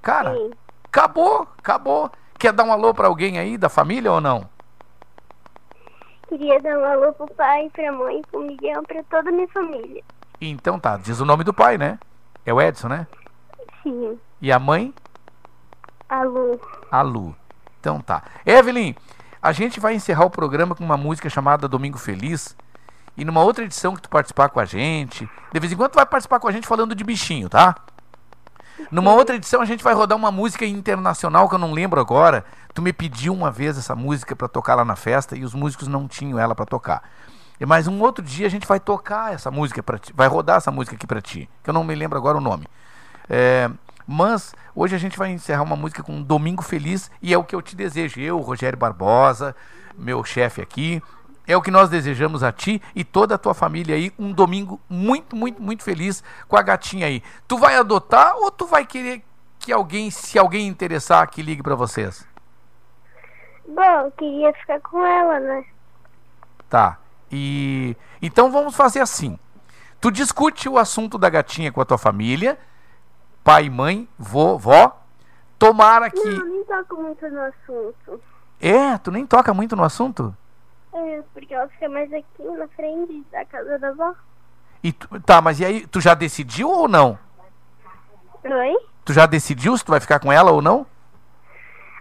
Cara, Sim. acabou, acabou. Quer dar um alô pra alguém aí da família ou não? Queria dar um alô pro pai, pra mãe, pro Miguel, pra toda a minha família. Então tá, diz o nome do pai, né? É o Edson, né? Sim. E a mãe? A Lu. A Lu. Então tá. Evelyn, a gente vai encerrar o programa com uma música chamada Domingo Feliz. E numa outra edição que tu participar com a gente, de vez em quando tu vai participar com a gente falando de bichinho, tá? Numa outra edição a gente vai rodar uma música internacional que eu não lembro agora. Tu me pediu uma vez essa música pra tocar lá na festa e os músicos não tinham ela pra tocar. Mais um outro dia a gente vai tocar essa música para ti, vai rodar essa música aqui pra ti, que eu não me lembro agora o nome. É, mas hoje a gente vai encerrar uma música com um Domingo Feliz e é o que eu te desejo. Eu, Rogério Barbosa, meu chefe aqui, é o que nós desejamos a ti e toda a tua família aí. Um domingo muito, muito, muito feliz com a gatinha aí. Tu vai adotar ou tu vai querer que alguém, se alguém interessar, que ligue pra vocês? Bom, eu queria ficar com ela, né? Tá. E então vamos fazer assim. Tu discute o assunto da gatinha com a tua família, pai, mãe, vô, vó. Tomara que Não, nem toco muito no assunto. É, tu nem toca muito no assunto? É, porque ela fica mais aqui na frente da casa da avó. E tu- tá, mas e aí, tu já decidiu ou não? Oi? Tu já decidiu se tu vai ficar com ela ou não?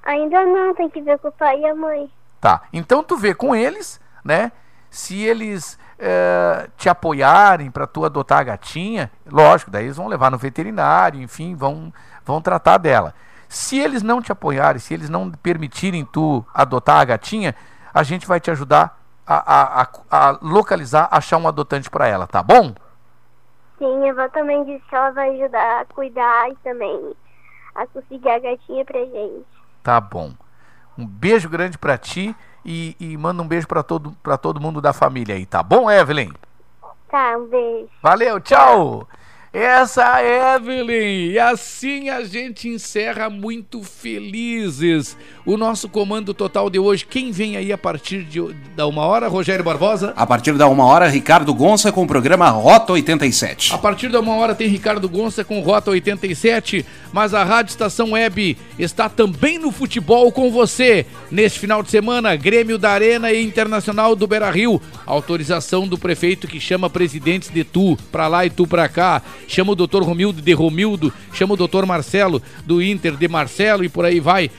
Ainda não, tem que ver com o pai e a mãe. Tá. Então tu vê com eles, né? Se eles eh, te apoiarem para tu adotar a gatinha, lógico, daí eles vão levar no veterinário, enfim, vão, vão tratar dela. Se eles não te apoiarem, se eles não permitirem tu adotar a gatinha, a gente vai te ajudar a, a, a, a localizar, achar um adotante para ela, tá bom? Sim, a avó também disse que ela vai ajudar a cuidar e também a conseguir a gatinha pra gente. Tá bom. Um beijo grande pra ti e, e manda um beijo pra todo, pra todo mundo da família aí, tá bom, Evelyn? Tá, um beijo. Valeu, tchau! Essa é Evelyn! E assim a gente encerra muito felizes o nosso comando total de hoje. Quem vem aí a partir de, da uma hora? Rogério Barbosa? A partir da uma hora, Ricardo Gonça com o programa Rota 87. A partir da uma hora tem Ricardo Gonça com Rota 87, mas a Rádio Estação Web está também no futebol com você. Neste final de semana, Grêmio da Arena e Internacional do Beira Rio. Autorização do prefeito que chama presidentes de tu pra lá e tu pra cá. Chama o doutor Romildo de Romildo, chama o doutor Marcelo do Inter de Marcelo e por aí vai.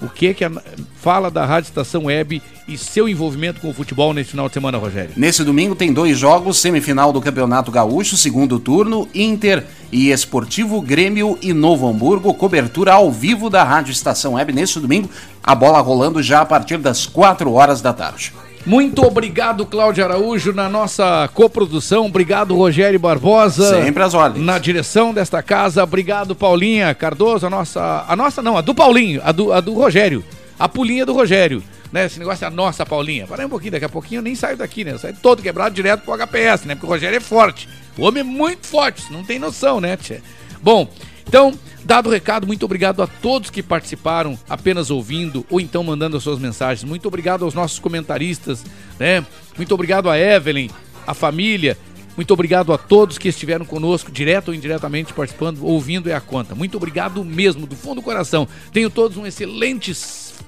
O que que a, fala da Rádio Estação Web e seu envolvimento com o futebol nesse final de semana, Rogério? Nesse domingo tem dois jogos, semifinal do Campeonato Gaúcho, segundo turno, Inter e Esportivo Grêmio e Novo Hamburgo, cobertura ao vivo da Rádio Estação Web nesse domingo, a bola rolando já a partir das 4 horas da tarde. Muito obrigado, Cláudio Araújo, na nossa coprodução. Obrigado, Rogério Barbosa. Sempre às ordens. Na direção desta casa. Obrigado, Paulinha Cardoso, a nossa. A nossa não, a do Paulinho, a do, a do Rogério. A pulinha do Rogério. Né? Esse negócio é a nossa Paulinha. Para um pouquinho, daqui a pouquinho eu nem saio daqui, né? Eu saio todo quebrado direto pro HPS, né? Porque o Rogério é forte. O homem é muito forte, você não tem noção, né, tia? Bom, então, dado o recado, muito obrigado a todos que participaram apenas ouvindo ou então mandando as suas mensagens. Muito obrigado aos nossos comentaristas, né? Muito obrigado a Evelyn, a família. Muito obrigado a todos que estiveram conosco, direto ou indiretamente participando, ouvindo é a conta. Muito obrigado mesmo, do fundo do coração. Tenham todos um excelente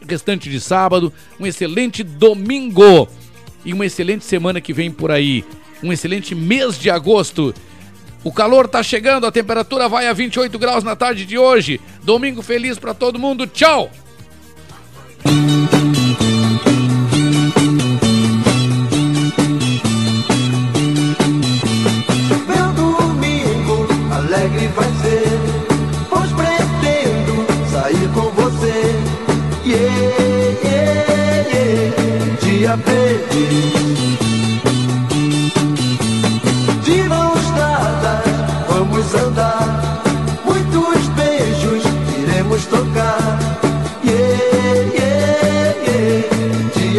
restante de sábado, um excelente domingo e uma excelente semana que vem por aí. Um excelente mês de agosto. O calor tá chegando, a temperatura vai a 28 graus na tarde de hoje. Domingo feliz para todo mundo. Tchau. Meu domingo alegre vai ser, pois pretendo sair com você. Yeah. Dia.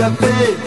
Yeah. Dia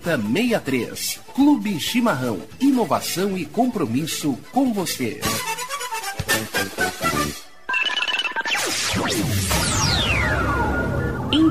7063. Clube Chimarrão. Inovação e compromisso com você.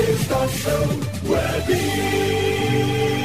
Estação Web.